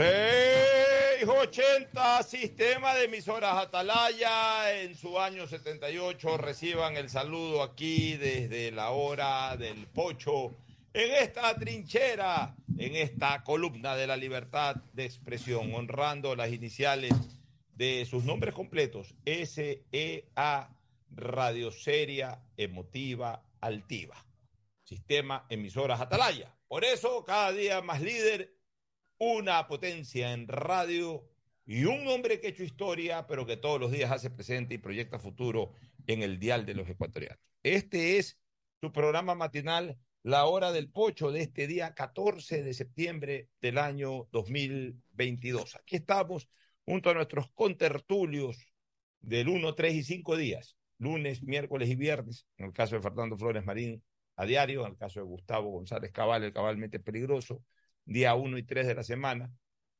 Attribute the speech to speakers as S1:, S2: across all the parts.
S1: 680 Sistema de Emisoras Atalaya en su año 78. Reciban el saludo aquí desde la hora del pocho en esta trinchera, en esta columna de la libertad de expresión, honrando las iniciales de sus nombres completos, SEA Radio Seria, Emotiva, Altiva. Sistema Emisoras Atalaya. Por eso, cada día más líder, una potencia en radio y un hombre que ha hecho historia, pero que todos los días hace presente y proyecta futuro en el dial de los ecuatorianos. Este es su programa matinal, La Hora del Pocho, de este día 14 de septiembre del año 2022. Aquí estamos junto a nuestros contertulios del 1, 3 y 5 días, lunes, miércoles y viernes, en el caso de Fernando Flores Marín a diario, en el caso de Gustavo González Cabal, el cabalmente peligroso, día 1 y 3 de la semana,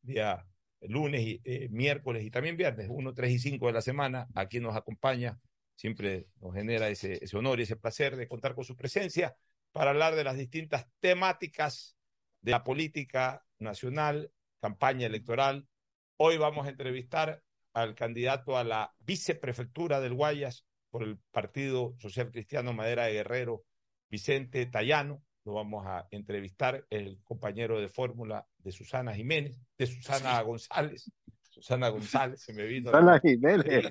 S1: día lunes, y, eh, miércoles y también viernes, 1, 3 y 5 de la semana, aquí nos acompaña, siempre nos genera ese, ese honor y ese placer de contar con su presencia para hablar de las distintas temáticas de la política nacional, campaña electoral. Hoy vamos a entrevistar al candidato a la viceprefectura del Guayas por el Partido Social Cristiano Madera de Guerrero, Vicente Tallano, lo vamos a entrevistar, el compañero de fórmula de Susana Jiménez, de Susana González. Susana González, se me vino.
S2: Susana Jiménez.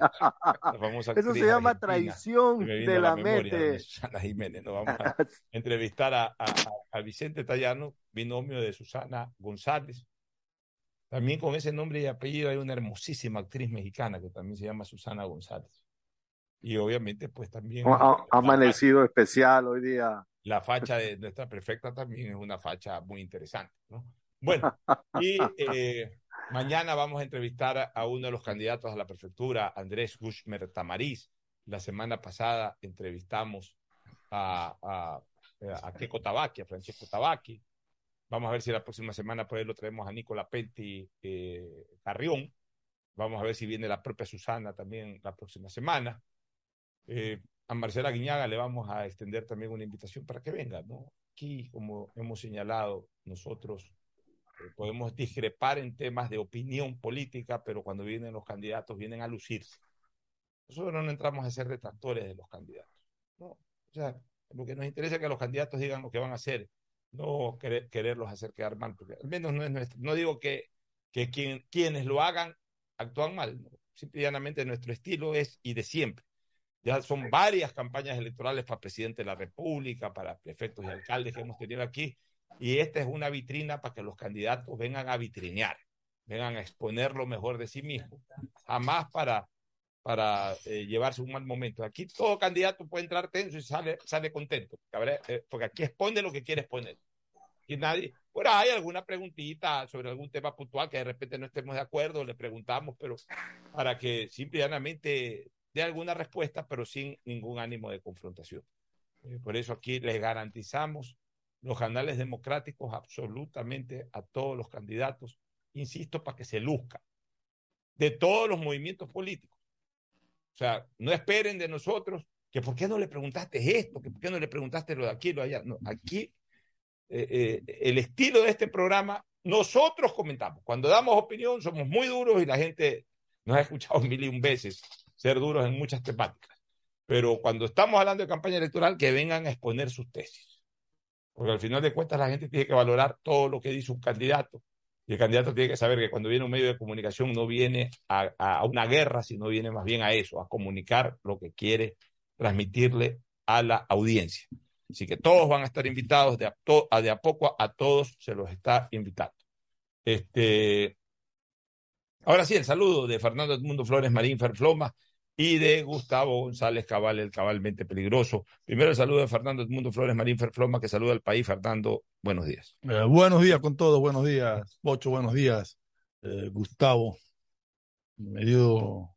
S2: Eso se llama traición de la, mente.
S1: Susana Jiménez. Nos vamos a entrevistar a, a, a, Vicente Tallano, binomio de Susana González. También con ese nombre y apellido hay una hermosísima actriz mexicana que también se llama Susana González. Y obviamente, pues también.
S2: Ha amanecido especial hoy día.
S1: La facha de nuestra prefecta también es una facha muy interesante, ¿no? Bueno, y eh, mañana vamos a entrevistar a uno de los candidatos a la prefectura, Andrés Gushmer Tamariz. La semana pasada entrevistamos a, a, a Keiko Tabaki, a Francesco Tabaki. Vamos a ver si la próxima semana por ahí lo traemos a Nicola Penti eh, Carrión. Vamos a ver si viene la propia Susana también la próxima semana. Eh, a Marcela Guiñaga le vamos a extender también una invitación para que venga, ¿no? Aquí, como hemos señalado, nosotros eh, podemos discrepar en temas de opinión política, pero cuando vienen los candidatos vienen a lucirse. Nosotros no entramos a ser detractores de los candidatos, ¿no? O sea, lo que nos interesa es que los candidatos digan lo que van a hacer, no querer, quererlos hacer quedar mal, porque al menos no es nuestro, no digo que, que quien, quienes lo hagan actúan mal, ¿no? simplemente nuestro estilo es y de siempre ya son varias campañas electorales para presidente de la República, para prefectos y alcaldes que hemos tenido aquí. Y esta es una vitrina para que los candidatos vengan a vitrinear, vengan a exponer lo mejor de sí mismos. Jamás para, para eh, llevarse un mal momento. Aquí todo candidato puede entrar tenso y sale, sale contento, eh, porque aquí expone lo que quiere exponer. Y nadie, bueno, hay alguna preguntita sobre algún tema puntual que de repente no estemos de acuerdo, le preguntamos, pero para que simplemente de alguna respuesta, pero sin ningún ánimo de confrontación. Eh, por eso aquí les garantizamos los canales democráticos absolutamente a todos los candidatos, insisto, para que se luzca, de todos los movimientos políticos. O sea, no esperen de nosotros que por qué no le preguntaste esto, que por qué no le preguntaste lo de aquí, lo de allá. No, aquí eh, eh, el estilo de este programa, nosotros comentamos. Cuando damos opinión somos muy duros y la gente nos ha escuchado mil y un veces ser duros en muchas temáticas. Pero cuando estamos hablando de campaña electoral, que vengan a exponer sus tesis. Porque al final de cuentas la gente tiene que valorar todo lo que dice un candidato. Y el candidato tiene que saber que cuando viene un medio de comunicación no viene a, una guerra, sino viene más bien a eso, a comunicar lo que quiere transmitirle a la audiencia. Así que todos van a estar invitados, de a poco a todos se los está invitando. Este, ahora sí, el saludo de Fernando Edmundo Flores Marín Ferfloma, y de Gustavo González Cabal, el cabalmente peligroso. Primero el saludo de Fernando Edmundo Flores Marín Ferfloma, que saluda al país. Fernando, buenos días.
S3: Eh, buenos días con todos, buenos días, Pocho, buenos días, eh, Gustavo. Me dio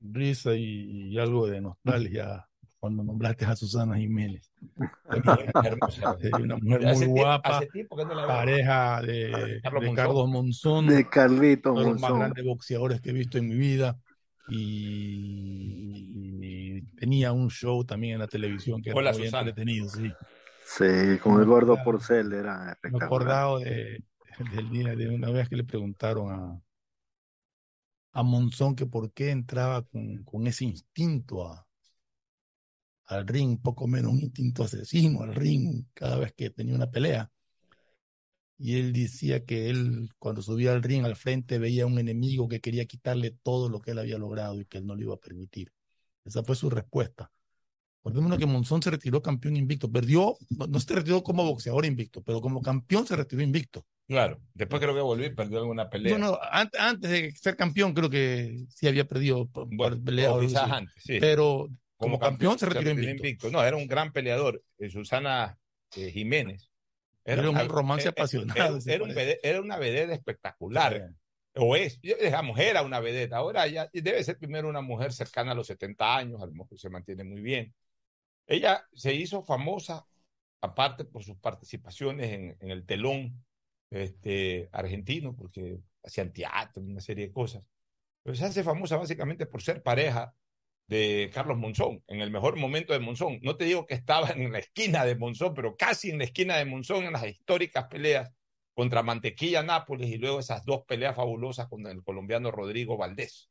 S3: risa y, y, algo de nostalgia cuando nombraste a Susana Jiménez. una mujer muy guapa, pareja de Ricardo Monzón,
S2: de Carlito
S3: uno de los más grandes boxeadores que he visto en mi vida y, tenía un show también en la televisión que era muy entretenido, sí.
S2: Sí, con el gordo Porcel era espectacular.
S3: acordado de, del día de una vez que le preguntaron a, a Monzón que por qué entraba con, con ese instinto a, al ring, poco menos un instinto asesino al ring cada vez que tenía una pelea. Y él decía que él, cuando subía al ring al frente, veía un enemigo que quería quitarle todo lo que él había logrado y que él no le iba a permitir. Esa fue su respuesta. Recordemos que Monzón se retiró campeón invicto. Perdió, no, se retiró como boxeador invicto, pero como campeón se retiró invicto.
S1: Claro, después creo que volvió perdió alguna pelea.
S3: No, no, antes, de ser campeón creo que sí había perdido
S1: bueno. Quizás antes, sí.
S3: Pero como, campeón, se retiró, invicto.
S1: No, era un gran peleador. Eh, Susana eh, Jiménez.
S3: Era, un romance apasionado.
S1: Era, una vedette espectacular. O es, digamos, era una vedette. Ahora ya debe ser primero una mujer cercana a los 70 años, a lo mejor se mantiene muy bien. Ella se hizo famosa, aparte por sus participaciones en, en el telón este, argentino, porque hacían teatro, una serie de cosas. Pero se hace famosa básicamente por ser pareja de Carlos Monzón, en el mejor momento de Monzón. No te digo que estaba en la esquina de Monzón, pero casi en la esquina de Monzón en las históricas peleas contra Mantequilla Nápoles y luego esas dos peleas fabulosas con el colombiano Rodrigo Valdés,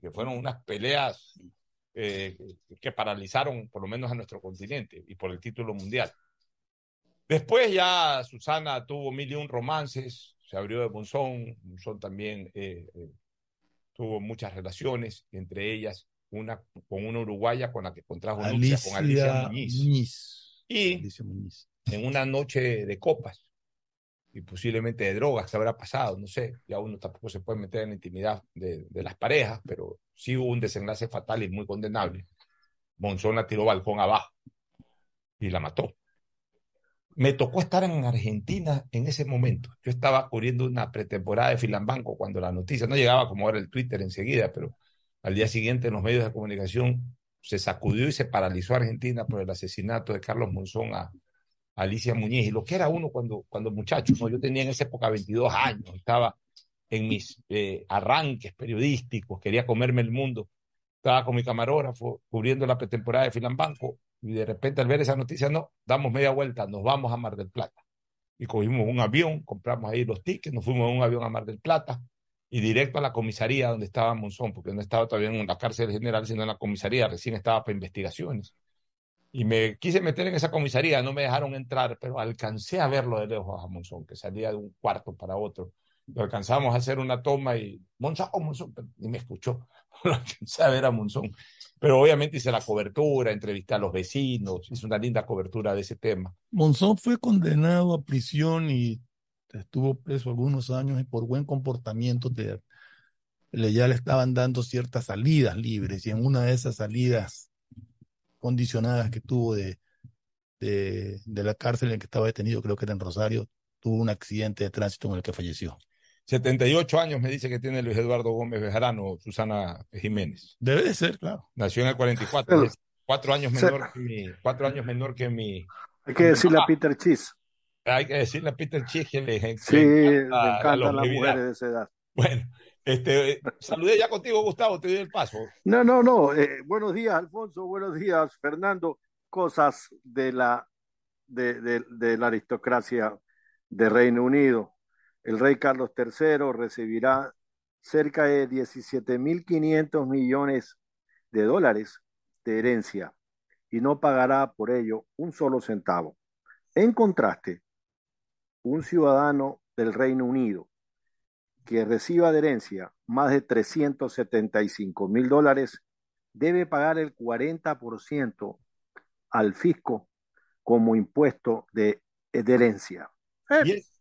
S1: que fueron unas peleas eh, que paralizaron por lo menos a nuestro continente y por el título mundial. Después ya Susana tuvo mil y un romances, se abrió de Monzón, Monzón también eh, eh, tuvo muchas relaciones, entre ellas una con una uruguaya con la que contrajo Alicia, con Alicia Muñiz. Y en una noche de copas y posiblemente de drogas que habrá pasado, no sé, ya uno tampoco se puede meter en la intimidad de, de las parejas, pero sí hubo un desenlace fatal y muy condenable. Monzón la tiró balcón abajo y la mató. Me tocó estar en Argentina en ese momento. Yo estaba cubriendo una pretemporada de Filambanco cuando la noticia no llegaba como era el Twitter enseguida, pero al día siguiente en los medios de comunicación se sacudió y se paralizó Argentina por el asesinato de Carlos Monzón a, Alicia Muñiz. Y lo que era uno cuando, cuando muchacho, ¿no? yo tenía en esa época 22 años, estaba en mis eh, arranques periodísticos, quería comerme el mundo. Estaba con mi camarógrafo cubriendo la pretemporada de Filambanco y de repente al ver esa noticia, no, damos media vuelta, nos vamos a Mar del Plata. Y cogimos un avión, compramos ahí los tickets, nos fuimos en un avión a Mar del Plata y directo a la comisaría donde estaba Monzón, porque no estaba todavía en la cárcel general, sino en la comisaría, recién estaba para investigaciones. Y me quise meter en esa comisaría, no me dejaron entrar, pero alcancé a verlo de lejos a Monzón, que salía de un cuarto para otro. Lo alcanzamos a hacer una toma y Monzón, oh, Monzón, ni me escuchó. Lo alcancé a ver a Monzón. Pero obviamente hice la cobertura, entrevisté a los vecinos, hice una linda cobertura de ese tema.
S3: Monzón fue condenado a prisión y estuvo preso algunos años y por buen comportamiento de, le, ya le estaban dando ciertas salidas libres y en una de esas salidas condicionadas que tuvo de, de, de la cárcel en la que estaba detenido, creo que era en Rosario, tuvo un accidente de tránsito en el que falleció.
S1: 78 años me dice que tiene Luis Eduardo Gómez Bejarano, Susana Jiménez.
S3: Debe de ser, claro.
S1: Nació en el 44, cuatro años menor que mi, cuatro años menor que mi.
S2: Hay que decirle a Peter Chis.
S1: Hay que decirle a Peter Chis que
S2: le, sí, le encantan las mujeres de esa edad.
S1: Bueno, este, saludé ya contigo, Gustavo, te doy el paso.
S2: No, no, no. Eh, buenos días, Alfonso. Buenos días, Fernando. Cosas de la, de, de, de la aristocracia de Reino Unido. El rey Carlos III recibirá cerca de 17.500 millones de dólares de herencia y no pagará por ello un solo centavo. En contraste, un ciudadano del Reino Unido que reciba de herencia más de 375 mil dólares debe pagar el 40% al fisco como impuesto de, herencia.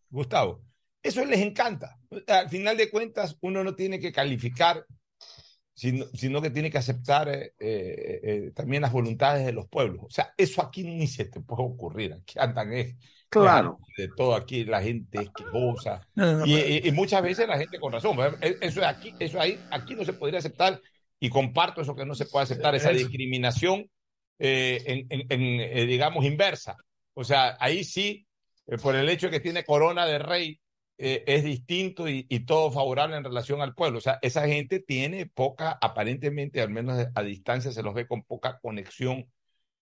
S1: Gustavo, eso les encanta. Al final de cuentas, uno no tiene que calificar, sino, sino que tiene que aceptar eh, eh, eh, también las voluntades de los pueblos. O sea, eso aquí ni se te puede ocurrir. Aquí andan es,
S2: claro.
S1: de todo aquí, la gente es quejosa. y, muchas veces la gente con razón. Eso, aquí, eso ahí, aquí no se podría aceptar. Y comparto eso que no se puede aceptar, esa discriminación en, en, digamos, inversa. O sea, ahí sí, por el hecho de que tiene corona de rey, eh, es distinto y, todo favorable en relación al pueblo. O sea, esa gente tiene poca, aparentemente, al menos a distancia se los ve con poca conexión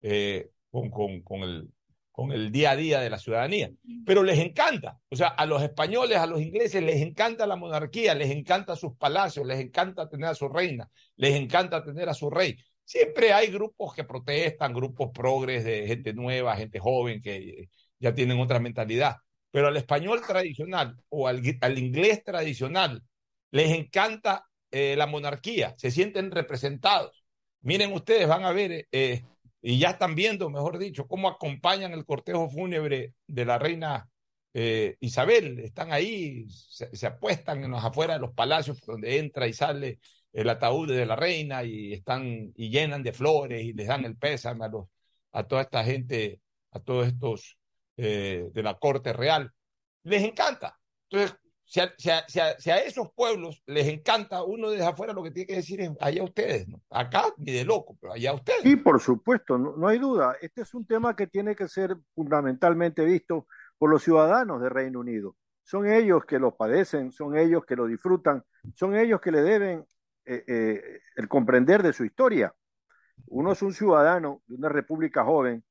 S1: eh, con, con, el, con el día a día de la ciudadanía. Pero les encanta, o sea, a los españoles, a los ingleses les encanta la monarquía, les encanta sus palacios, les encanta tener a su reina, les encanta tener a su rey. Siempre hay grupos que protestan, grupos progres de gente nueva, gente joven que ya tienen otra mentalidad. Pero al español tradicional o al, inglés tradicional les encanta eh, la monarquía, se sienten representados. Miren ustedes, van a ver eh, y ya están viendo, mejor dicho, cómo acompañan el cortejo fúnebre de la reina eh, Isabel. Están ahí, se, apuestan en los afuera de los palacios donde entra y sale el ataúd de la reina y están y llenan de flores y les dan el pésame a, los, a toda esta gente, a todos estos eh, de la corte real. Les encanta. Entonces, si a, esos pueblos les encanta, uno desde afuera lo que tiene que decir es allá ustedes, ¿no? Acá ni de loco, pero allá ustedes.
S2: Sí, por supuesto, no, hay duda. Este es un tema que tiene que ser fundamentalmente visto por los ciudadanos de Reino Unido. Son ellos que lo padecen, son ellos que lo disfrutan, son ellos que le deben eh, eh, el comprender de su historia. Uno es un ciudadano de una república joven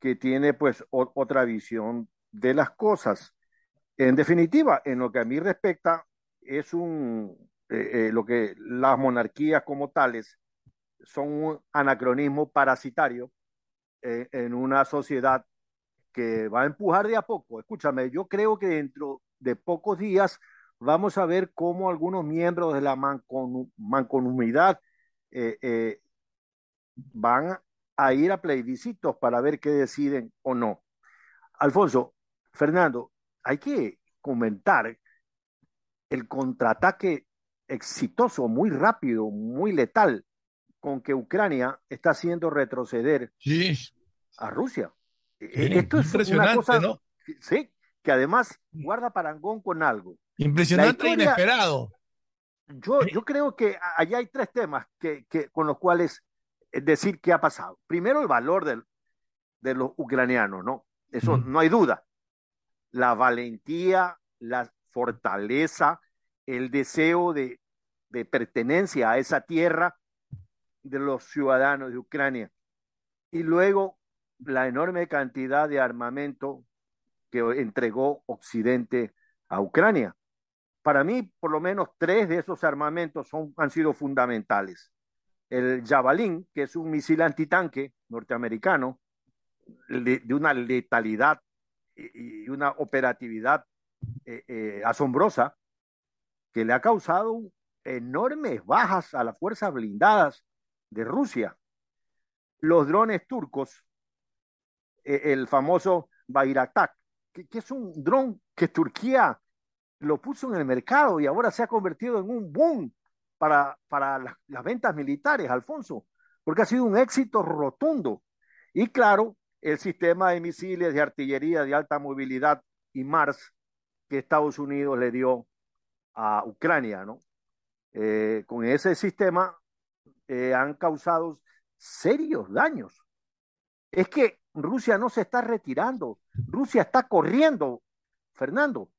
S2: que tiene pues otra visión de las cosas en definitiva, en lo que a mí respecta, es un, eh, eh, lo que las monarquías como tales son un anacronismo parasitario eh, en una sociedad que va a empujar de a poco. Escúchame, yo creo que dentro de pocos días vamos a ver cómo algunos miembros de la mancomunidad van a ir a plebiscitos para ver qué deciden o no. Alfonso, Fernando, hay que comentar el contraataque exitoso, muy rápido, muy letal, con que Ucrania está haciendo retroceder a Rusia.
S3: E-, esto es una cosa, ¿no?
S2: Sí, que además guarda parangón con algo.
S3: Impresionante e inesperado.
S2: Yo, yo creo que allá hay tres temas que, que, con los cuales decir qué ha pasado. Primero, el valor del, de los ucranianos, ¿no? Eso no hay duda la valentía, la fortaleza, el deseo de, pertenencia a esa tierra de los ciudadanos de Ucrania. Y luego la enorme cantidad de armamento que entregó Occidente a Ucrania. Para mí, por lo menos tres de esos armamentos son, han sido fundamentales. El Javelin, que es un misil antitanque norteamericano, de una letalidad y una operatividad eh, eh, asombrosa que le ha causado enormes bajas a las fuerzas blindadas de Rusia. Los drones turcos, e, el famoso Bayraktar, que, es un dron que Turquía lo puso en el mercado y ahora se ha convertido en un boom para, para las ventas militares, Alfonso, porque ha sido un éxito rotundo. Y claro, el sistema de misiles de artillería de alta movilidad y Mars que Estados Unidos le dio a Ucrania, ¿no? Eh, con ese sistema eh, han causado serios daños. Es que Rusia no se está retirando, Rusia está corriendo, Fernando.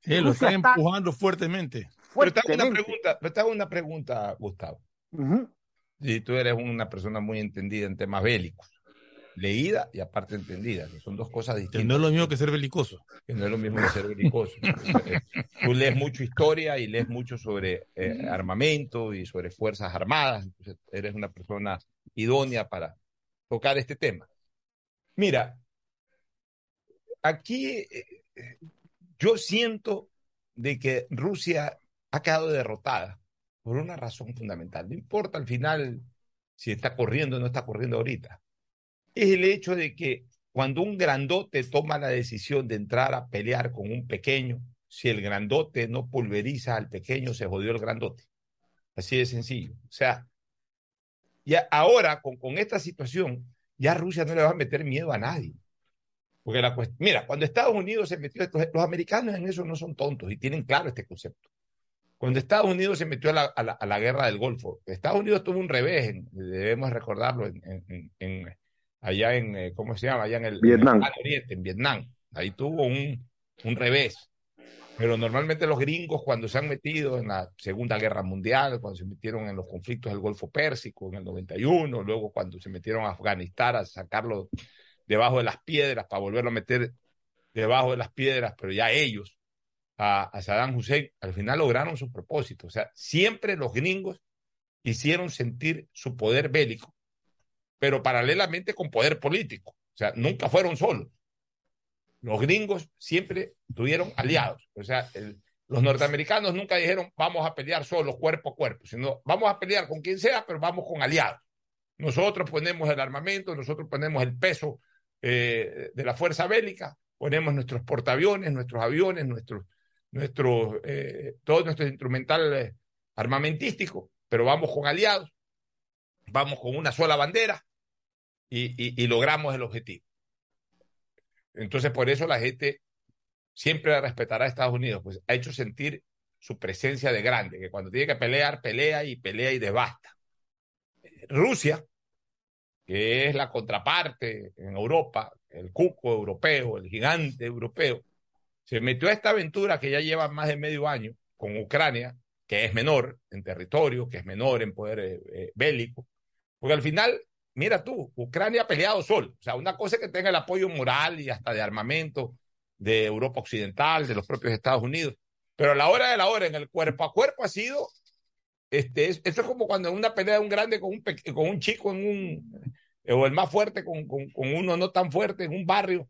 S3: Sí, lo está empujando fuertemente.
S1: Pero te hago una pregunta, te hago una pregunta Gustavo. Si tú eres una persona muy entendida en temas bélicos leída y aparte entendida, que son dos cosas distintas.
S3: Que no es lo mismo que ser belicoso.
S1: Que no es lo mismo que ser belicoso. Tú lees mucho historia y lees mucho sobre eh, armamento y sobre fuerzas armadas, entonces eres una persona idónea para tocar este tema. Mira, aquí eh, yo siento de que Rusia ha quedado derrotada por una razón fundamental. No importa al final si está corriendo o no está corriendo ahorita es el hecho de que cuando un grandote toma la decisión de entrar a pelear con un pequeño, si el grandote no pulveriza al pequeño, se jodió el grandote. Así de sencillo. O sea, ya ahora con, esta situación, ya Rusia no le va a meter miedo a nadie. Porque la mira, cuando Estados Unidos se metió, los, americanos en eso no son tontos y tienen claro este concepto. Cuando Estados Unidos se metió a la, a la, guerra del Golfo, Estados Unidos tuvo un revés, debemos recordarlo, en, en, allá en, eh, ¿cómo se llama? Allá en el
S2: Vietnam.
S1: Oriente, en Vietnam. Ahí tuvo un, un revés. Pero normalmente los gringos cuando se han metido en la Segunda Guerra Mundial, cuando se metieron en los conflictos del Golfo Pérsico en el 91, luego cuando se metieron a Afganistán a sacarlo debajo de las piedras para volverlo a meter debajo de las piedras, pero ya ellos, a, Saddam Hussein, al final lograron su propósito. O sea, siempre los gringos hicieron sentir su poder bélico, pero paralelamente con poder político. O sea, nunca fueron solos. Los gringos siempre tuvieron aliados. O sea, los norteamericanos nunca dijeron vamos a pelear solos cuerpo a cuerpo, sino vamos a pelear con quien sea, pero vamos con aliados. Nosotros ponemos el armamento, nosotros ponemos el peso eh, de la fuerza bélica, ponemos nuestros portaaviones, nuestros aviones, nuestros, nuestros, eh, todo nuestro instrumental eh, armamentístico, pero vamos con aliados, vamos con una sola bandera y, y, y logramos el objetivo. Entonces, por eso la gente siempre respetará a Estados Unidos, pues ha hecho sentir su presencia de grande, que cuando tiene que pelear, pelea y pelea y devasta. Rusia, que es la contraparte en Europa, el cuco europeo, el gigante europeo, se metió a esta aventura que ya lleva más de medio año con Ucrania, que es menor en territorio, que es menor en poder eh, eh, bélico, porque al final, mira tú, Ucrania ha peleado solo, o sea, una cosa es que tenga el apoyo moral y hasta de armamento de Europa Occidental, de los propios Estados Unidos, pero a la hora de la hora, en el cuerpo a cuerpo ha sido, este, es, eso es como cuando una pelea de un grande con un, con un chico en un, o el más fuerte con, con, con, uno no tan fuerte en un barrio,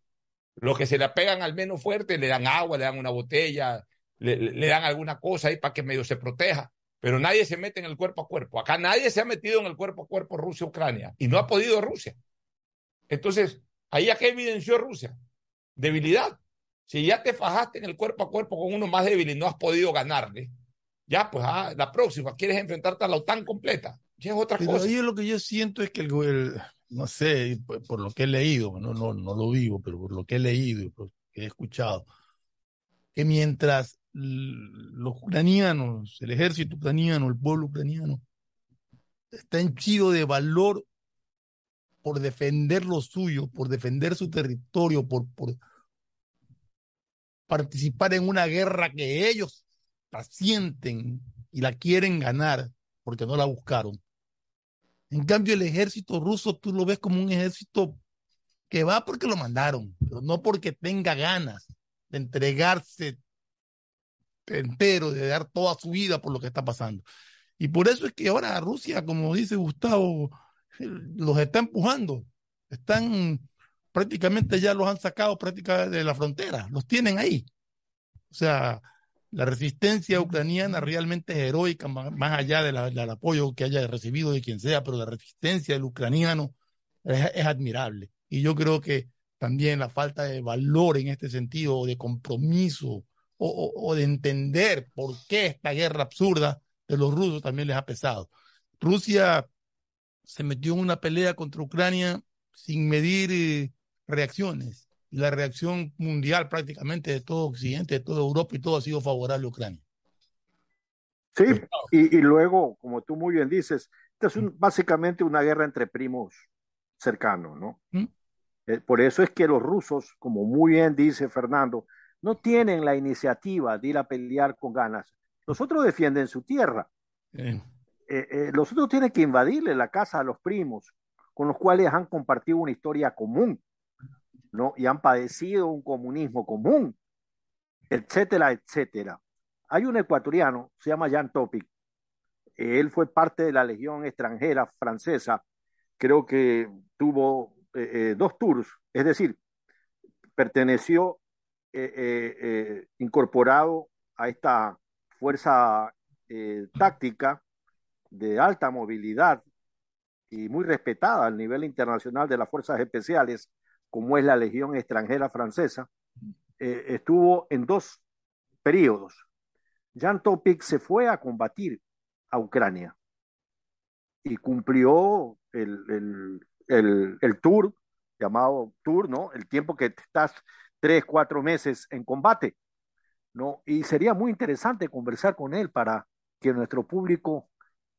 S1: los que se le pegan al menos fuerte le dan agua, le dan una botella, le, le dan alguna cosa ahí para que medio se proteja, pero nadie se mete en el cuerpo a cuerpo. Acá nadie se ha metido en el cuerpo a cuerpo Rusia-Ucrania y no ha podido Rusia. Entonces, ahí a qué evidenció Rusia? Debilidad. Si ya te fajaste en el cuerpo a cuerpo con uno más débil y no has podido ganarle, ya pues ah, la próxima quieres enfrentarte a la OTAN completa. Ya es otra
S3: Pero
S1: cosa.
S3: ahí lo que yo siento es que el, el no sé, por, lo que he leído, no, no, no lo vivo, pero por lo que he leído y he escuchado, que mientras los ucranianos, el ejército ucraniano, el pueblo ucraniano, está henchido de valor por defender lo suyo, por defender su territorio, por, por participar en una guerra que ellos sienten y la quieren ganar porque no la buscaron. En cambio, el ejército ruso tú lo ves como un ejército que va porque lo mandaron, pero no porque tenga ganas de entregarse entero, de dar toda su vida por lo que está pasando. Y por eso es que ahora Rusia, como dice Gustavo, los está empujando. Están prácticamente ya los han sacado prácticamente de la frontera, los tienen ahí. O sea, la resistencia ucraniana realmente es heroica, más, allá de la, del apoyo que haya recibido de quien sea, pero la resistencia del ucraniano es, es, admirable. Y yo creo que también la falta de valor en este sentido, de compromiso o, o, o de entender por qué esta guerra absurda de los rusos también les ha pesado. Rusia se metió en una pelea contra Ucrania sin medir eh, reacciones la reacción mundial prácticamente de todo Occidente, de toda Europa y todo ha sido favorable a Ucrania.
S2: Sí, y, y luego, como tú muy bien dices, esta es un, básicamente una guerra entre primos cercanos, ¿no? ¿Mm? Eh, por eso es que los rusos, como muy bien dice Fernando, no tienen la iniciativa de ir a pelear con ganas. Los otros defienden su tierra. Eh, eh, los otros tienen que invadirle la casa a los primos, con los cuales han compartido una historia común. ¿No? Y han padecido un comunismo común, etcétera, etcétera. Hay un ecuatoriano, se llama Jan Topic, él fue parte de la Legión extranjera francesa, creo que tuvo eh, eh, dos tours, es decir, perteneció eh, incorporado a esta fuerza táctica de alta movilidad y muy respetada al nivel internacional de las fuerzas especiales como es la Legión extranjera francesa, eh, estuvo en dos periodos. Jan Topic se fue a combatir a Ucrania y cumplió el, el, el, tour, llamado tour, ¿no? El tiempo que estás tres, cuatro meses en combate, ¿no? Y sería muy interesante conversar con él para que nuestro público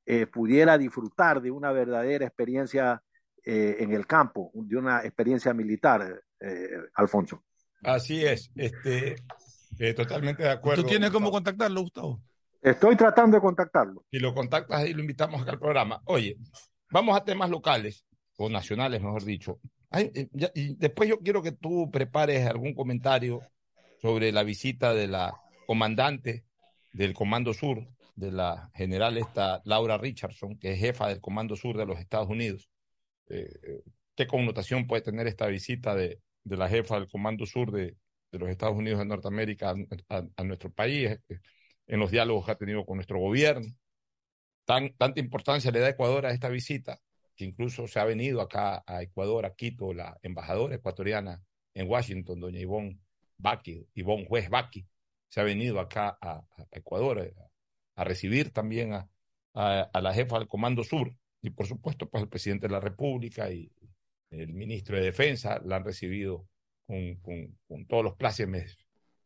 S2: eh, pudiera disfrutar de una verdadera experiencia eh, en el campo, de una experiencia militar, eh, Alfonso.
S1: Así es, este, eh, totalmente de acuerdo.
S3: ¿Tú tienes cómo contactarlo, Gustavo?
S2: Estoy tratando de contactarlo.
S1: Si lo contactas y lo invitamos acá al programa. Oye, vamos a temas locales, o nacionales, mejor dicho. Eh, y después yo quiero que tú prepares algún comentario sobre la visita de la comandante del Comando Sur, de la general esta Laura Richardson, que es jefa del Comando Sur de los Estados Unidos. Eh, eh, ¿Qué connotación puede tener esta visita de, de la jefa del Comando Sur de, de los Estados Unidos de Norteamérica a, nuestro país, en los diálogos que ha tenido con nuestro gobierno? Tan, tanta importancia le da Ecuador a esta visita, que incluso se ha venido acá a Ecuador, a Quito, la embajadora ecuatoriana en Washington, doña Ivonne Baki, Ivonne Juez Baki, se ha venido acá a, Ecuador eh, a, recibir también a, a, la jefa del Comando Sur y por supuesto pues el presidente de la República y el ministro de Defensa la han recibido con, todos los plácemes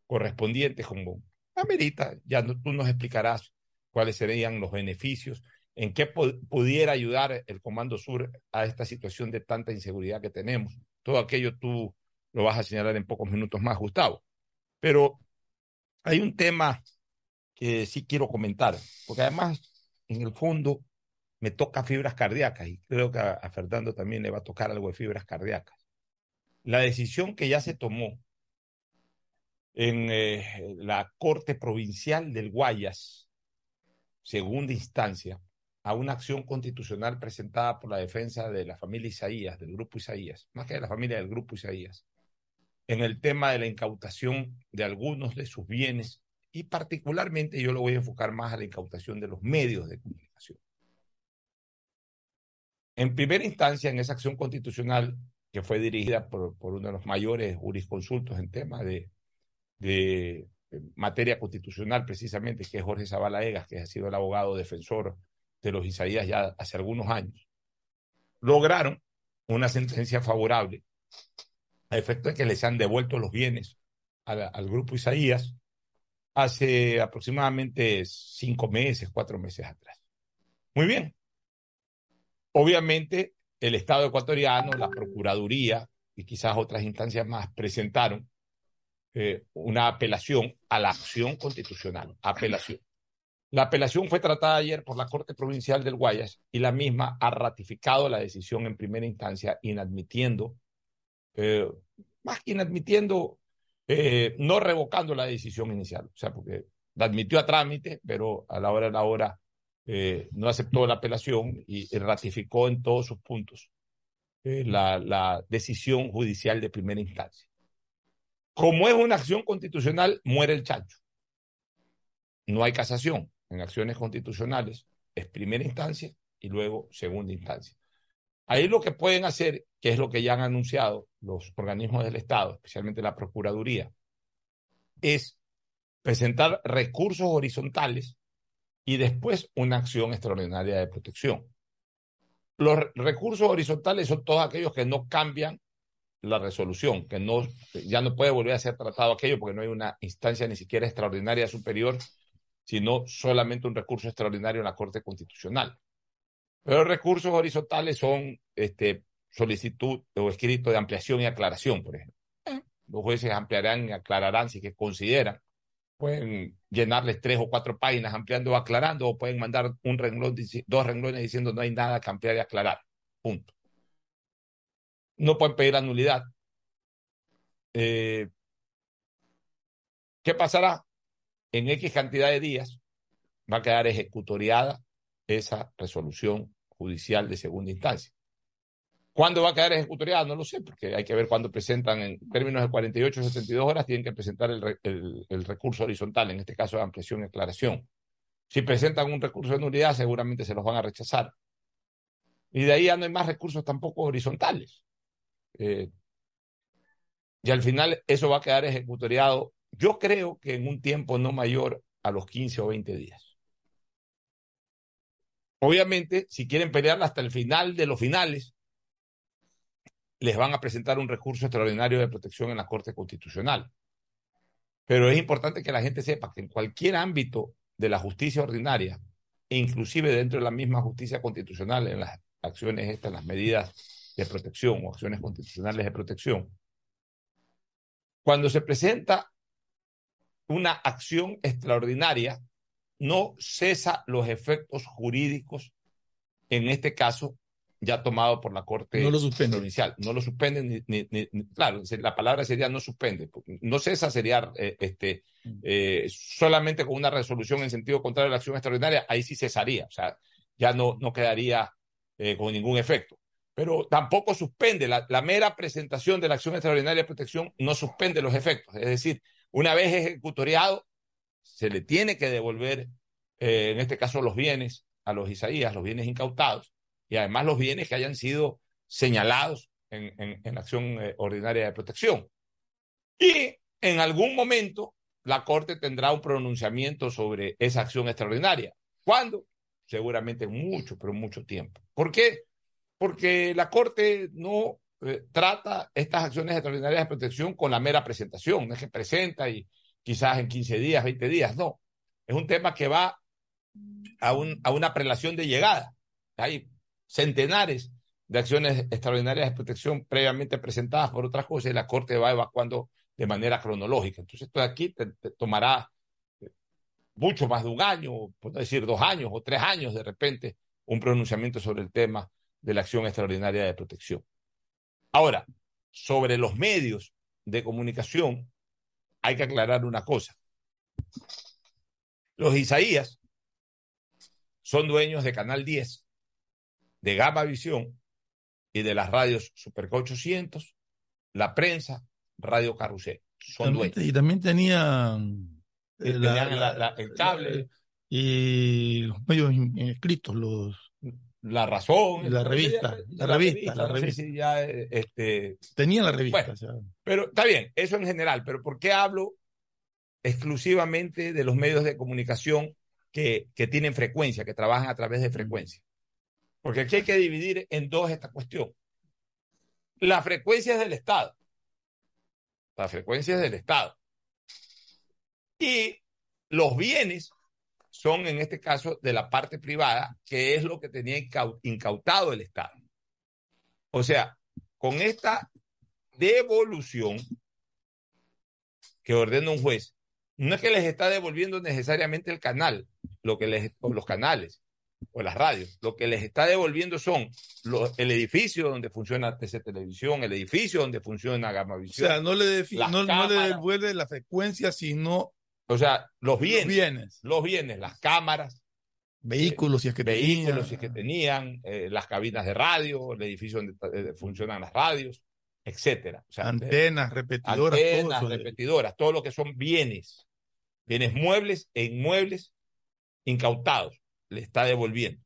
S1: correspondientes como amerita, ya tú nos explicarás cuáles serían los beneficios, en qué pudiera ayudar el Comando Sur a esta situación de tanta inseguridad que tenemos. Todo aquello tú lo vas a señalar en pocos minutos más, Gustavo. Pero hay un tema que sí quiero comentar, porque además, en el fondo, me toca fibras cardíacas y creo que a, Fernando también le va a tocar algo de fibras cardíacas. La decisión que ya se tomó en eh, la Corte Provincial del Guayas, segunda instancia, a una acción constitucional presentada por la defensa de la familia Isaías, del grupo Isaías, más que de la familia del grupo Isaías, en el tema de la incautación de algunos de sus bienes y particularmente yo lo voy a enfocar más a la incautación de los medios de comunicación. En primera instancia, en esa acción constitucional que fue dirigida por, uno de los mayores jurisconsultos en tema de, de, materia constitucional, precisamente, que es Jorge Zavala Egas, que ha sido el abogado defensor de los Isaías ya hace algunos años, lograron una sentencia favorable a efecto de que les han devuelto los bienes al, grupo Isaías hace aproximadamente cinco meses, cuatro meses atrás. Muy bien. Obviamente, el Estado ecuatoriano, la Procuraduría y quizás otras instancias más presentaron eh, una apelación a la acción constitucional. Apelación. La apelación fue tratada ayer por la Corte Provincial del Guayas y la misma ha ratificado la decisión en primera instancia, inadmitiendo eh, más que inadmitiendo, eh, no revocando la decisión inicial, o sea, porque la admitió a trámite, pero a la hora de la hora eh, no aceptó la apelación y, ratificó en todos sus puntos la, la decisión judicial de primera instancia. Como es una acción constitucional, muere el chancho. No hay casación en acciones constitucionales, es primera instancia y luego segunda instancia. Ahí lo que pueden hacer, que es lo que ya han anunciado los organismos del Estado, especialmente la Procuraduría, es presentar recursos horizontales y después una acción extraordinaria de protección. Los recursos horizontales son todos aquellos que no cambian la resolución, que no, ya no puede volver a ser tratado aquello porque no hay una instancia ni siquiera extraordinaria superior, sino solamente un recurso extraordinario en la Corte Constitucional. Pero los recursos horizontales son este, solicitud o escrito de ampliación y aclaración, por ejemplo. Los jueces ampliarán y aclararán si que consideran. Pueden llenarles tres o cuatro páginas ampliando o aclarando, o pueden mandar un renglón, dos renglones diciendo no hay nada que ampliar y aclarar. Punto. No pueden pedir la. Eh, ¿Qué pasará? En X cantidad de días va a quedar ejecutoriada esa resolución judicial de segunda instancia. ¿Cuándo va a quedar ejecutoriada? No lo sé, porque hay que ver cuándo presentan, en términos de 48 o 72 horas, tienen que presentar el, recurso horizontal, en este caso de ampliación y aclaración. Si presentan un recurso de nulidad, seguramente se los van a rechazar. Y de ahí ya no hay más recursos tampoco horizontales. Eh, y al final eso va a quedar ejecutoriado, yo creo que en un tiempo no mayor a los 15 o 20 días. Obviamente, si quieren pelearla hasta el final de los finales, les van a presentar un recurso extraordinario de protección en la Corte Constitucional. Pero es importante que la gente sepa que en cualquier ámbito de la justicia ordinaria, e inclusive dentro de la misma justicia constitucional, en las acciones estas, las medidas de protección o acciones constitucionales de protección, cuando se presenta una acción extraordinaria, no cesa los efectos jurídicos, en este caso, ya tomado por la Corte
S3: no lo suspende.
S1: Provincial. No lo suspenden, ni, ni, claro, la palabra sería no suspende. No cesa sería eh, este, mm. eh, solamente con una resolución en sentido contrario a la acción extraordinaria, ahí sí cesaría, o sea, ya no, no quedaría eh, con ningún efecto. Pero tampoco suspende, la, la, mera presentación de la acción extraordinaria de protección no suspende los efectos. Es decir, una vez ejecutoriado, se le tiene que devolver, en este caso, los bienes a los Isaías, los bienes incautados, y además los bienes que hayan sido señalados en, acción eh, ordinaria de protección. Y en algún momento la Corte tendrá un pronunciamiento sobre esa acción extraordinaria. ¿Cuándo? Seguramente mucho, pero mucho tiempo. ¿Por qué? Porque la Corte no eh, trata estas acciones extraordinarias de protección con la mera presentación. No es que presenta y quizás en 15 días, 20 días, no. Es un tema que va a, un, a una prelación de llegada. Hay centenares de acciones extraordinarias de protección previamente presentadas por otras cosas y la Corte va evacuando de manera cronológica. Entonces, esto de aquí tomará mucho más de un año, por decir dos años o tres años de repente, un pronunciamiento sobre el tema de la acción extraordinaria de protección. Ahora, sobre los medios de comunicación, hay que aclarar una cosa. Los Isaías son dueños de Canal 10, de Gama Visión y de las radios Super 800, La Prensa, Radio Carrusel. Son dueños.
S3: Y también tenían,
S1: eh, el cable.
S3: y los medios escritos, los
S1: la razón.
S3: La revista, la, revista, la revista.
S1: ya, este...
S3: Tenía la revista.
S1: Pero está bien, eso en general, pero ¿por qué hablo exclusivamente de los medios de comunicación que, tienen frecuencia, que trabajan a través de frecuencia. Porque aquí hay que dividir en dos esta cuestión. Las frecuencias del Estado. Las frecuencias del Estado. Y los bienes son, en este caso, de la parte privada, que es lo que tenía incautado el Estado. O sea, con esta devolución que ordena un juez, no es que les está devolviendo necesariamente el canal, lo que les, los canales o las radios, lo que les está devolviendo son el edificio donde funciona TC Televisión, el edificio donde funciona Gama Visión.
S3: O sea, no le, no, le devuelve la frecuencia, sino.
S1: O sea, los bienes. Los bienes, las cámaras.
S3: Vehículos, si es que
S1: vehículos, tenían. si es que tenían, eh, las cabinas de radio, el edificio donde eh, funcionan las radios, etcétera.
S3: O sea, antenas, repetidoras.
S1: Antenas, repetidoras, todo lo que son bienes. Bienes muebles e inmuebles incautados, le está devolviendo.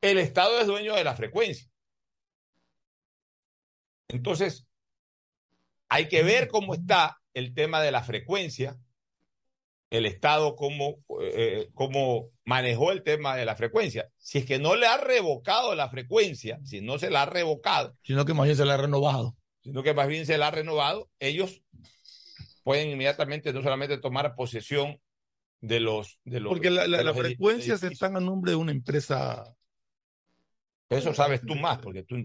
S1: El Estado es dueño de la frecuencia. Entonces, hay que ver cómo está el tema de la frecuencia, el Estado cómo, eh, cómo manejó el tema de la frecuencia. Si es que no le ha revocado la frecuencia, si no se la ha revocado.
S3: Sino que más bien se la ha renovado.
S1: Sino que más bien se la ha renovado, ellos pueden inmediatamente no solamente tomar posesión de los... De los
S3: Porque las frecuencias están a nombre de una empresa...
S1: Eso sabes tú más, porque tú...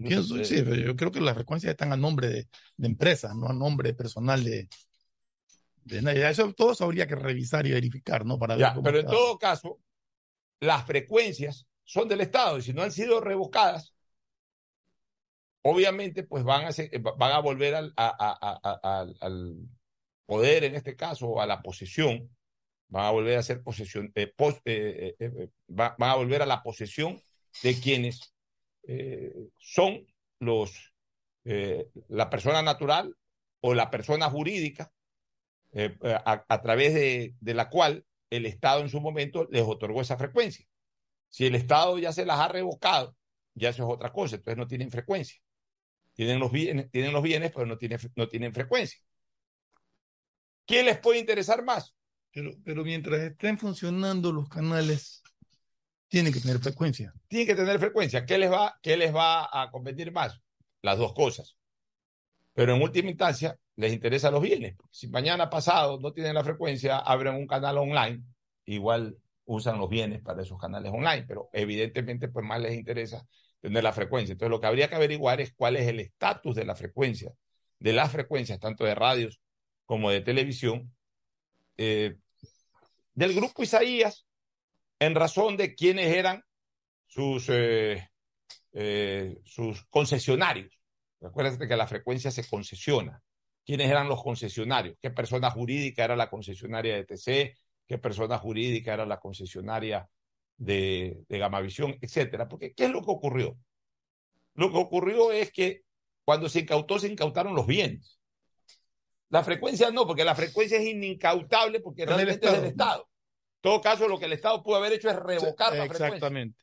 S3: sí, yo creo que las frecuencias están a nombre de, de empresas, no a nombre personal de, de nadie. Eso todo habría que revisar y verificar, ¿no? Para
S1: ya, pero en todo caso, las frecuencias son del Estado y si no han sido revocadas, obviamente pues van a, van a volver al, al poder, en este caso, a la posesión van a volver a ser posesión, eh, eh, eh, van a volver a la posesión de quienes son los, la persona natural o la persona jurídica a, través de, de, la cual el Estado en su momento les otorgó esa frecuencia. Si el Estado ya se las ha revocado, ya eso es otra cosa, entonces no tienen frecuencia. Tienen los bienes, tienen los bienes pero no tienen, no tienen frecuencia. ¿Quién les puede interesar más?
S3: Pero, mientras estén funcionando los canales, tienen que tener frecuencia.
S1: Tienen que tener frecuencia. ¿Qué les va, qué les va a convenir más? Las dos cosas. Pero en última instancia, les interesa los bienes. Si mañana pasado no tienen la frecuencia, abren un canal online, igual usan los bienes para esos canales online, pero evidentemente pues más les interesa tener la frecuencia. Entonces lo que habría que averiguar es cuál es el estatus de la frecuencia, de las frecuencias, tanto de radios como de televisión, eh, del grupo Isaías en razón de quiénes eran sus, eh, eh, sus concesionarios. Recuerda que la frecuencia se concesiona. ¿Quiénes eran los concesionarios? ¿Qué persona jurídica era la concesionaria de TC? ¿Qué persona jurídica era la concesionaria de, de Gamavisión? Etcétera. Porque, ¿qué es lo que ocurrió? Lo que ocurrió es que cuando se incautó, se incautaron los bienes. La frecuencia no, porque la frecuencia es inincautable porque realmente es del Estado. En todo caso, lo que el Estado pudo haber hecho es revocar la frecuencia.
S3: Exactamente.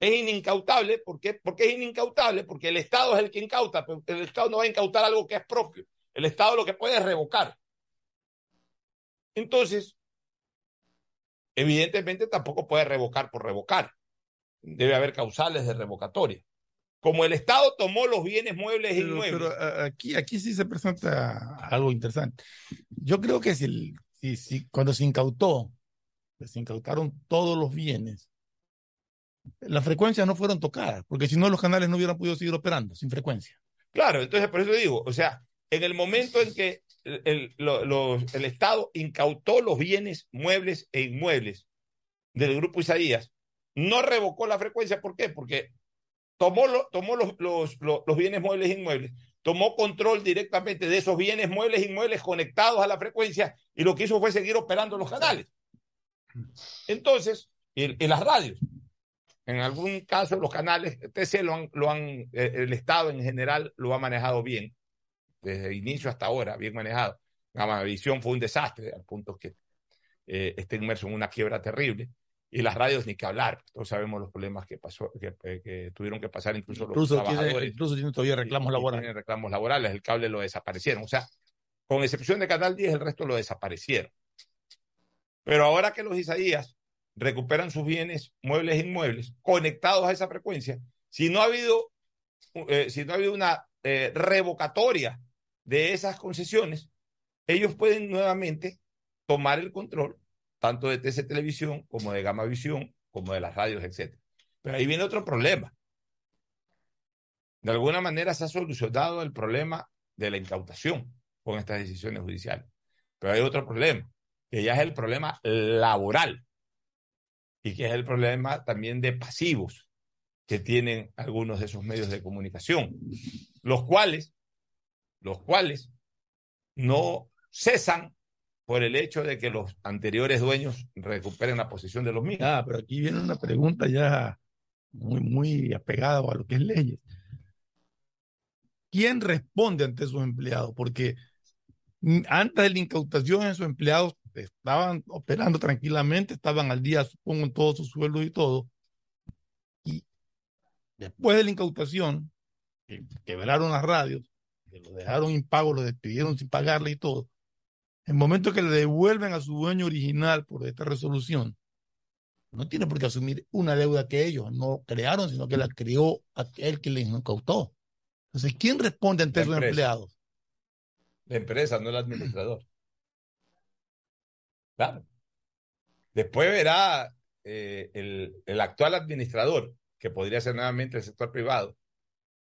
S1: Es inincautable, ¿por qué? Porque es inincautable, porque el Estado es el que incauta, pero el Estado no va a incautar algo que es propio. El Estado lo que puede es revocar. Entonces, evidentemente tampoco puede revocar por revocar. Debe haber causales de revocatoria. Como el Estado tomó los bienes muebles e inmuebles.
S3: Pero aquí, aquí sí se presenta algo interesante. Yo creo que si, si, si cuando se incautó, se incautaron todos los bienes, las frecuencias no fueron tocadas, porque si no los canales no hubieran podido seguir operando sin frecuencia.
S1: Claro, entonces por eso digo, o sea, en el momento en que el, el, lo, el Estado incautó los bienes muebles e inmuebles del grupo Isaías, no revocó la frecuencia. ¿Por qué? Porque tomó, lo, tomó los, los, los, bienes muebles e inmuebles, tomó control directamente de esos bienes muebles e inmuebles conectados a la frecuencia y lo que hizo fue seguir operando los canales. Entonces, y las radios. En algún caso, los canales TC lo han, lo han, eh, el Estado en general lo ha manejado bien, desde el inicio hasta ahora, bien manejado. La visión fue un desastre, al punto que eh, está inmerso en una quiebra terrible. Y las radios ni que hablar, todos sabemos los problemas que pasó, que, que tuvieron que pasar incluso,
S3: incluso
S1: los trabajadores.
S3: Tiene, incluso tienen todavía reclamos laborales.
S1: Tienen reclamos laborales, el cable lo desaparecieron. O sea, con excepción de Canal 10, el resto lo desaparecieron. Pero ahora que los Isaías recuperan sus bienes muebles e inmuebles conectados a esa frecuencia, si no ha habido, eh, si no ha habido una eh, revocatoria de esas concesiones, ellos pueden nuevamente tomar el control tanto de TC Televisión como de Gama Visión, como de las radios, etc. Pero ahí viene otro problema. De alguna manera se ha solucionado el problema de la incautación con estas decisiones judiciales. Pero hay otro problema, que ya es el problema laboral y que es el problema también de pasivos que tienen algunos de esos medios de comunicación, los cuales, los cuales no cesan por el hecho de que los anteriores dueños recuperen la posición de los mismos.
S3: Ah, pero aquí viene una pregunta ya muy, muy apegada a lo que es leyes. ¿Quién responde ante sus empleados? Porque antes de la incautación, esos empleados estaban operando tranquilamente, estaban al día, supongo, en todos sus sueldos y todo. Y después de la incautación, que quebraron las radios, que lo dejaron impago, lo despidieron sin pagarle y todo. En el momento que le devuelven a su dueño original por esta resolución, no tiene por qué asumir una deuda que ellos no crearon, sino que la creó aquel que les incautó. Entonces, ¿quién responde ante esos empleados?
S1: La empresa, no el administrador. Claro. Después verá eh, el, el, actual administrador, que podría ser nuevamente el sector privado,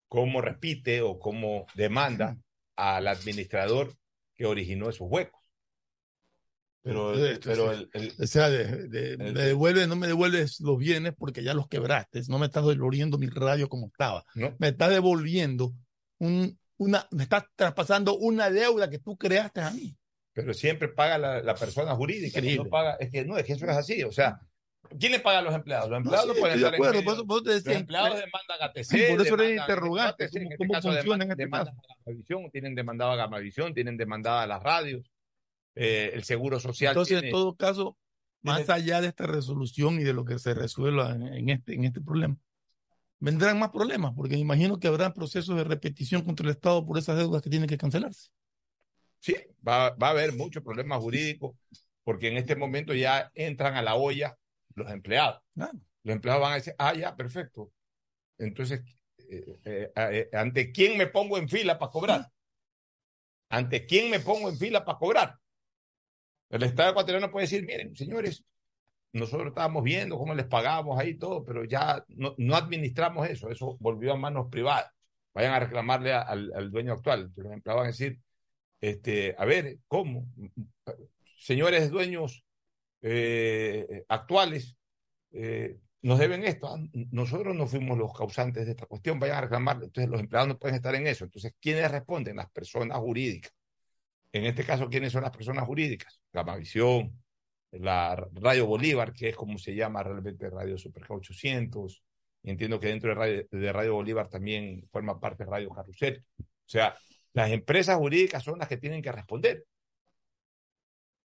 S1: cómo repite o cómo demanda al administrador que originó esos huecos. Pero, pero el, el,
S3: o sea, de, de, el, me devuelve, no me devuelves los bienes porque ya los quebraste, no me estás devolviendo mi radio como estaba,
S1: ¿no?
S3: me estás devolviendo un, una, me estás traspasando una deuda que tú creaste a mí
S1: pero siempre paga la, la persona jurídica. No paga, es que no, es que eso es así. O sea, ¿quién le paga a los empleados? Los empleados no, sí, pueden
S3: estar de acuerdo, en medio. Por eso,
S1: Los empleados demandan a TC.
S3: Por eso eres interrogante.
S1: ¿cómo,
S3: ¿Cómo,
S1: este demandan,
S3: este
S1: demandan a Gamavisión, tienen demandado a Gamavisión, tienen demandada a las radios, eh, el Seguro Social.
S3: Entonces,
S1: tiene,
S3: en todo caso, más allá de esta resolución y de lo que se resuelva en, este, en este problema, vendrán más problemas, porque me imagino que habrá procesos de repetición contra el Estado por esas deudas que tienen que cancelarse.
S1: Sí, va, va a haber muchos problemas jurídicos, porque en este momento ya entran a la olla los empleados. Los empleados van a decir, ah, ya, perfecto. Entonces, eh, eh, eh, ¿ante quién me pongo en fila para cobrar? ¿Ante quién me pongo en fila para cobrar? El Estado ecuatoriano puede decir, miren, señores, nosotros estábamos viendo cómo les pagamos ahí todo, pero ya no, no administramos eso, eso volvió a manos privadas. Vayan a reclamarle al, al, dueño actual. Los empleados van a decir, este, a ver, ¿cómo? Señores dueños eh, actuales, eh, nos deben esto. Ah, nosotros no fuimos los causantes de esta cuestión, vayan a reclamarlo. Entonces los empleados no pueden estar en eso. Entonces, ¿quiénes responden? Las personas jurídicas. En este caso, ¿quiénes son las personas jurídicas? Gamavisión, la Radio Bolívar, que es como se llama realmente Radio Superca 800. Y entiendo que dentro de Radio, de Radio Bolívar también forma parte Radio Carrusel. O sea, las empresas jurídicas son las que tienen que responder.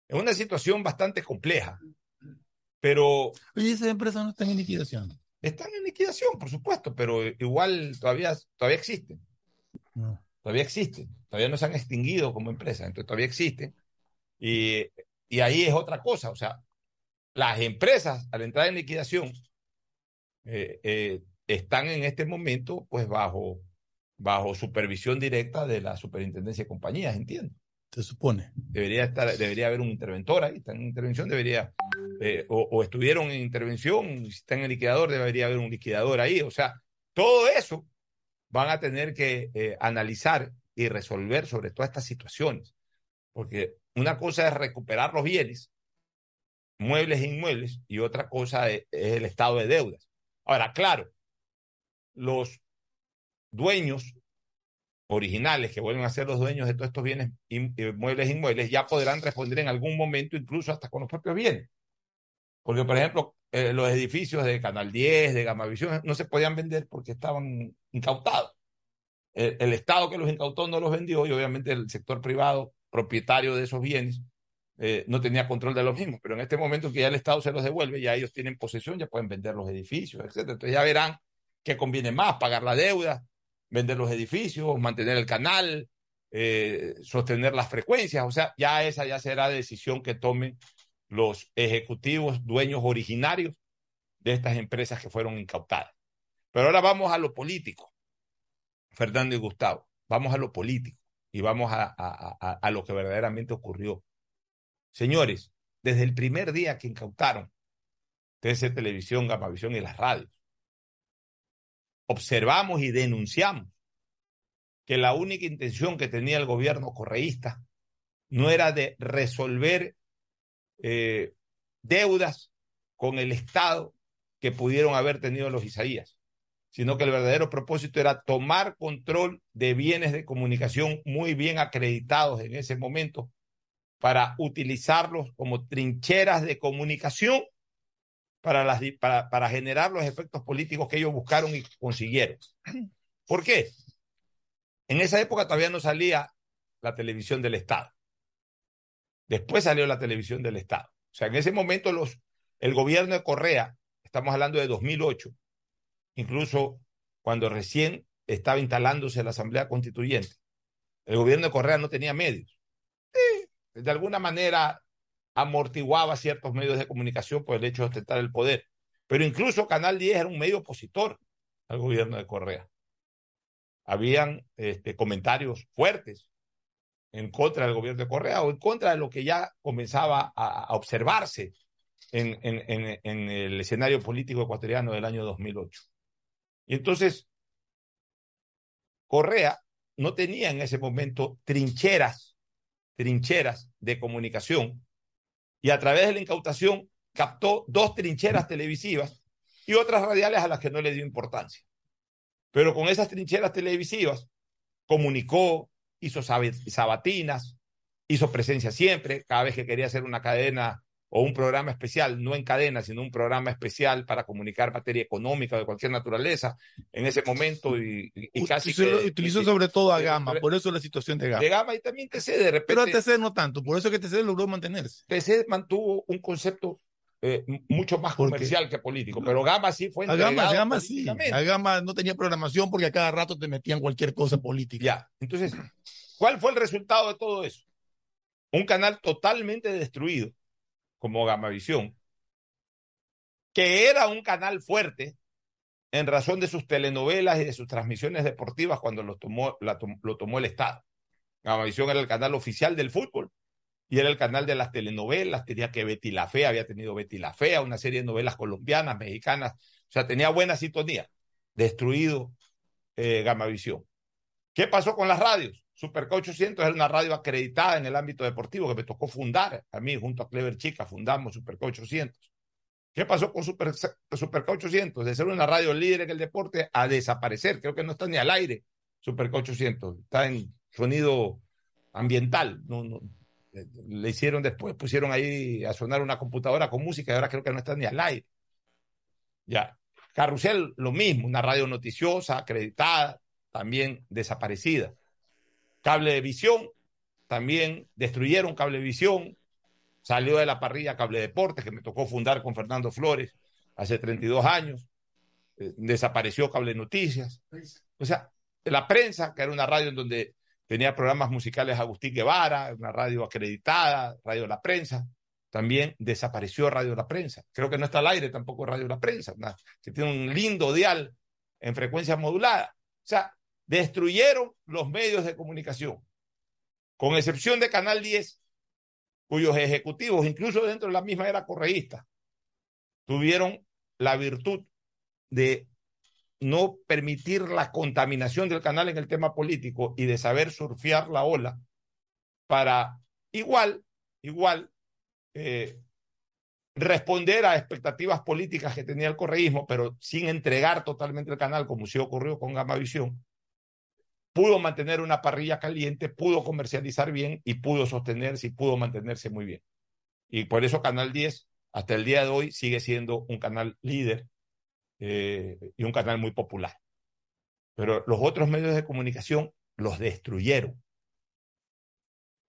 S1: Es una situación bastante compleja, pero...
S3: Oye, esas empresas no están en liquidación.
S1: Están en liquidación, por supuesto, pero igual todavía, todavía existen. Todavía existen. Todavía no se han extinguido como empresas, entonces todavía existen. Y, y ahí es otra cosa. O sea, las empresas al entrar en liquidación eh, eh, están en este momento pues bajo, bajo supervisión directa de la superintendencia de compañías, entiendo.
S3: Se supone.
S1: Debería, estar, debería haber un interventor ahí, están en intervención, debería, eh, o, estuvieron en intervención, si están en liquidador, debería haber un liquidador ahí. O sea, todo eso van a tener que eh, analizar y resolver sobre todas estas situaciones. Porque una cosa es recuperar los bienes, muebles e inmuebles, y otra cosa es el estado de deudas. Ahora, claro, los dueños originales que vuelven a ser los dueños de todos estos bienes muebles e inmuebles ya podrán responder en algún momento incluso hasta con los propios bienes. Porque, por ejemplo, eh, los edificios de Canal 10, de Gamavisión, no se podían vender porque estaban incautados. El, Estado que los incautó no los vendió y obviamente el sector privado, propietario de esos bienes, eh, no tenía control de los mismos. Pero en este momento que ya el Estado se los devuelve, ya ellos tienen posesión, ya pueden vender los edificios, etc. Entonces ya verán qué conviene más, pagar la deuda, vender los edificios, mantener el canal, eh, sostener las frecuencias. O sea, ya esa ya será decisión que tomen los ejecutivos, dueños originarios de estas empresas que fueron incautadas. Pero ahora vamos a lo político, Fernando y Gustavo, vamos a lo político y vamos a, a lo que verdaderamente ocurrió. Señores, desde el primer día que incautaron TC Televisión, Gamavisión y las radios, observamos y denunciamos que la única intención que tenía el gobierno correísta no era de resolver eh, deudas con el Estado que pudieron haber tenido los Isaías, sino que el verdadero propósito era tomar control de bienes de comunicación muy bien acreditados en ese momento para utilizarlos como trincheras de comunicación para, generar los efectos políticos que ellos buscaron y consiguieron. ¿Por qué? En esa época todavía no salía la televisión del Estado. Después salió la televisión del Estado. O sea, en ese momento los, el gobierno de Correa, estamos hablando de 2008, incluso cuando recién estaba instalándose la Asamblea Constituyente, el gobierno de Correa no tenía medios. de alguna manera amortiguaba ciertos medios de comunicación por el hecho de ostentar el poder. Pero incluso Canal 10 era un medio opositor al gobierno de Correa. Habían este, comentarios fuertes en contra del gobierno de Correa o en contra de lo que ya comenzaba a, observarse en, en, en, el escenario político ecuatoriano del año 2008. Y entonces, Correa no tenía en ese momento trincheras, trincheras de comunicación y a través de la incautación captó dos trincheras televisivas y otras radiales a las que no le dio importancia. Pero con esas trincheras televisivas comunicó, hizo sabatinas, hizo presencia siempre, cada vez que quería hacer una cadena o un programa especial, no en cadena, sino un programa especial para comunicar materia económica de cualquier naturaleza en ese momento y, casi...
S3: Se utilizó sobre todo a Gama, por eso la situación de Gama.
S1: De Gama y también TC de repente...
S3: Pero a TC no tanto, por eso que TC logró mantenerse.
S1: TC mantuvo un concepto eh, mucho más comercial que político, pero Gama sí fue
S3: a Gama, Gama sí, a Gama no tenía programación porque a cada rato te metían cualquier cosa política.
S1: Ya, entonces, ¿cuál fue el resultado de todo eso? Un canal totalmente destruido como Gamavisión, que era un canal fuerte en razón de sus telenovelas y de sus transmisiones deportivas cuando lo tomó, lo tomó el Estado. Gamavisión era el canal oficial del fútbol y era el canal de las telenovelas, tenía que Betty la Fea, había tenido Betty la Fea, una serie de novelas colombianas, mexicanas, o sea, tenía buena sintonía. Destruido eh, Gamavisión. ¿Qué pasó con las radios? Superca 800 era una radio acreditada en el ámbito deportivo que me tocó fundar. A mí, junto a Clever Chica, fundamos Superca 800. ¿Qué pasó con Super, Super 800? De ser una radio líder en el deporte a desaparecer. Creo que no está ni al aire Super 800. Está en sonido ambiental. No, no, le hicieron después, pusieron ahí a sonar una computadora con música y ahora creo que no está ni al aire. Ya. Carrusel, lo mismo, una radio noticiosa, acreditada, también desaparecida. Cable de visión, también destruyeron Cablevisión, salió de la parrilla Cable Deportes, que me tocó fundar con Fernando Flores hace 32 años, eh, desapareció Cable Noticias. O sea, la prensa, que era una radio en donde tenía programas musicales Agustín Guevara, una radio acreditada, Radio La Prensa, también desapareció Radio La Prensa. Creo que no está al aire tampoco Radio La Prensa, que tiene un lindo dial en frecuencia modulada. O sea, destruyeron los medios de comunicación, con excepción de Canal 10, cuyos ejecutivos, incluso dentro de la misma era correísta, tuvieron la virtud de no permitir la contaminación del canal en el tema político y de saber surfear la ola para igual, igual, eh, responder a expectativas políticas que tenía el correísmo, pero sin entregar totalmente el canal, como sí ocurrió con Gamavisión, pudo mantener una parrilla caliente, pudo comercializar bien y pudo sostenerse y pudo mantenerse muy bien. Y por eso Canal 10, hasta el día de hoy, sigue siendo un canal líder eh, y un canal muy popular. Pero los otros medios de comunicación los destruyeron.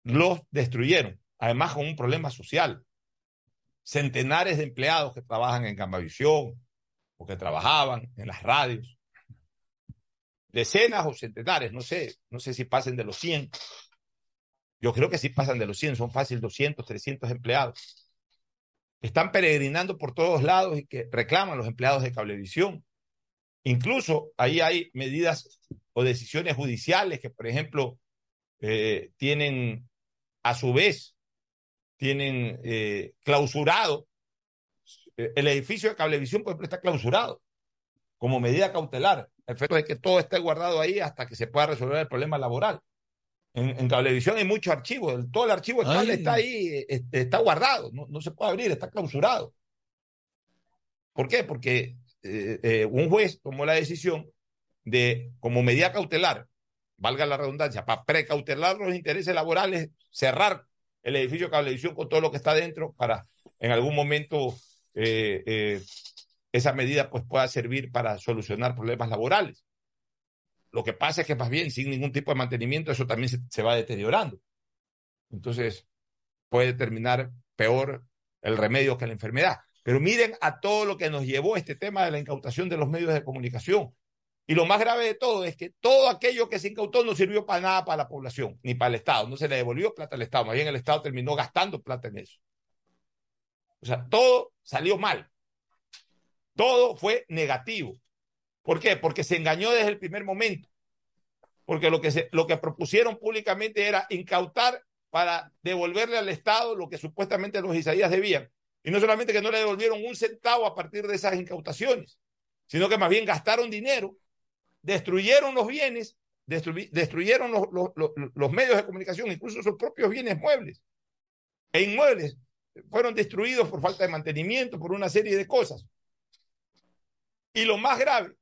S1: Los destruyeron, además con un problema social. Centenares de empleados que trabajan en Gambavisión o que trabajaban en las radios decenas o centenares, no sé, no sé si pasen de los 100. Yo creo que sí pasan de los 100, son fácil 200, 300 empleados. Están peregrinando por todos lados y que reclaman los empleados de Cablevisión. Incluso ahí hay medidas o decisiones judiciales que, por ejemplo, eh, tienen a su vez, tienen eh, clausurado. El edificio de Cablevisión, por ejemplo, está clausurado como medida cautelar efecto de que todo esté guardado ahí hasta que se pueda resolver el problema laboral. En, Cablevisión hay mucho archivo, todo el archivo está ahí, este, está guardado, no, se puede abrir, está clausurado. ¿Por qué? Porque eh, eh, un juez tomó la decisión de, como medida cautelar, valga la redundancia, para precautelar los intereses laborales, cerrar el edificio de Cablevisión con todo lo que está dentro para en algún momento eh, esa medida pues pueda servir para solucionar problemas laborales. Lo que pasa es que más bien sin ningún tipo de mantenimiento eso también se, va deteriorando. Entonces puede terminar peor el remedio que la enfermedad. Pero miren a todo lo que nos llevó este tema de la incautación de los medios de comunicación. Y lo más grave de todo es que todo aquello que se incautó no sirvió para nada para la población, ni para el Estado. No se le devolvió plata al Estado. Más bien el Estado terminó gastando plata en eso. O sea, todo salió mal. Todo fue negativo. ¿Por qué? Porque se engañó desde el primer momento. Porque lo que, se, lo que propusieron públicamente era incautar para devolverle al Estado lo que supuestamente los Isaías debían. Y no solamente que no le devolvieron un centavo a partir de esas incautaciones, sino que más bien gastaron dinero, destruyeron los bienes, destruyeron los, los, los medios de comunicación, incluso sus propios bienes muebles e inmuebles. Fueron destruidos por falta de mantenimiento, por una serie de cosas. Y lo más grave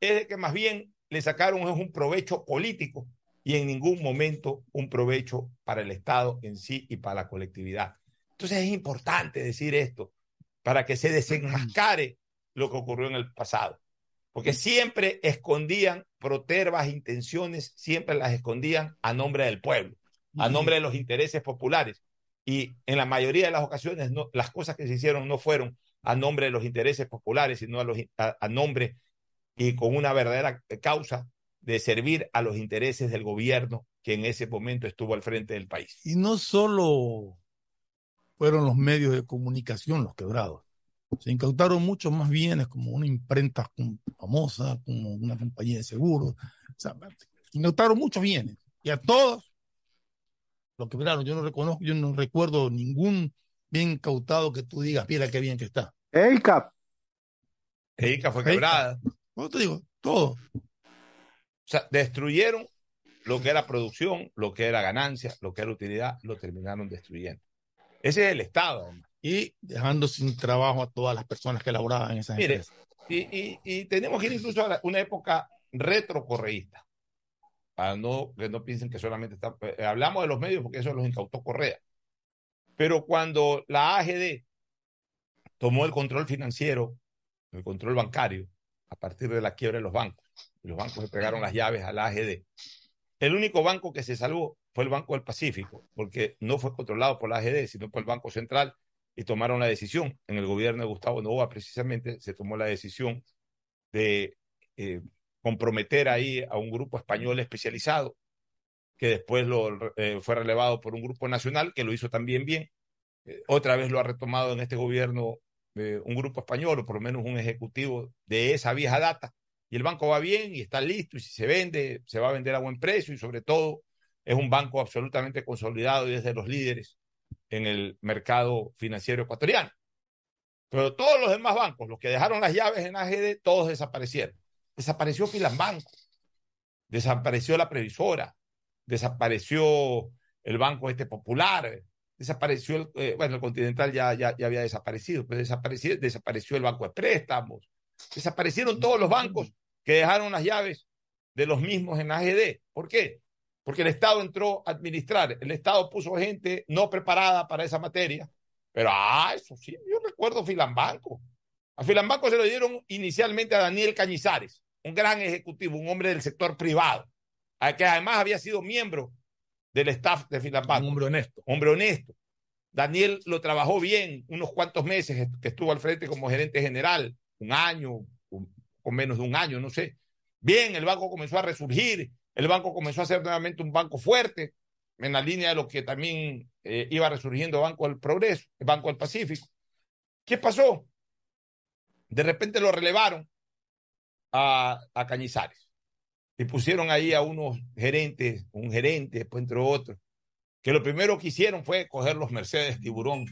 S1: es que más bien le sacaron un provecho político y en ningún momento un provecho para el Estado en sí y para la colectividad. Entonces es importante decir esto para que se desenmascare lo que ocurrió en el pasado, porque siempre escondían protervas intenciones, siempre las escondían a nombre del pueblo, a nombre de los intereses populares. Y en la mayoría de las ocasiones no, las cosas que se hicieron no fueron a nombre de los intereses populares, sino a, los, a, nombre y con una verdadera causa de servir a los intereses del gobierno que en ese momento estuvo al frente del país.
S3: Y no solo fueron los medios de comunicación los quebrados, se incautaron muchos más bienes como una imprenta famosa, como una compañía de seguros, se incautaron muchos bienes y a todos los quebraron. Yo no reconozco, yo no recuerdo ningún bien incautado que tú digas, mira qué bien que está.
S2: EICAP.
S1: EICAP fue quebrada.
S3: ¿Cómo te digo? Todo.
S1: O sea, destruyeron lo que era producción, lo que era ganancia, lo que era utilidad, lo terminaron destruyendo. Ese es el Estado,
S3: y dejando sin trabajo a todas las personas que laboraban en esas
S1: Mire,
S3: empresas.
S1: y, y, y tenemos que ir incluso a la- una época retrocorreísta. Para no, que no piensen que solamente está. eh, hablamos de los medios porque eso los incautó Correa. Pero cuando la AGD tomó el control financiero, el control bancario, a partir de la quiebra de los bancos, y los bancos le pegaron las llaves a la AGD, el único banco que se salvó fue el Banco del Pacífico, porque no fue controlado por la AGD, sino por el Banco Central, y tomaron la decisión. En el gobierno de Gustavo Novoa, precisamente, se tomó la decisión de eh, comprometer ahí a un grupo español especializado, que después lo, eh, fue relevado por un grupo nacional, que lo hizo también bien. Eh, otra vez lo ha retomado en este gobierno un grupo español, o por lo menos un ejecutivo de esa vieja data, y el banco va bien y está listo, y si se vende, se va a vender a buen precio, y sobre todo es un banco absolutamente consolidado y es de los líderes en el mercado financiero ecuatoriano. Pero todos los demás bancos, los que dejaron las llaves en AGD, todos desaparecieron. Desapareció Filambanco, desapareció la previsora, desapareció el banco este popular, desapareció el, eh, bueno, el Continental ya, ya, ya había desaparecido, pero desapareció, desapareció el banco de préstamos, desaparecieron todos los bancos que dejaron las llaves de los mismos en AGD. ¿Por qué? Porque el Estado entró a administrar, el Estado puso gente no preparada para esa materia, pero ah, eso sí, yo recuerdo Filambanco. A Filambanco se lo dieron inicialmente a Daniel Cañizares, un gran ejecutivo, un hombre del sector privado, que además había sido miembro del staff de Filambanco.
S3: Un hombre honesto.
S1: Hombre honesto. Daniel lo trabajó bien unos cuantos meses que estuvo al frente como gerente general, un año, un, con menos de un año, no sé. Bien, el banco comenzó a resurgir, el banco comenzó a ser nuevamente un banco fuerte, en la línea de lo que también eh, iba resurgiendo Banco del Progreso, el Banco del Pacífico. ¿Qué pasó? De repente lo relevaron a, a Cañizares y pusieron ahí a unos gerentes, un gerente, después entre otros, que lo primero que hicieron fue coger los Mercedes Tiburón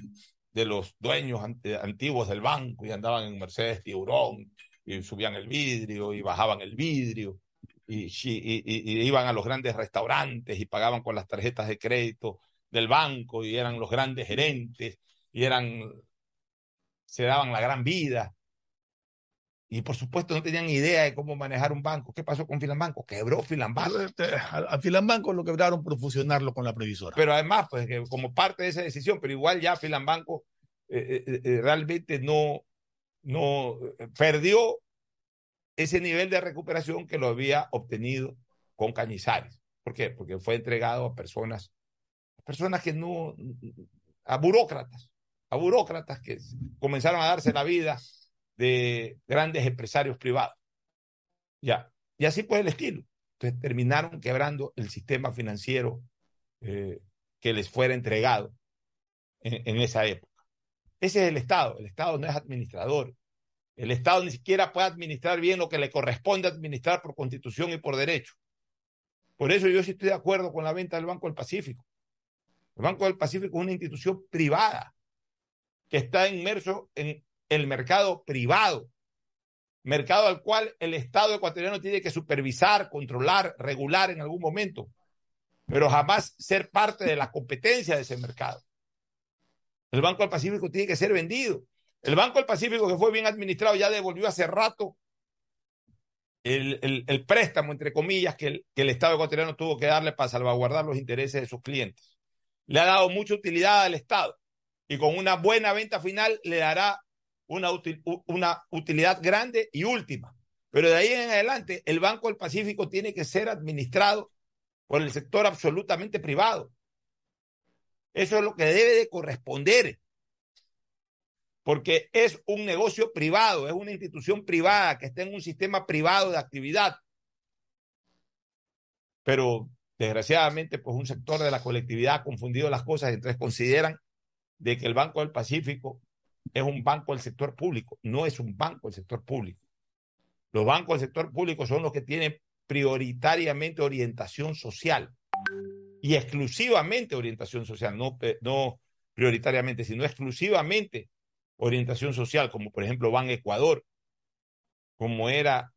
S1: de los dueños antiguos del banco y andaban en Mercedes Tiburón y subían el vidrio y bajaban el vidrio y, y, iban a los grandes restaurantes y pagaban con las tarjetas de crédito del banco y eran los grandes gerentes y eran se daban la gran vida y por supuesto no tenían idea de cómo manejar un banco. ¿Qué pasó con Filambanco? Quebró Filambanco.
S3: A, a Filambanco lo quebraron por fusionarlo con la previsora.
S1: Pero además, pues que como parte de esa decisión, pero igual ya Filambanco eh, eh, realmente no, no perdió ese nivel de recuperación que lo había obtenido con Cañizares. ¿Por qué? Porque fue entregado a personas, personas que no, a burócratas, a burócratas que comenzaron a darse la vida de grandes empresarios privados. Ya, y así pues el estilo. Entonces terminaron quebrando el sistema financiero eh, que les fuera entregado en, en esa época. Ese es el Estado. El Estado no es administrador. El Estado ni siquiera puede administrar bien lo que le corresponde administrar por constitución y por derecho. Por eso yo sí estoy de acuerdo con la venta del Banco del Pacífico. El Banco del Pacífico es una institución privada que está inmerso en el mercado privado, mercado al cual el Estado ecuatoriano tiene que supervisar, controlar, regular en algún momento, pero jamás ser parte de la competencia de ese mercado. El Banco del Pacífico tiene que ser vendido. El Banco del Pacífico, que fue bien administrado, ya devolvió hace rato el, el, préstamo, entre comillas, que el, Estado ecuatoriano tuvo que darle para salvaguardar los intereses de sus clientes. Le ha dado mucha utilidad al Estado y con una buena venta final le dará una, util, una utilidad grande y última. Pero de ahí en adelante, el Banco del Pacífico tiene que ser administrado por el sector absolutamente privado. Eso es lo que debe de corresponder porque es un negocio privado, es una institución privada que está en un sistema privado de actividad. Pero desgraciadamente, pues un sector de la colectividad ha confundido las cosas, entonces consideran de que el Banco del Pacífico es un banco del sector público, no es un banco del sector público. Los bancos del sector público son los que tienen prioritariamente orientación social y exclusivamente orientación social, no, no prioritariamente, sino exclusivamente orientación social, como por ejemplo Ban Ecuador, como era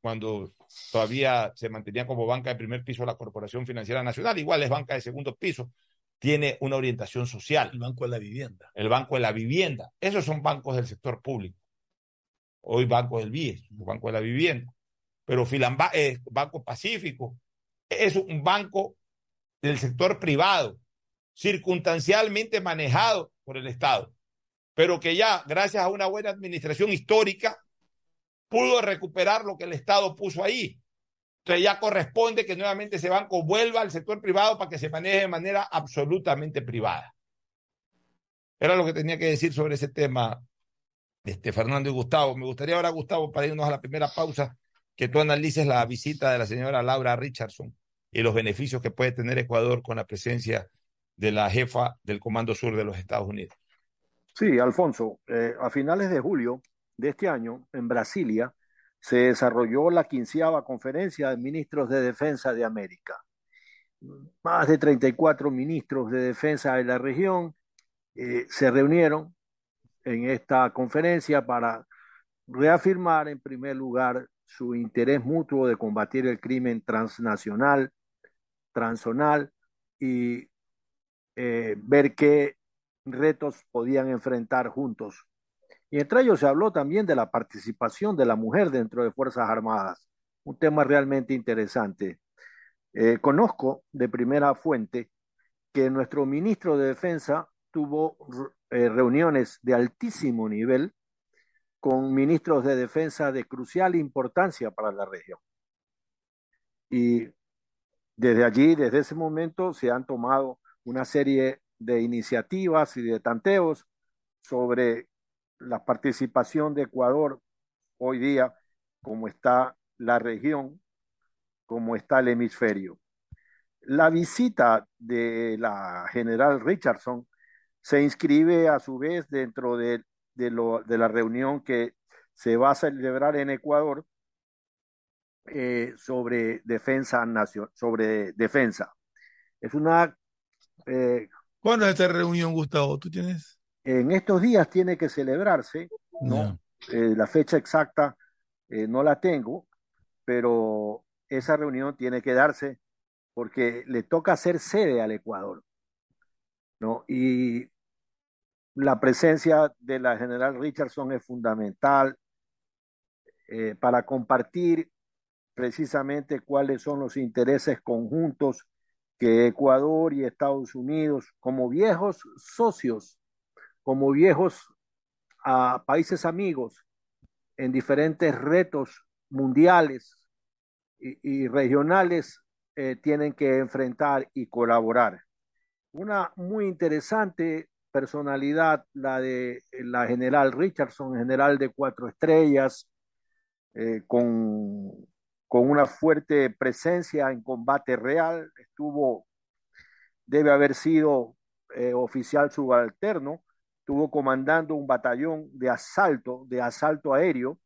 S1: cuando todavía se mantenía como banca de primer piso la Corporación Financiera Nacional, igual es banca de segundo piso, tiene una orientación social.
S3: El Banco de la Vivienda.
S1: El Banco de la Vivienda. Esos son bancos del sector público. Hoy Banco del BIE, Banco de la Vivienda. Pero Filamba, eh, Banco Pacífico es un banco del sector privado, circunstancialmente manejado por el Estado, pero que ya, gracias a una buena administración histórica, pudo recuperar lo que el Estado puso ahí. Entonces ya corresponde que nuevamente ese banco vuelva al sector privado para que se maneje de manera absolutamente privada. Era lo que tenía que decir sobre ese tema, este, Fernando y Gustavo. Me gustaría ahora, Gustavo, para irnos a la primera pausa, que tú analices la visita de la señora Laura Richardson y los beneficios que puede tener Ecuador con la presencia de la jefa del Comando Sur de los Estados Unidos.
S2: Sí, Alfonso, eh, a finales de julio de este año, en Brasilia, se desarrolló la quinceava conferencia de ministros de defensa de América. Más de 34 ministros de defensa de la región eh, se reunieron en esta conferencia para reafirmar, en primer lugar, su interés mutuo de combatir el crimen transnacional, transzonal y eh, ver qué retos podían enfrentar juntos. Y entre ellos se habló también de la participación de la mujer dentro de Fuerzas Armadas, un tema realmente interesante. Eh, conozco de primera fuente que nuestro ministro de Defensa tuvo eh, reuniones de altísimo nivel con ministros de defensa de crucial importancia para la región. Y desde allí, desde ese momento, se han tomado una serie de iniciativas y de tanteos sobre la participación de Ecuador hoy día, como está la región, como está el hemisferio. La visita de la general Richardson se inscribe a su vez dentro de, lo, de la reunión que se va a celebrar en Ecuador eh, sobre defensa nacional, sobre defensa. Es una
S3: eh, ¿Cuándo es esta reunión, Gustavo? ¿Tú tienes?
S2: En estos días tiene que celebrarse, ¿no? Eh, la fecha exacta eh, no la tengo, pero esa reunión tiene que darse porque le toca hacer sede al Ecuador, ¿no? Y la presencia de la general Richardson es fundamental eh, para compartir precisamente cuáles son los intereses conjuntos que Ecuador y Estados Unidos, como viejos socios, como viejos a países amigos en diferentes retos mundiales y, regionales, eh, tienen que enfrentar y colaborar. Una muy interesante personalidad, la de la general Richardson, general de cuatro estrellas, eh, con con una fuerte presencia en combate real, estuvo, debe haber sido eh, oficial subalterno, estuvo comandando un batallón de asalto, de asalto aéreo,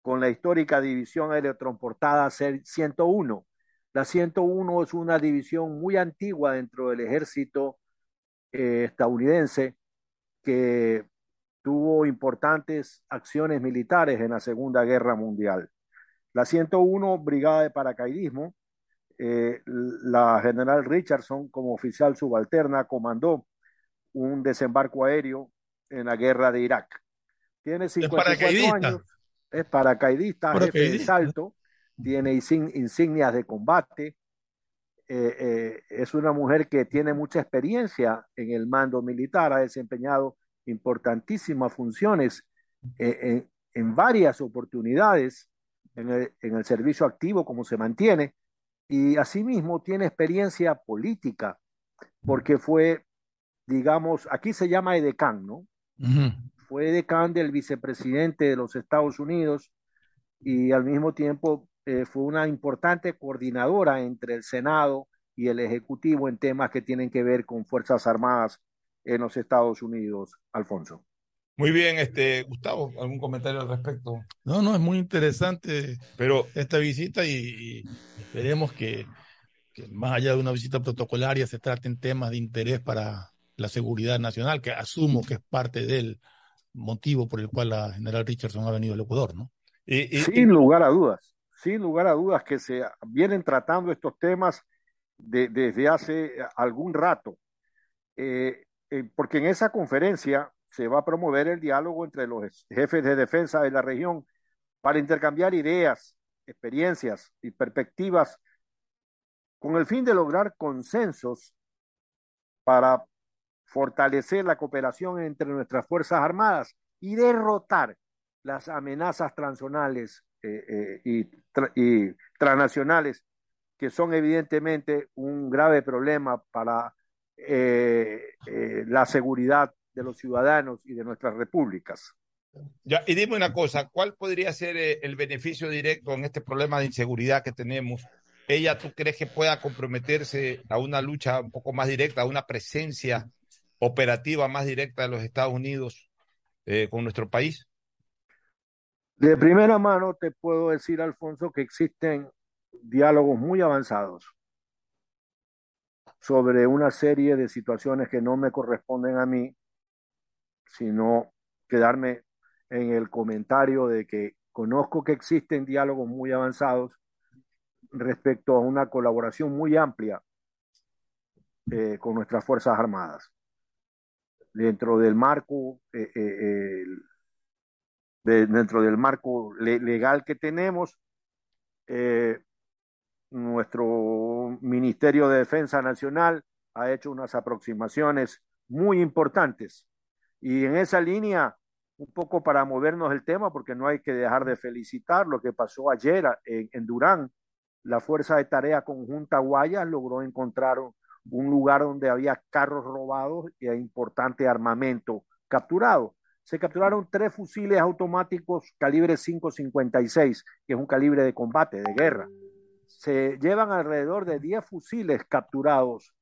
S2: con la histórica división aerotransportada 101. La 101 es una división muy antigua dentro del ejército eh, estadounidense que tuvo importantes acciones militares en la Segunda Guerra Mundial. La 101 Brigada de Paracaidismo, eh, la general Richardson como oficial subalterna comandó un desembarco aéreo en la guerra de Irak. Tiene 54 años, es paracaidista, jefe de salto, tiene insignias de combate, eh, eh, es una mujer que tiene mucha experiencia en el mando militar, ha desempeñado importantísimas funciones en varias oportunidades en el, servicio activo, como se mantiene, y asimismo tiene experiencia política, porque fue, digamos, aquí se llama edecán, ¿no? Fue edecán del vicepresidente de los Estados Unidos y al mismo tiempo eh, fue una importante coordinadora entre el Senado y el Ejecutivo en temas que tienen que ver con Fuerzas Armadas en los Estados Unidos, Alfonso.
S1: Muy bien, este Gustavo, ¿algún comentario al respecto?
S3: No, no, es muy interesante Pero, esta visita y, esperemos que, más allá de una visita protocolaria se traten temas de interés para la seguridad nacional, que asumo que es parte del motivo por el cual la general Richardson ha venido al Ecuador, ¿no?
S2: sin lugar a dudas, sin lugar a dudas que se vienen tratando estos temas desde hace algún rato, eh, eh, porque en esa conferencia se va a promover el diálogo entre los jefes de defensa de la región para intercambiar ideas, experiencias y perspectivas con el fin de lograr consensos para fortalecer la cooperación entre nuestras Fuerzas Armadas y derrotar las amenazas transnacionales eh, eh, y, transnacionales que son evidentemente un grave problema para eh, la seguridad de los ciudadanos y de nuestras repúblicas.
S1: Y dime una cosa, ¿cuál podría ser el beneficio directo en este problema de inseguridad que tenemos? ¿Ella tú crees que pueda comprometerse a una lucha un poco más directa, a una presencia operativa más directa de los Estados Unidos con nuestro país?
S2: De primera mano te puedo decir, Alfonso, que existen diálogos muy avanzados sobre una serie de situaciones que no me corresponden a mí, sino quedarme en el comentario de que conozco que existen diálogos muy avanzados respecto a una colaboración muy amplia eh, con nuestras Fuerzas Armadas. Dentro del marco eh, eh, dentro del marco legal que tenemos. Eh, nuestro Ministerio de Defensa Nacional ha hecho unas aproximaciones muy importantes. Y en esa línea, un poco para movernos el tema, porque no hay que dejar de felicitar lo que pasó ayer en, en Durán. La Fuerza de Tarea Conjunta Guayas logró encontrar un lugar donde había carros robados y importante armamento capturado se capturaron tres fusiles automáticos calibre 5.56, que es un calibre de combate, de guerra. Se llevan alrededor de 10 fusiles capturados,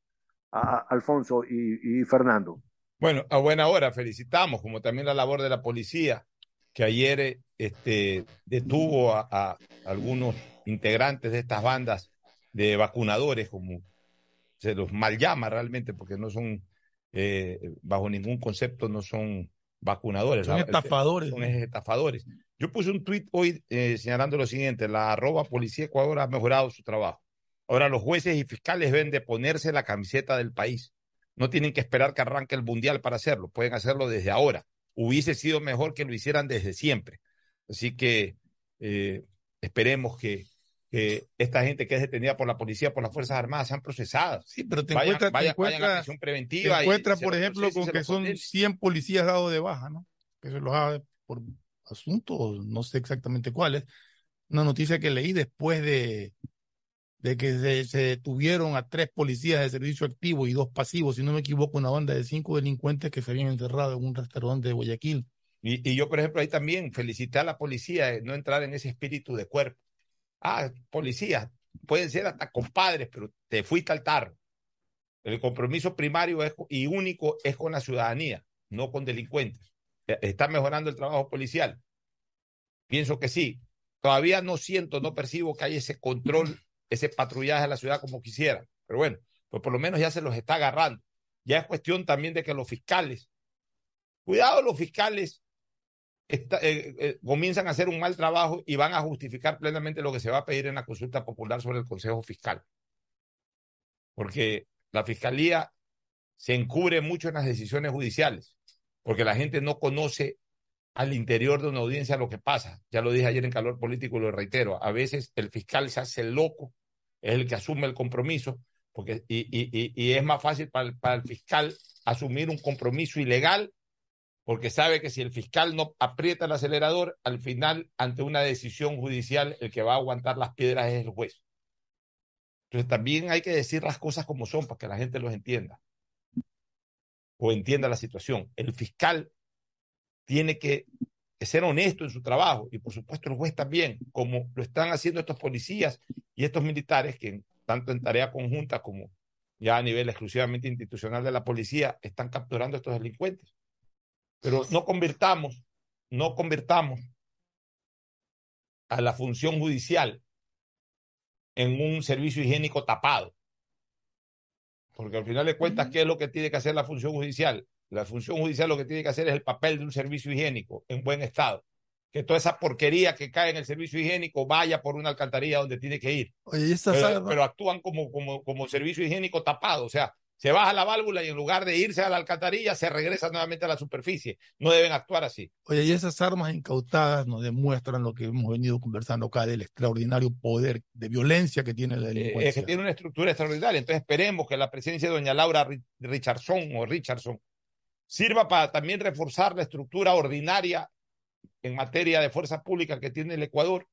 S2: a Alfonso y, Fernando.
S1: Bueno, a buena hora, felicitamos, como también la labor de la policía, que ayer este, detuvo a, algunos integrantes de estas bandas de vacunadores, como se los mal llama realmente, porque no son, eh, bajo ningún concepto, no son vacunadores.
S3: Son estafadores.
S1: Son estafadores. Yo puse un tuit hoy eh, señalando lo siguiente, la arroba Policía Ecuador ha mejorado su trabajo. Ahora los jueces y fiscales deben de ponerse la camiseta del país. No tienen que esperar que arranque el mundial para hacerlo, pueden hacerlo desde ahora. Hubiese sido mejor que lo hicieran desde siempre. Así que eh, esperemos que, esta gente que es detenida por la policía, por las Fuerzas Armadas, sean procesadas.
S3: Sí, pero te encuentras, preventiva. encuentra, por ejemplo, con que son 100 policías dados de baja, ¿no? Que se los haga por asuntos, no sé exactamente cuáles. Una noticia que leí después de, de que se, detuvieron a tres policías de servicio activo y dos pasivos, si no me equivoco, una banda de cinco delincuentes que se habían encerrado en un restaurante de Guayaquil.
S1: Y, y yo, por ejemplo, ahí también felicité a la policía de no entrar en ese espíritu de cuerpo Ah, policía, pueden ser hasta compadres, pero te fuiste al tarro. El compromiso primario y único es con la ciudadanía, no con delincuentes. E, ¿Está mejorando el trabajo policial? Pienso que sí. Todavía no siento, no percibo que hay ese control, ese patrullaje de la ciudad como quisiera. Pero bueno, pues por lo menos ya se los está agarrando. Ya es cuestión también de que los fiscales, cuidado los fiscales eh, eh, comienzan a hacer un mal trabajo y van a justificar plenamente lo que se va a pedir en la consulta popular sobre el Consejo Fiscal. Porque la Fiscalía se encubre mucho en las decisiones judiciales, porque la gente no conoce al interior de una audiencia lo que pasa. Ya lo dije ayer en calor político y lo reitero. A veces el fiscal se hace loco, es el que asume el compromiso, porque, y, y, y es más fácil para para el fiscal asumir un compromiso ilegal porque sabe que si el fiscal no aprieta el acelerador, al final, ante una decisión judicial, el que va a aguantar las piedras es el juez. Entonces también hay que decir las cosas como son para que la gente los entienda o entienda la situación. El fiscal tiene que ser honesto en su trabajo y por supuesto el juez también, como lo están haciendo estos policías y estos militares que tanto en tarea conjunta como ya a nivel exclusivamente institucional de la policía están capturando a estos delincuentes. Pero no convirtamos, no convirtamos a la función judicial en un servicio higiénico tapado. Porque al final de cuentas, ¿qué es lo que tiene que hacer la función judicial? La función judicial lo que tiene que hacer es el papel de un servicio higiénico en buen estado. Que toda esa porquería que cae en el servicio higiénico vaya por una alcantarilla donde tiene que ir.
S3: Oye,
S1: pero, pero, actúan como, como, como servicio higiénico tapado. O sea, Se baja la válvula y en lugar de irse a la alcantarilla, se regresa nuevamente a la superficie. No deben actuar así.
S3: Oye, y esas armas incautadas nos demuestran lo que hemos venido conversando acá del extraordinario poder de violencia que tiene la delincuencia.
S1: Eh, es que tiene una estructura extraordinaria. Entonces esperemos que la presencia de doña Laura Richardson o Richardson sirva para también reforzar la estructura ordinaria en materia de fuerza pública que tiene el Ecuador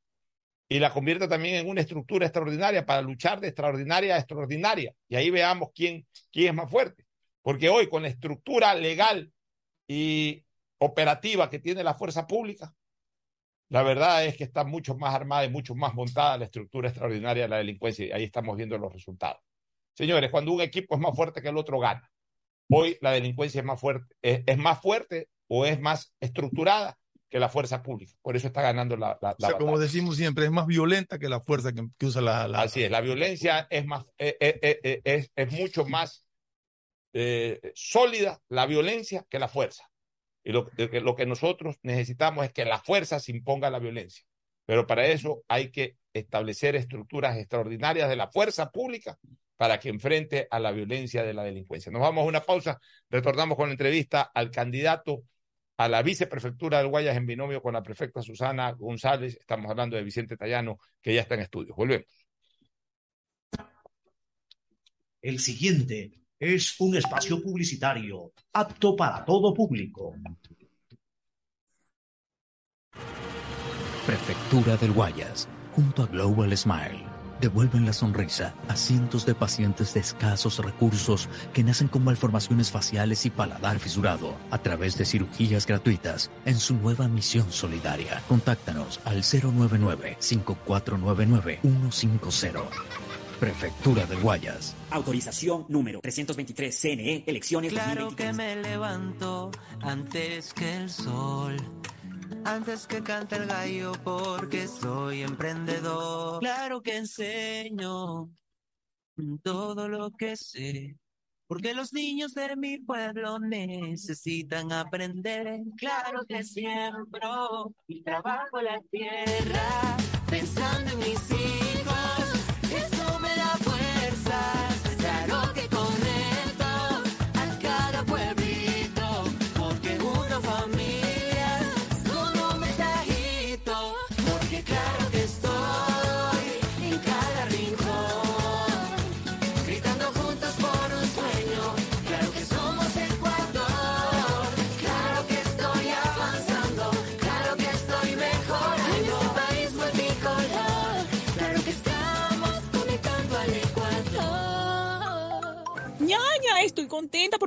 S1: y la convierta también en una estructura extraordinaria para luchar de extraordinaria a extraordinaria. Y ahí veamos quién, quién es más fuerte. Porque hoy con la estructura legal y operativa que tiene la fuerza pública, la verdad es que está mucho más armada y mucho más montada la estructura extraordinaria de la delincuencia y ahí estamos viendo los resultados. Señores, cuando un equipo es más fuerte que el otro, gana. Hoy la delincuencia es más fuerte, es más fuerte o es más estructurada que la fuerza pública. Por eso está ganando la, la,
S3: o sea, Como decimos siempre, es más violenta que la fuerza que, que usa la, la,
S1: Así es, la violencia es, más, eh, eh, eh, es, es, mucho más sólida la violencia que la fuerza. Y lo, lo que nosotros necesitamos es que la fuerza se imponga a la violencia. Pero para eso hay que establecer estructuras extraordinarias de la fuerza pública para que enfrente a la violencia de la delincuencia. Nos vamos a una pausa, retornamos con la entrevista al candidato a la viceprefectura del Guayas en binomio con la prefecta Susana González. Estamos hablando de Vicente Tallano, que ya está en estudios. Volvemos.
S4: El siguiente es un espacio publicitario apto para todo público.
S5: Prefectura del Guayas, junto a Global Smile devuelven la sonrisa a cientos de pacientes de escasos recursos que nacen con malformaciones faciales y paladar fisurado a través de cirugías gratuitas en su nueva misión solidaria. Contáctanos al 099-5499-150. Prefectura del Guayas.
S6: Autorización número 323 CNE, elecciones
S7: Claro que me levanto antes que el sol antes que cante el gallo porque soy emprendedor. Claro que enseño todo lo que sé. Porque los niños de mi pueblo necesitan aprender. Claro que siembro y trabajo la tierra pensando en mis hijos.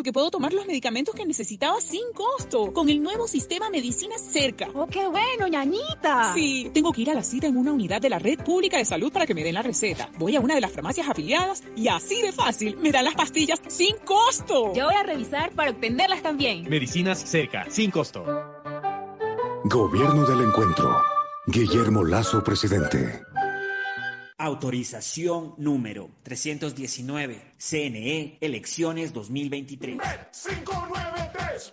S7: Porque
S8: puedo tomar los medicamentos que necesitaba sin costo con el nuevo sistema Medicina Cerca.
S9: ¡Oh, qué bueno, ñañita!
S8: Sí, tengo que ir a la cita en una unidad de la red pública de salud para que me den la receta. Voy a una de las farmacias afiliadas y así de fácil me dan las pastillas sin costo.
S9: Yo voy a revisar para obtenerlas también.
S10: Medicinas cerca, sin costo.
S11: Gobierno del Encuentro. Guillermo Lazo, presidente.
S6: Autorización número 319 CNE, elecciones 2023.
S12: 593.es.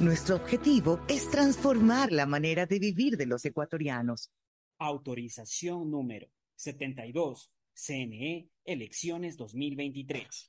S13: Nuestro objetivo es transformar la manera de vivir de los ecuatorianos.
S6: Autorización número 72 CNE, elecciones 2023.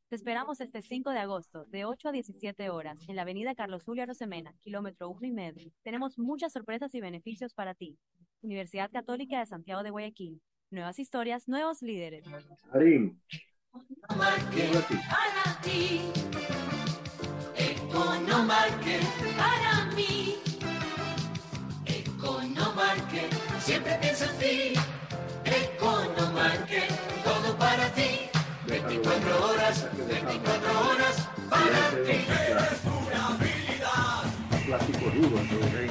S14: Te esperamos este 5 de agosto, de 8 a 17 horas, en la avenida Carlos Julio Arosemena, kilómetro 1 y medio. Tenemos muchas sorpresas y beneficios para ti. Universidad Católica de Santiago de Guayaquil. Nuevas historias, nuevos líderes.
S15: Karim.
S16: para ti. Economarket para mí. Economarket siempre pienso en ti. Economarket, todo para ti. 24 horas, 24 horas para ti. Eres durabilidad.
S15: Plástico duro, ¿no?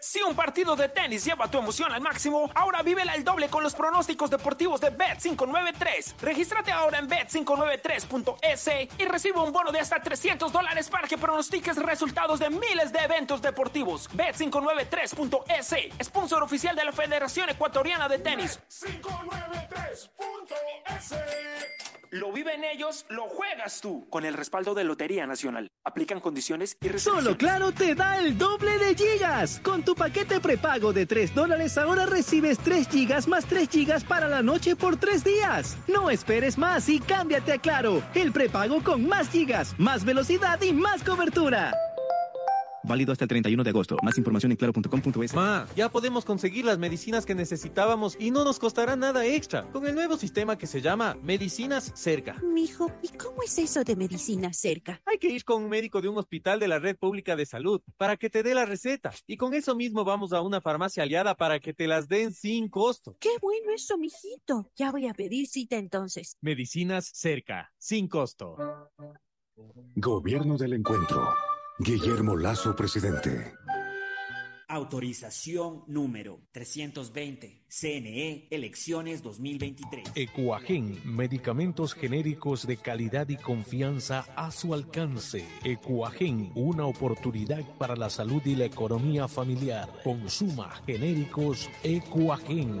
S10: Si un partido de tenis lleva tu emoción al máximo, ahora vívela al doble con los pronósticos deportivos de Bet593. Regístrate ahora en Bet593.es y recibe un bono de hasta 300 dólares para que pronostiques resultados de miles de eventos deportivos. Bet593.es, sponsor oficial de la Federación Ecuatoriana de Tenis.
S16: 593.es
S10: Lo viven ellos, lo juegas tú. Con el respaldo de Lotería Nacional. Aplican condiciones y
S17: Solo Claro te da el doble de gigas. Con tu paquete prepago de 3 dólares ahora recibes 3 gigas más 3 gigas para la noche por 3 días. No esperes más y cámbiate a Claro. El prepago con más gigas, más velocidad y más cobertura.
S5: Válido hasta el 31 de agosto. Más información en claro.com.es.
S18: Ma, ya podemos conseguir las medicinas que necesitábamos y no nos costará nada extra con el nuevo sistema que se llama Medicinas Cerca.
S19: Mijo, ¿y cómo es eso de medicina cerca?
S18: Hay que ir con un médico de un hospital de la red pública de salud para que te dé la receta. Y con eso mismo vamos a una farmacia aliada para que te las den sin costo.
S19: Qué bueno eso, mijito. Ya voy a pedir cita entonces.
S18: Medicinas Cerca, sin costo.
S11: Gobierno del Encuentro. Guillermo Lazo, presidente.
S6: Autorización número 320. CNE Elecciones 2023.
S20: Ecuagen, medicamentos genéricos de calidad y confianza a su alcance. Ecuagen, una oportunidad para la salud y la economía familiar. Consuma genéricos Ecuagen.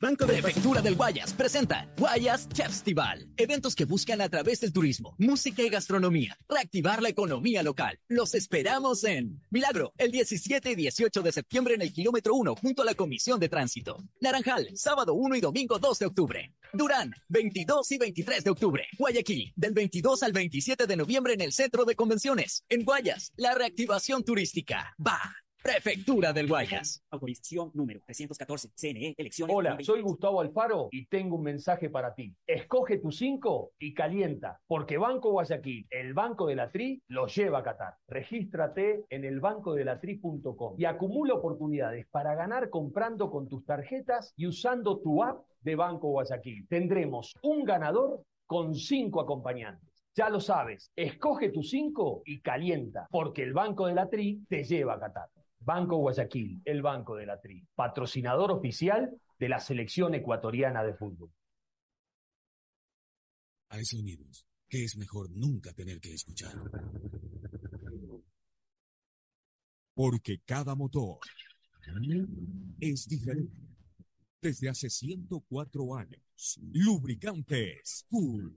S21: Banco de
S22: Prefectura del Guayas presenta Guayas Festival. Eventos que buscan a través del turismo, música y gastronomía reactivar la economía local. Los esperamos en Milagro, el 17 y 18 de septiembre en el kilómetro 1 junto a la Comisión de Tránsito. Naranjal, sábado 1 y domingo 2 de octubre. Durán, 22 y 23 de octubre. Guayaquil, del 22 al 27 de noviembre en el Centro de Convenciones. En Guayas, la reactivación turística. Va. Prefectura del Guayas.
S6: Autorización número 314. CNE Elecciones.
S23: Hola, soy Gustavo Alfaro y tengo un mensaje para ti. Escoge tu 5 y calienta, porque Banco Guayaquil, el Banco de la Tri, lo lleva a Qatar. Regístrate en elbancodelatri.com y acumula oportunidades para ganar comprando con tus tarjetas y usando tu app de Banco Guayaquil. Tendremos un ganador con cinco acompañantes. Ya lo sabes, escoge tu 5 y calienta, porque el Banco de la Tri te lleva a Qatar. Banco Guayaquil, el Banco de la Tri, patrocinador oficial de la selección ecuatoriana de fútbol.
S24: Hay sonidos que es mejor nunca tener que escuchar. Porque cada motor es diferente. Desde hace 104 años, Lubricantes Cool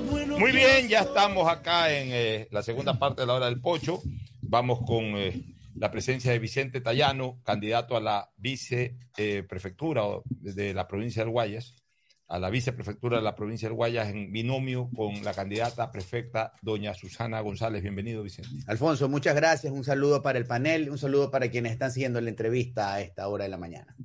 S1: Muy bien, ya estamos acá en eh, la segunda parte de la hora del pocho. Vamos con eh, la presencia de Vicente Tallano, candidato a la viceprefectura de la provincia del Guayas, a la viceprefectura de la provincia del Guayas en binomio con la candidata prefecta doña Susana González. Bienvenido, Vicente.
S25: Alfonso, muchas gracias. Un saludo para el panel, un saludo para quienes están siguiendo la entrevista a esta hora de la mañana.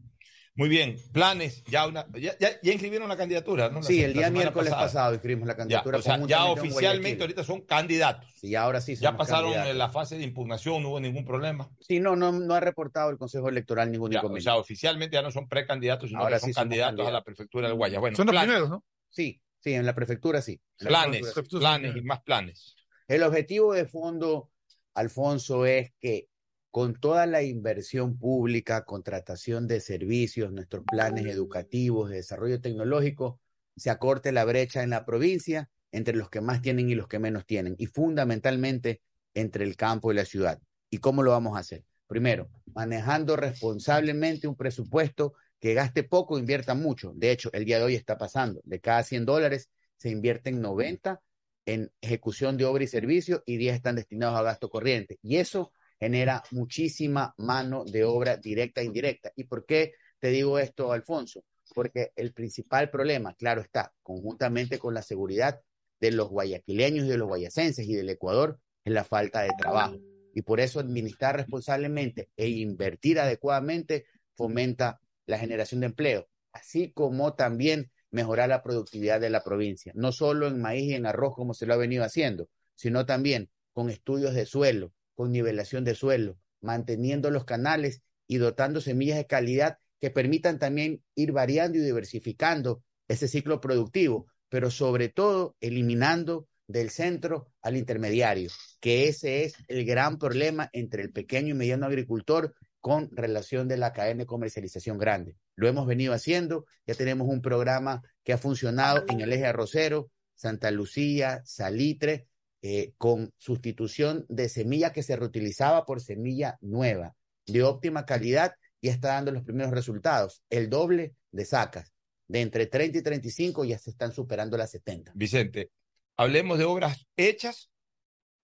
S1: Muy bien, planes, ya una, ya, ya, ya inscribieron la candidatura, ¿no? La
S25: Sí, el día miércoles
S1: pasada.
S25: pasado inscribimos la candidatura.
S1: Ya, o sea, ya oficialmente ahorita son candidatos.
S25: Sí, ahora sí
S1: Ya pasaron
S25: candidatos.
S1: la fase de impugnación, no hubo ningún problema.
S25: Sí, no, no, no ha reportado el Consejo Electoral ningún
S1: Ya, o
S25: inconveniente.
S1: sea, oficialmente ya no son precandidatos, sino
S25: Ahora
S1: que son
S25: sí
S1: candidatos a la prefectura del Guayas. Bueno,
S25: Son los primeros, ¿no? Sí, sí, en la prefectura sí. La
S1: planes,
S25: prefectura.
S1: planes y más planes.
S25: El objetivo de fondo, Alfonso, es que con toda la inversión pública, contratación de servicios, nuestros planes educativos, de desarrollo tecnológico, se acorte la brecha en la provincia entre los que más tienen y los que menos tienen, y fundamentalmente entre el campo y la ciudad. ¿Y cómo lo vamos a hacer? Primero, manejando responsablemente un presupuesto que gaste poco, invierta mucho. De hecho, el día de hoy está pasando. De cada 100 dólares se invierten 90 en ejecución de obra y servicio y 10 están destinados a gasto corriente. Y eso genera muchísima mano de obra directa e indirecta. ¿Y por qué te digo esto, Alfonso? Porque el principal problema, claro está, conjuntamente con la seguridad de los guayaquileños y de los guayacenses y del Ecuador, es la falta de trabajo. Y por eso administrar responsablemente e invertir adecuadamente fomenta la generación de empleo, así como también mejorar la productividad de la provincia, no solo en maíz y en arroz como se lo ha venido haciendo, sino también con estudios de suelo, con nivelación de suelo, manteniendo los canales y dotando semillas de calidad que permitan también ir variando y diversificando ese ciclo productivo, pero sobre todo eliminando del centro al intermediario, que ese es el gran problema entre el pequeño y mediano agricultor con relación de la cadena de comercialización grande. Lo hemos venido haciendo, ya tenemos un programa que ha funcionado en el eje arrocero, Santa Lucía, Salitre, eh, con sustitución de semilla que se reutilizaba por semilla nueva, de óptima calidad, y está dando los primeros resultados, el doble de sacas, de entre 30 y 35 ya se están superando las 70.
S1: Vicente, hablemos de obras hechas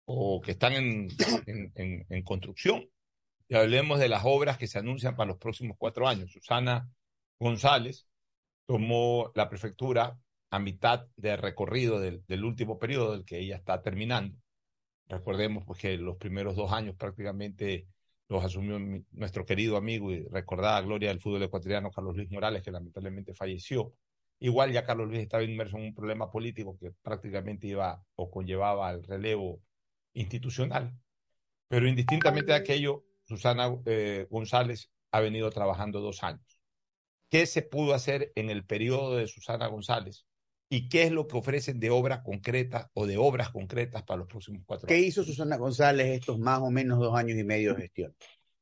S1: o que están en, en- en- en construcción. Y hablemos de las obras que se anuncian para los próximos cuatro años. Susana González tomó la prefectura a mitad del recorrido del, del último periodo del que ella está terminando. Recordemos pues, que los primeros dos años prácticamente los asumió mi- nuestro querido amigo y recordada gloria del fútbol ecuatoriano, Carlos Luis Morales, que lamentablemente falleció. Igual ya Carlos Luis estaba inmerso en un problema político que prácticamente iba o conllevaba al relevo institucional. Pero indistintamente de aquello, Susana eh, González ha venido trabajando dos años. ¿Qué se pudo hacer en el periodo de Susana González? ¿Y qué es lo que ofrecen de obras concretas o de obras concretas para los próximos cuatro
S25: ¿Qué
S1: años?
S25: hizo Susana González estos más o menos dos años y medio de gestión?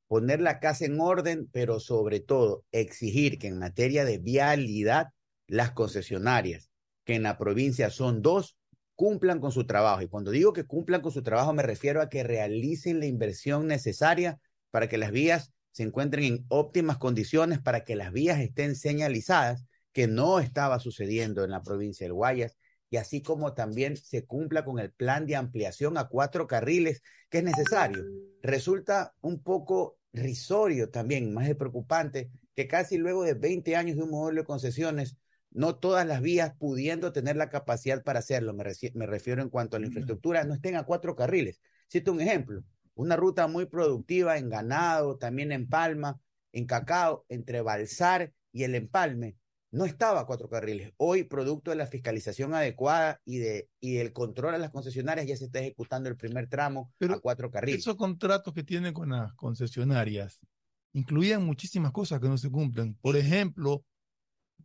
S25: Poner la casa en orden, pero sobre todo exigir que en materia de vialidad las concesionarias que en la provincia son dos, cumplan con su trabajo. Y cuando digo que cumplan con su trabajo, me refiero a que realicen la inversión necesaria para que las vías se encuentren en óptimas condiciones, para que las vías estén señalizadas, que no estaba sucediendo en la provincia del Guayas, y así como también se cumpla con el plan de ampliación a cuatro carriles que es necesario. Resulta un poco risorio también, más de preocupante, que casi luego de 20 años de un modelo de concesiones, no todas las vías pudiendo tener la capacidad para hacerlo, me, refiero en cuanto a la infraestructura, no estén a cuatro carriles. Cito un ejemplo, una ruta muy productiva en ganado, también en palma, en cacao, entre Balsar y el Empalme, no estaba a cuatro carriles. Hoy, producto de la fiscalización adecuada y, de, y del control a las concesionarias, ya se está ejecutando el primer tramo a cuatro carriles.
S26: Esos contratos que tienen con las concesionarias incluían muchísimas cosas que no se cumplen. Por ejemplo,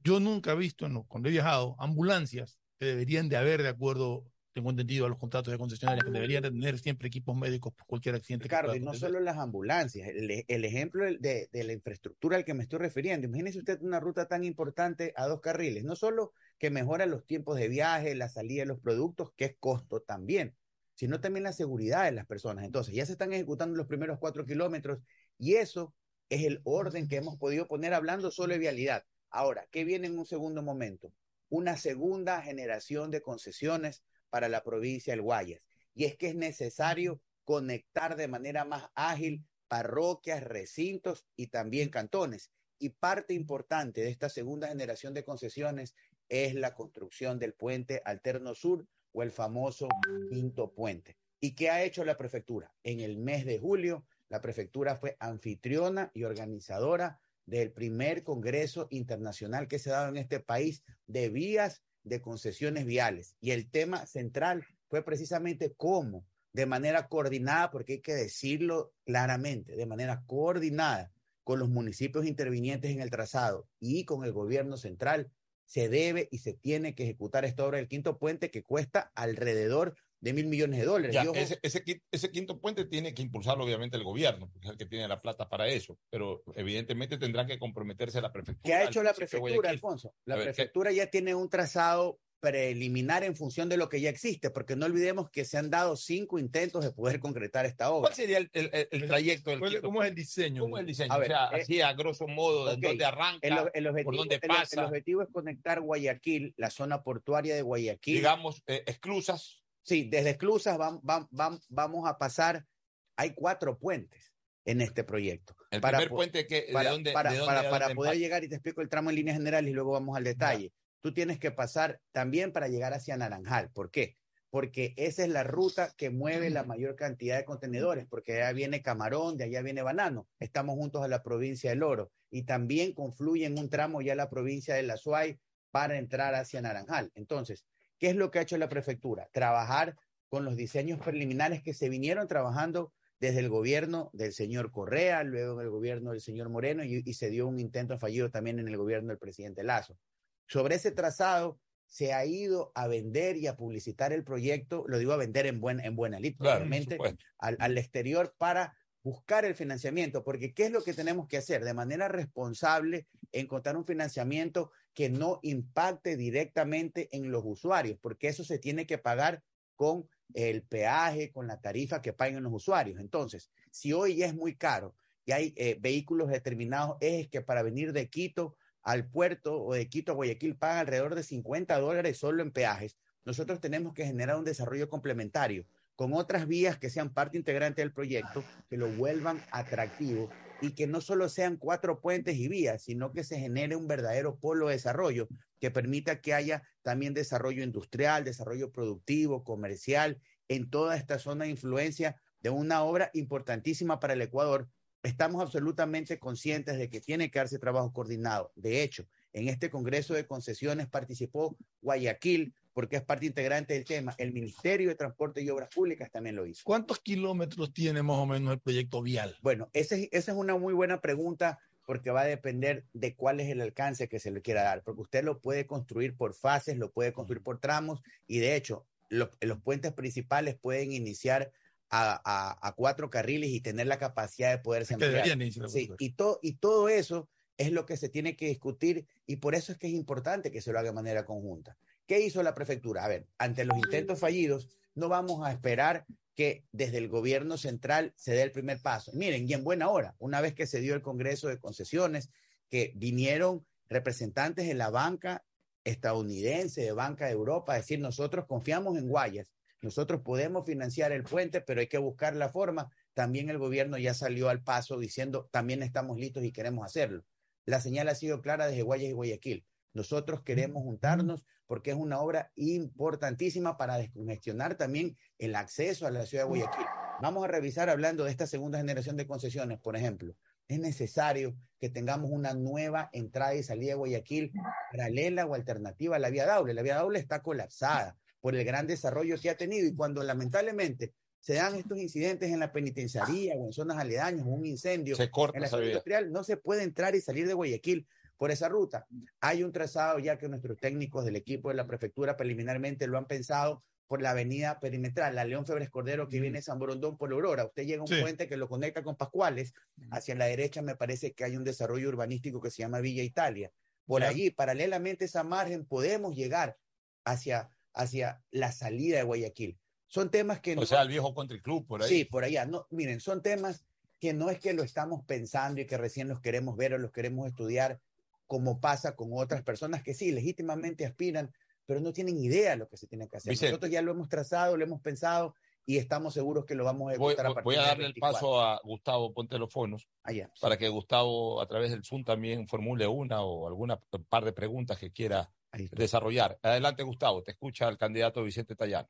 S26: yo nunca he visto, cuando he viajado, ambulancias que deberían de haber, de acuerdo, tengo entendido, a los contratos de concesionarias, que deberían de tener siempre equipos médicos por cualquier accidente. que
S25: Ricardo, y no solo las ambulancias, el, e, el ejemplo de, de la infraestructura al que me estoy refiriendo. Imagínese usted una ruta tan importante a dos carriles, no solo que mejora los tiempos de viaje, la salida de los productos, que es costo también, sino también la seguridad de las personas. Entonces, ya se están ejecutando los primeros cuatro kilómetros y eso es el orden que hemos podido poner hablando solo de vialidad. Ahora, ¿qué viene en un segundo momento? Una segunda generación de concesiones para la provincia del Guayas. Y es que es necesario conectar de manera más ágil parroquias, recintos y también cantones. Y parte importante de esta segunda generación de concesiones es la construcción del puente alterno sur o el famoso quinto puente. ¿Y qué ha hecho la prefectura? En el mes de julio, la prefectura fue anfitriona y organizadora del primer Congreso Internacional que se ha dado en este país de vías de concesiones viales. Y el tema central fue precisamente cómo, de manera coordinada, porque hay que decirlo claramente, de manera coordinada con los municipios intervinientes en el trazado y con el gobierno central, se debe y se tiene que ejecutar esta obra del quinto puente que cuesta alrededor de mil millones de dólares.
S27: Ya, ese, ese, ese quinto puente tiene que impulsarlo obviamente el gobierno, porque es el que tiene la plata para eso, pero evidentemente tendrá que comprometerse la prefectura.
S25: ¿Qué ha hecho la prefectura. Alfonso? La
S27: A ver, ¿qué-
S25: prefectura ya tiene un trazado preliminar en función de lo que ya existe, porque no olvidemos que se han dado cinco intentos de poder concretar esta obra.
S27: ¿Cuál sería el, el- el- el trayecto del
S26: ¿Cuál-
S27: quinto
S26: ¿Cómo es el diseño?
S27: ¿Cómo es el diseño?
S25: A ver,
S27: o sea,
S25: eh,
S27: así a grosso modo, ¿de
S25: Ok,
S27: dónde arranca?
S25: El, el objetivo,
S27: ¿Por dónde
S25: el- el
S27: pasa?
S25: objetivo es conectar Guayaquil, la zona portuaria de Guayaquil.
S27: Digamos, eh, esclusas.
S25: Sí, desde Esclusas vam- vam- vam- vamos a pasar, hay cuatro puentes en este proyecto.
S27: El
S25: Para
S27: primer puente que,
S25: para,
S27: ¿de dónde,
S25: para-
S27: de dónde
S25: para-
S27: a
S25: para
S27: dónde
S25: poder llegar, y te explico el tramo en líneas generales y luego vamos al detalle. Tú tienes que pasar también para llegar hacia Naranjal. ¿Por qué? Porque esa es la ruta que mueve la mayor cantidad de contenedores, porque de allá viene Camarón, de allá viene Banano. Estamos juntos a la provincia del Oro y también confluye en un tramo ya la provincia de La Suay para entrar hacia Naranjal. Entonces, ¿qué es lo que ha hecho la prefectura? Trabajar con los diseños preliminares que se vinieron trabajando desde el gobierno del señor Correa, luego en el gobierno del señor Moreno y, y se dio un intento fallido también en el gobierno del presidente Lazo. Sobre ese trazado se ha ido a vender y a publicitar el proyecto, lo digo a vender en, buen, en buena lid,
S27: Claro,
S25: al exterior para buscar el financiamiento, porque ¿qué es lo que tenemos que hacer? De manera responsable, encontrar un financiamiento que no impacte directamente en los usuarios, porque eso se tiene que pagar con el peaje, con la tarifa que paguen los usuarios. Entonces, si hoy ya es muy caro y hay eh, vehículos determinados ejes que para venir de Quito al puerto o de Quito a Guayaquil pagan alrededor de 50 dólares solo en peajes, nosotros tenemos que generar un desarrollo complementario con otras vías que sean parte integrante del proyecto, que lo vuelvan atractivo y que no solo sean cuatro puentes y vías, sino que se genere un verdadero polo de desarrollo que permita que haya también desarrollo industrial, desarrollo productivo, comercial, en toda esta zona de influencia de una obra importantísima para el Ecuador. Estamos absolutamente conscientes de que tiene que darse trabajo coordinado. De hecho, en este Congreso de Concesiones participó Guayaquil, porque es parte integrante del tema. El Ministerio de Transporte y Obras Públicas también lo hizo.
S26: ¿Cuántos kilómetros tiene más o menos el proyecto vial?
S25: Bueno, esa es una muy buena pregunta porque va a depender de cuál es el alcance que se le quiera dar, porque usted lo puede construir por fases, lo puede construir por tramos y de hecho los, los puentes principales pueden iniciar a, a- a cuatro carriles y tener la capacidad de poderse ampliar. Sí, y, to- y todo eso es lo que se tiene que discutir y por eso es que es importante que se lo haga de manera conjunta. ¿Qué hizo la prefectura? A ver, ante los intentos fallidos, no vamos a esperar que desde el gobierno central se dé el primer paso. Miren, y en buena hora, una vez que se dio el Congreso de Concesiones, que vinieron representantes de la banca estadounidense, de Banca de Europa, a decir, nosotros confiamos en Guayas, nosotros podemos financiar el puente, pero hay que buscar la forma. También el gobierno ya salió al paso diciendo, también estamos listos y queremos hacerlo. La señal ha sido clara desde Guayas y Guayaquil. Nosotros queremos juntarnos porque es una obra importantísima para descongestionar también el acceso a la ciudad de Guayaquil. Vamos a revisar hablando de esta segunda generación de concesiones, por ejemplo. Es necesario que tengamos una nueva entrada y salida de Guayaquil paralela o alternativa a la vía Daule. La vía Daule está colapsada por el gran desarrollo que ha tenido y cuando lamentablemente se dan estos incidentes en la penitenciaría o en zonas aledañas un incendio
S1: Se corta
S25: en la zona industrial, no se puede entrar y salir de Guayaquil por esa ruta. Hay un trazado ya que nuestros técnicos del equipo de la prefectura preliminarmente lo han pensado por la avenida perimetral, la León Febres Cordero que viene de San Borondón por Aurora. Usted llega a un
S3: Sí.
S25: puente que lo conecta con Pascuales. Hacia la derecha me parece que hay un desarrollo urbanístico que se llama Villa Italia. Por allí, paralelamente a esa margen, podemos llegar hacia, hacia la salida de Guayaquil. Son temas que...
S1: O
S25: no-
S1: sea, el viejo country club por ahí.
S25: Sí, por allá. No, miren, son temas que no es que lo estamos pensando y que recién los queremos ver o los queremos estudiar, como pasa con otras personas que sí, legítimamente aspiran, pero no tienen idea de lo que se tiene que hacer.
S1: Vicente.
S25: Nosotros ya lo hemos trazado, lo hemos pensado y estamos seguros que lo vamos a
S1: Voy,
S25: ejecutar a partir
S1: voy a darle el
S25: 24.
S1: paso a Gustavo Ponte los Fonos
S25: Allá.
S1: para que Gustavo a través del Zoom también formule una o alguna par de preguntas que quiera desarrollar. Adelante, Gustavo, te escucha el candidato Vicente Tallano.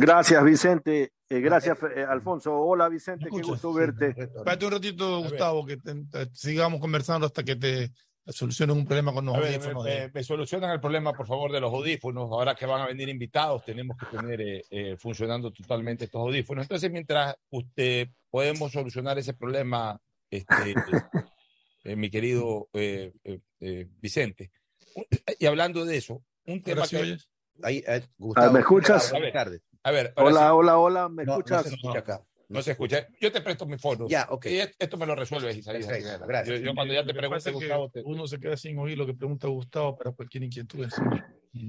S2: Gracias, Vicente. Eh, gracias, eh, Alfonso. Hola, Vicente, qué gusto verte.
S3: Espérate un ratito, Gustavo, que te- te- sigamos conversando hasta que te solucionen un problema con los
S1: A
S3: audífonos
S1: me,
S3: de-
S1: me- me solucionan el problema, por favor, de los audífonos. Ahora que van a venir invitados, tenemos que tener eh, eh, funcionando totalmente estos audífonos. Entonces, mientras usted podemos solucionar ese problema, este, eh, mi querido eh, eh, eh, Vicente. Y hablando de eso, un tema que...
S25: Ahí, eh,
S2: Ah,
S25: Gustavo,
S2: ¿Me escuchas?
S1: Ver,
S25: tardes.
S1: A ver,
S2: Hola,
S1: sí.
S2: hola, hola, ¿me
S25: No, no
S2: escuchas?
S25: se escucha acá.
S1: No se escucha. Yo te presto mi fono.
S25: Ya, ok.
S1: Y esto me lo resuelves, Isaías.
S25: Gracias.
S1: Yo, yo cuando ya te pregunte, Gustavo, te-
S3: Uno se queda sin oír lo que pregunta Gustavo para cualquier inquietud. es.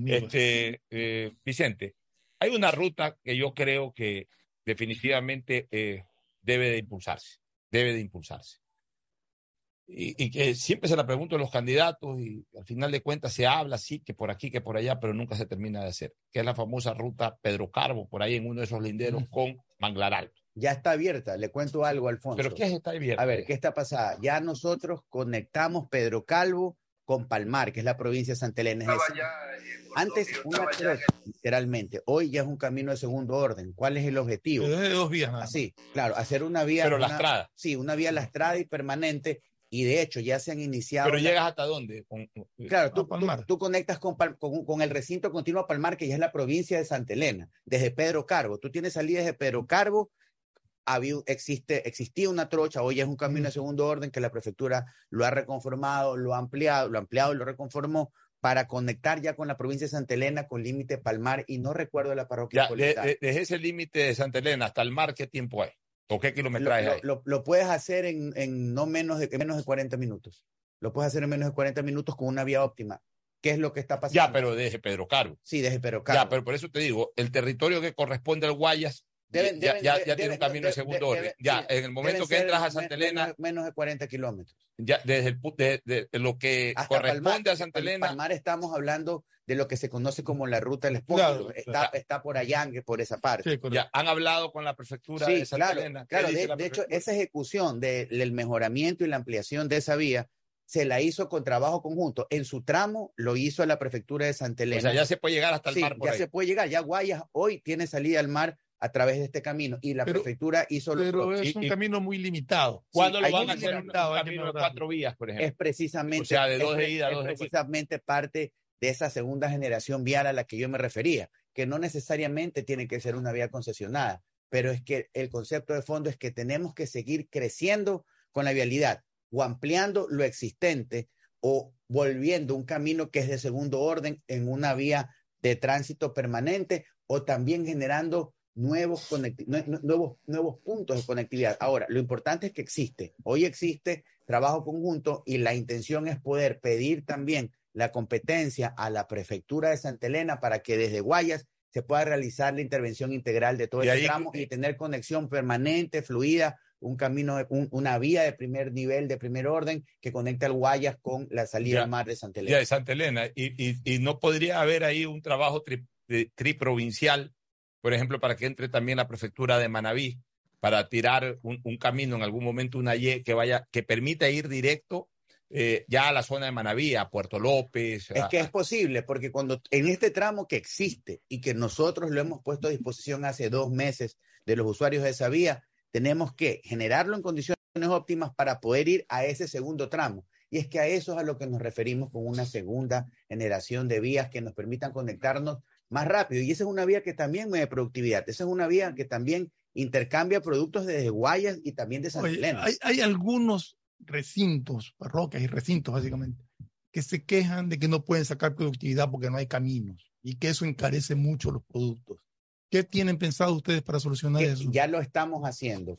S1: Este, eh, Vicente, hay una ruta que yo creo que definitivamente eh, debe de impulsarse, debe de impulsarse. Y, y que siempre se la pregunto a los candidatos y al final de cuentas se habla, sí, que por aquí, que por allá, pero nunca se termina de hacer, que es la famosa ruta Pedro Carbo, por ahí en uno de esos linderos con Manglar Alto.
S25: Ya está abierta, le cuento algo, Alfonso.
S1: ¿Pero qué es esta abierta?
S25: A ver, ¿qué está pasada? Ya nosotros conectamos Pedro Calvo con Palmar, que es la provincia de Santa Elena. Antes una trocha, literalmente. Hoy ya es un camino de segundo orden. ¿Cuál es el objetivo?
S3: Pero es de dos vías más.
S25: Así, claro, hacer una vía.
S1: Pero
S25: una-
S1: lastrada.
S25: Sí, una vía lastrada y permanente. Y de hecho ya se han iniciado.
S1: Pero llegas hasta dónde? Con-
S25: Claro, tú,
S3: a Palmar.
S25: tú- tú conectas con, con, con el recinto continuo Palmar, que ya es la provincia de Santa Elena, desde Pedro Carbo. Tú tienes salidas de Pedro Carbo, había, existe, existía una trocha, hoy es un camino de segundo orden que la prefectura lo ha reconformado, lo ha ampliado, lo ha ampliado lo reconformó para conectar ya con la provincia de Santa Elena con límite Palmar y no recuerdo la parroquia.
S1: Ya, de- de- desde ese límite de Santa Elena hasta el mar, ¿qué tiempo hay? ¿O qué
S25: lo,
S1: kilometraje
S25: lo-
S1: hay?
S25: lo- lo puedes hacer en, en no menos de, en menos de 40 minutos. Lo puedes hacer en menos de 40 minutos con una vía óptima. ¿Qué es lo que está pasando?
S1: Ya, pero desde Pedro Carbo.
S25: Sí, desde Pedro Carbo.
S1: Ya, pero por eso te digo, el territorio que corresponde al Guayas
S25: Deben-
S1: ya,
S25: deben-
S1: ya-
S25: de-
S1: ya tiene un camino de
S25: de-
S1: segundo
S25: de-
S1: orden. ya,
S25: sí,
S1: en el momento que entras a Santa
S25: menos-
S1: Elena,
S25: Menos, de 40 kilómetros.
S1: ya desde el de, de- de lo que
S25: Hasta
S1: corresponde
S25: Palmar,
S1: a Santa Elena,
S25: Palmar estamos hablando de lo que se conoce como la ruta del.
S3: Claro,
S25: está,
S1: claro.
S25: está por allá, por esa parte.
S3: Sí,
S1: ya han hablado con la prefectura
S25: Sí,
S1: de Santa
S25: claro,
S1: Elena. ¿Qué
S25: claro. De, hecho, esa ejecución de- del mejoramiento y la ampliación de esa vía se la hizo con trabajo conjunto. En su tramo lo hizo la prefectura de Santa Elena.
S1: o sea, ya se puede llegar hasta el
S25: Sí,
S1: mar por
S25: ya
S1: ahí.
S25: se puede llegar. Ya Guayas hoy tiene salida al mar a través de este camino y la
S3: Pero-
S25: prefectura hizo lo
S3: Pero
S25: propio.
S3: es un
S1: y-
S3: camino muy limitado.
S1: ¿Cuándo
S25: sí,
S1: lo van a hacer un,
S3: limitado,
S1: camino de cuatro vías, por ejemplo?
S25: es precisamente,
S1: O sea, de
S25: es
S1: dos de
S25: pre-
S1: ida,
S25: es
S1: dos de vuelta.
S25: precisamente parte de esa segunda generación vial a la que yo me refería, que no necesariamente tiene que ser una vía concesionada, pero es que el concepto de fondo es que tenemos que seguir creciendo con la vialidad o ampliando lo existente o volviendo un camino que es de segundo orden en una vía de tránsito permanente o también generando nuevos, conecti- nue- nue- nuevos, nuevos puntos de conectividad. Ahora, lo importante es que existe. Hoy existe trabajo conjunto y la intención es poder pedir también la competencia a la prefectura de Santa Elena para que desde Guayas se pueda realizar la intervención integral de todo
S27: ahí-
S25: tramo y tener conexión permanente, fluida, un camino, un- una vía de primer nivel, de primer orden, que conecte al Guayas con la salida
S27: Ya.
S25: al mar de Santa
S27: Ya
S25: Elena.
S27: de Santa Elena. Y, y- y no podría haber ahí un trabajo tri- triprovincial, por ejemplo, para que entre también la prefectura de Manabí, para tirar un, un camino en algún momento, una Y que vaya, que permita ir directo eh, ya a la zona de Manabí, a Puerto López.
S25: Es que es posible, porque cuando en este tramo que existe y que nosotros lo hemos puesto a disposición hace dos meses de los usuarios de esa vía, tenemos que generarlo en condiciones óptimas para poder ir a ese segundo tramo. Y es que a eso es a lo que nos referimos con una segunda generación de vías que nos permitan conectarnos más rápido. Y esa es una vía que también mueve productividad. Esa es una vía que también intercambia productos desde Guayas y también de
S26: Oye,
S25: Elena.
S26: hay, hay algunos recintos, parroquias y recintos básicamente, que se quejan de que no pueden sacar productividad porque no hay caminos y que eso encarece mucho los productos. ¿Qué tienen pensado ustedes para solucionar
S25: que
S26: eso?
S25: ya lo estamos haciendo.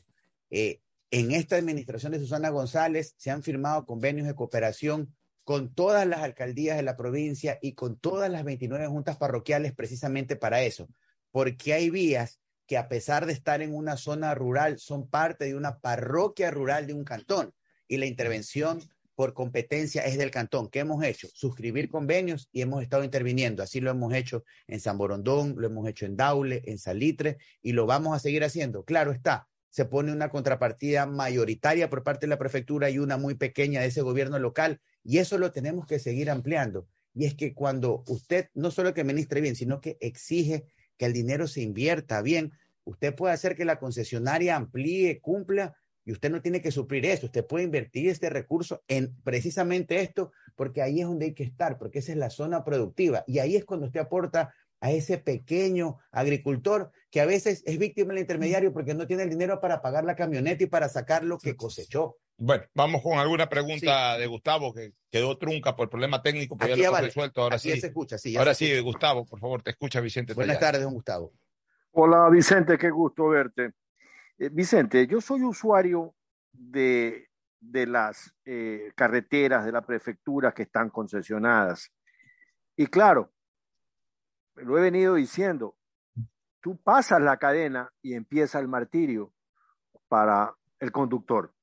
S25: Eh, en esta administración de Susana González se han firmado convenios de cooperación con todas las alcaldías de la provincia y con todas las 29 juntas parroquiales precisamente para eso, porque hay vías que a pesar de estar en una zona rural son parte de una parroquia rural de un cantón y la intervención por competencia es del cantón. ¿Qué hemos hecho? Suscribir convenios y hemos estado interviniendo. Así lo hemos hecho en San Borondón, lo hemos hecho en Daule, en Salitre y lo vamos a seguir haciendo. Claro está, se pone una contrapartida mayoritaria por parte de la prefectura y una muy pequeña de ese gobierno local y eso lo tenemos que seguir ampliando. Y es que cuando usted no solo que ministre bien, sino que exige que el dinero se invierta bien, usted puede hacer que la concesionaria amplíe, cumpla y usted no tiene que suplir eso, usted puede invertir este recurso en precisamente esto, porque ahí es donde hay que estar, porque esa es la zona productiva. Y ahí es cuando usted aporta a ese pequeño agricultor que a veces es víctima del intermediario porque no tiene el dinero para pagar la camioneta y para sacar lo que cosechó.
S27: Bueno, vamos con alguna pregunta de Gustavo que quedó trunca por problema técnico, pero
S25: Aquí
S27: ya lo
S25: vale.
S27: resuelto. Ahora
S25: Aquí
S27: sí.
S25: ya se escucha, sí, ya
S27: Ahora
S25: se
S27: sí, Gustavo, por favor, te escucha Vicente.
S25: Buenas tardes, don Gustavo.
S2: Hola Vicente, qué gusto verte. Eh, Vicente, yo soy usuario de, de las eh, carreteras de la prefectura que están concesionadas. Y claro, lo he venido diciendo, tú pasas la cadena y empieza el martirio para el conductor.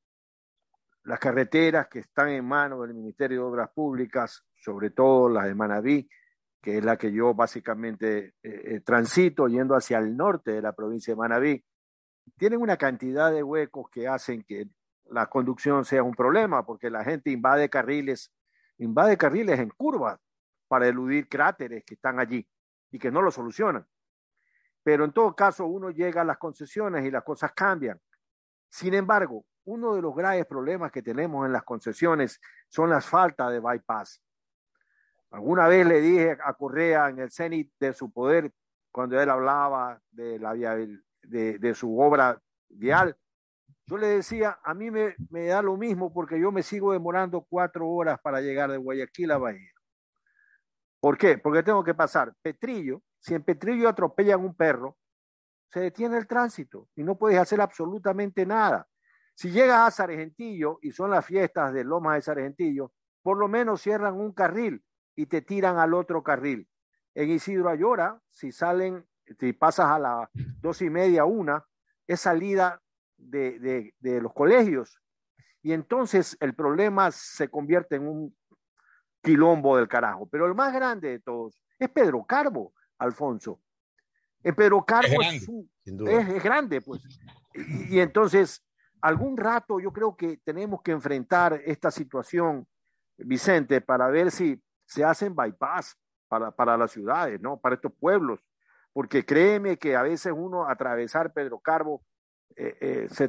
S2: Las carreteras que están en manos del Ministerio de Obras Públicas, sobre todo las de Manabí, que es la que yo básicamente eh, eh, transito yendo hacia el norte de la provincia de Manabí, tienen una cantidad de huecos que hacen que la conducción sea un problema, porque la gente invade carriles, invade carriles en curvas para eludir cráteres que están allí y que no lo solucionan. Pero en todo caso, uno llega a las concesiones y las cosas cambian. Sin embargo, uno de los graves problemas que tenemos en las concesiones son las faltas de bypass. Alguna vez le dije a Correa en el cenit de su poder, cuando él hablaba de, la de, de su obra vial, yo le decía, a mí me, me da lo mismo porque yo me sigo demorando cuatro horas para llegar de Guayaquil a Bahía. ¿Por qué? Porque tengo que pasar Petrillo. Si en Petrillo atropellan un perro, se detiene el tránsito y no puedes hacer absolutamente nada. Si llegas a Sargentillo y son las fiestas de Lomas de Sargentillo, por lo menos cierran un carril y te tiran al otro carril. En Isidro Ayora, si salen, si pasas a las dos y media, una, es salida de, de, de los colegios. Y entonces el problema se convierte en un quilombo del carajo. Pero el más grande de todos es Pedro Carbo, Alfonso. En Pedro Carbo
S25: Es
S2: es,
S25: grande,
S2: un-
S25: sin duda.
S2: es- es grande, pues. Y, y entonces, algún rato yo creo que tenemos que enfrentar esta situación, Vicente, para ver si se hacen bypass para, para las ciudades, ¿no? Para estos pueblos. Porque créeme que a veces uno atravesar Pedro Carbo eh, eh, se,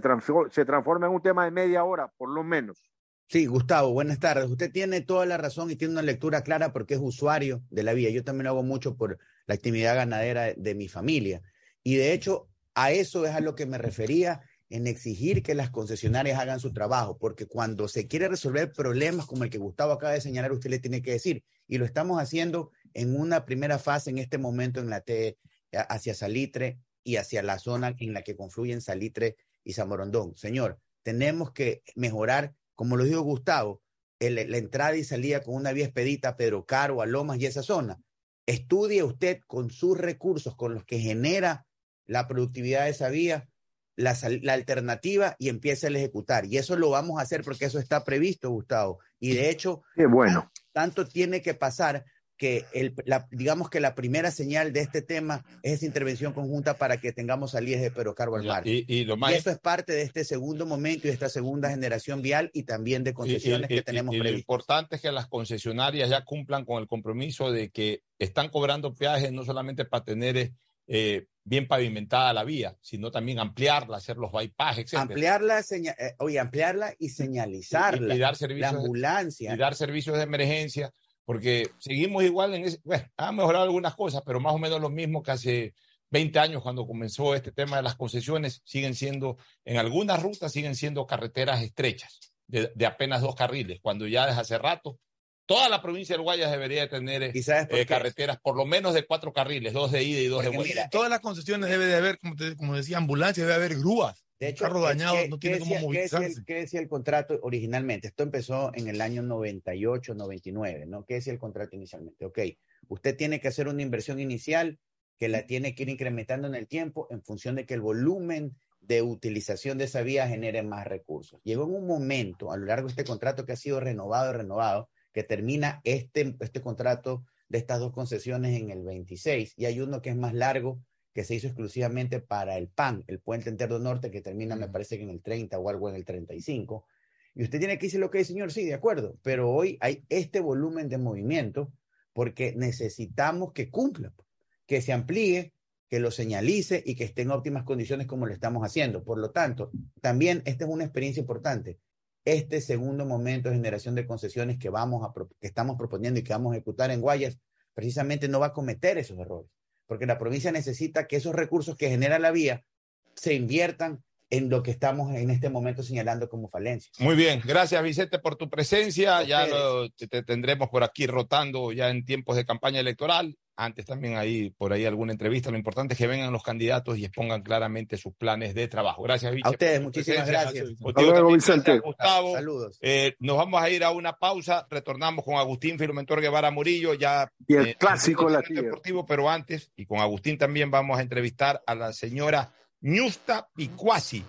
S2: se transforma en un tema de media hora, por lo menos.
S25: Sí, Gustavo, buenas tardes. Usted tiene toda la razón y tiene una lectura clara porque es usuario de la vía. Yo también lo hago mucho por la actividad ganadera de, mi familia. Y de hecho, a eso es a lo que me refería en exigir que las concesionarias hagan su trabajo, porque cuando se quiere resolver problemas como el que Gustavo acaba de señalar, usted le tiene que decir, y lo estamos haciendo en una primera fase en este momento en la T hacia Salitre y hacia la zona en la que confluyen Salitre y Zamorondón. Señor, tenemos que mejorar, como lo dijo Gustavo, el- la entrada y salida con una vía expedita a Pedro Caro, a Lomas y esa zona. Estudie usted con sus recursos, con los que genera la productividad de esa vía, la, alternativa y empiece a ejecutar. Y eso lo vamos a hacer porque eso está previsto, Gustavo. Y de hecho,
S2: Qué bueno.
S25: tanto tiene que pasar que el, la, digamos que la primera señal de este tema es esa intervención conjunta para que tengamos salidas de Pedro Caro al mar.
S1: Y, y lo más
S25: Y eso es parte de este segundo momento y de esta segunda generación vial y también de concesiones
S1: y-
S25: que tenemos
S1: y lo
S25: previstas.
S1: importante es que las concesionarias ya cumplan con el compromiso de que están cobrando peajes no solamente para tener eh, bien pavimentada la vía, sino también ampliarla, hacer los bypass, etc.
S25: Ampliarla, eh, oye, ampliarla y señalizarla.
S1: Y- y dar
S25: la
S1: servicios-
S25: ambulancia.
S1: y dar servicios de emergencia, porque seguimos igual en ese, bueno, han mejorado algunas cosas, pero más o menos lo mismo que hace 20 años cuando comenzó este tema de las concesiones, siguen siendo, en algunas rutas siguen siendo carreteras estrechas, de, de apenas dos carriles, cuando ya desde hace rato toda la provincia del Guayas debería de tener eh,
S25: por
S1: eh, carreteras por lo menos de cuatro carriles, dos de ida y dos de vuelta.
S3: Todas las concesiones debe de haber, como, te- como decía, ambulancia, debe haber grúas.
S25: De hecho,
S3: carro
S25: ¿qué-
S3: dañado no tiene cómo
S25: decía- qué decía,
S3: movilizarse.
S25: el, qué decía el contrato originalmente? Esto empezó en el año 98, 99, ¿no? ¿Qué decía el contrato inicialmente? Ok, usted tiene que hacer una inversión inicial que la tiene que ir incrementando en el tiempo en función de que el volumen de utilización de esa vía genere más recursos. Llegó en un momento a lo largo de este contrato que ha sido renovado y renovado, que termina este, este contrato de estas dos concesiones en el 26 y hay uno que es más largo que se hizo exclusivamente para el PAN, el Puente Entero Norte, que termina, me parece que en el 30 o algo en el 35. Y usted tiene que decir lo que es, señor, sí, de acuerdo, pero hoy hay este volumen de movimiento porque necesitamos que cumpla, que se amplíe, que lo señalice y que esté en óptimas condiciones como lo estamos haciendo. Por lo tanto, también esta es una experiencia importante. Este segundo momento de generación de concesiones que, vamos a, que estamos proponiendo y que vamos a ejecutar en Guayas, precisamente no va a cometer esos errores, porque la provincia necesita que esos recursos que genera la vía se inviertan en lo que estamos en este momento señalando como falencias.
S1: Muy bien, gracias Vicente por tu presencia. Ya
S25: ustedes.
S1: lo- te, te tendremos por aquí rotando ya en tiempos de campaña electoral. Antes también ahí por ahí alguna entrevista. Lo importante es que vengan los candidatos y expongan claramente sus planes de trabajo. Gracias, Vicente.
S25: A ustedes, muchísimas gracias.
S2: Luego, Vicente.
S1: gracias, Gustavo.
S25: Saludos.
S1: Eh, nos vamos a ir a una pausa. Retornamos con Agustín Filomentor Guevara Murillo. Ya
S2: Y el
S1: eh,
S2: clásico
S1: en el
S2: latino.
S1: deportivo, pero antes, y con Agustín también vamos a entrevistar a la señora Ñusta Picuasi.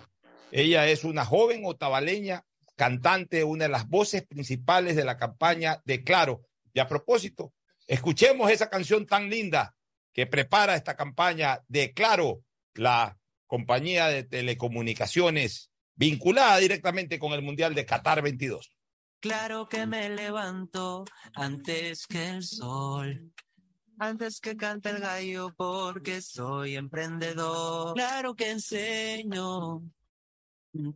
S1: Ella es una joven otavaleña, cantante, una de las voces principales de la campaña de Claro. Y a propósito, escuchemos esa canción tan linda que prepara esta campaña de Claro, la compañía de telecomunicaciones vinculada directamente con el Mundial de Qatar 22.
S7: Claro que me levanto antes que el sol, antes que cante el gallo porque soy emprendedor. Claro que enseño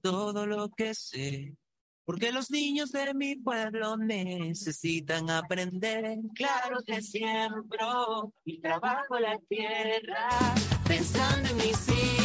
S7: todo lo que sé, porque los niños de mi pueblo necesitan aprender. Claro que siembro y trabajo la tierra, pensando en mis hijos,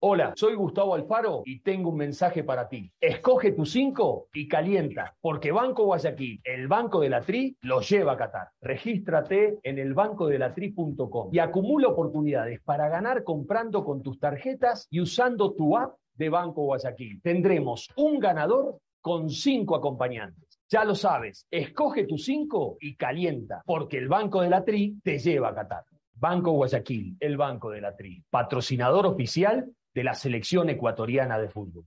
S23: Hola, soy Gustavo Alfaro y tengo un mensaje para ti. Escoge tu 5 y calienta, porque Banco Guayaquil, el Banco de la Tri, lo lleva a Qatar. Regístrate en elbancodelatri.com y acumula oportunidades para ganar comprando con tus tarjetas y usando tu app de Banco Guayaquil. Tendremos un ganador con cinco acompañantes. Ya lo sabes, escoge tu 5 y calienta, porque el Banco de la Tri te lleva a Qatar. Banco Guayaquil, el Banco de la Tri, patrocinador oficial de la selección ecuatoriana de fútbol.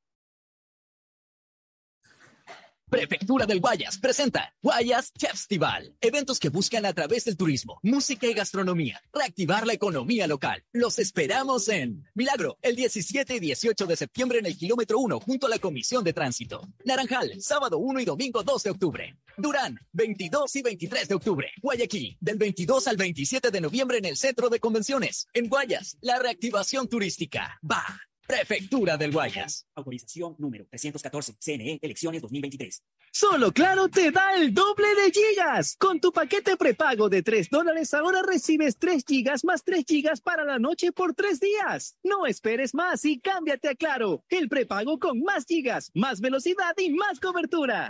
S22: Prefectura del Guayas presenta Guayas Festival. Eventos que buscan a través del turismo, música y gastronomía reactivar la economía local. Los esperamos en Milagro el 17 y 18 de septiembre en el kilómetro 1 junto a la Comisión de Tránsito. Naranjal, sábado 1 y domingo 2 de octubre. Durán, 22 y 23 de octubre. Guayaquil, del 22 al 27 de noviembre en el Centro de Convenciones. En Guayas, la reactivación turística. Va. Prefectura del Guayas.
S6: Autorización número 314, CNE, elecciones 2023.
S17: Solo Claro te da el doble de gigas. Con tu paquete prepago de 3 dólares ahora recibes 3 gigas más 3 gigas para la noche por 3 días. No esperes más y cámbiate a Claro, el prepago con más gigas, más velocidad y más cobertura.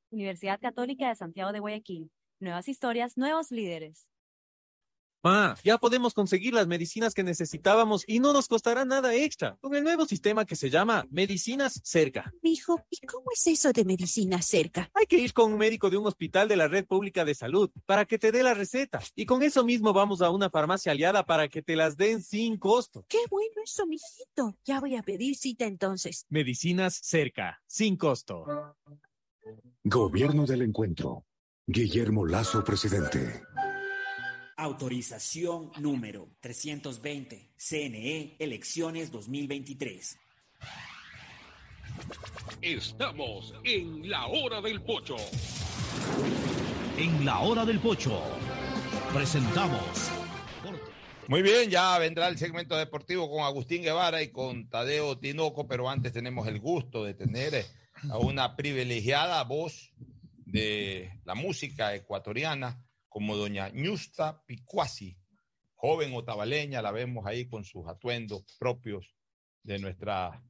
S14: Universidad Católica de Santiago de Guayaquil. Nuevas historias, nuevos líderes.
S18: Ma, ya podemos conseguir las medicinas que necesitábamos y no nos costará nada extra con el nuevo sistema que se llama Medicinas Cerca.
S19: Hijo, ¿y cómo es eso de medicina cerca?
S18: Hay que ir con un médico de un hospital de la red pública de salud para que te dé la receta. Y con eso mismo vamos a una farmacia aliada para que te las den sin costo.
S19: Qué bueno eso, mijito. Ya voy a pedir cita entonces.
S18: Medicinas Cerca, sin costo.
S11: Gobierno del Encuentro. Guillermo Lazo, presidente.
S6: Autorización número 320, CNE, elecciones 2023.
S28: Estamos en la hora del pocho.
S4: En la hora del pocho presentamos
S1: Muy bien, ya vendrá el segmento deportivo con Agustín Guevara y con Tadeo Tinoco, pero antes tenemos el gusto de tener eh, a una privilegiada voz de la música ecuatoriana como doña Ñusta Picuasi, joven otavaleña, la vemos ahí con sus atuendos propios de nuestra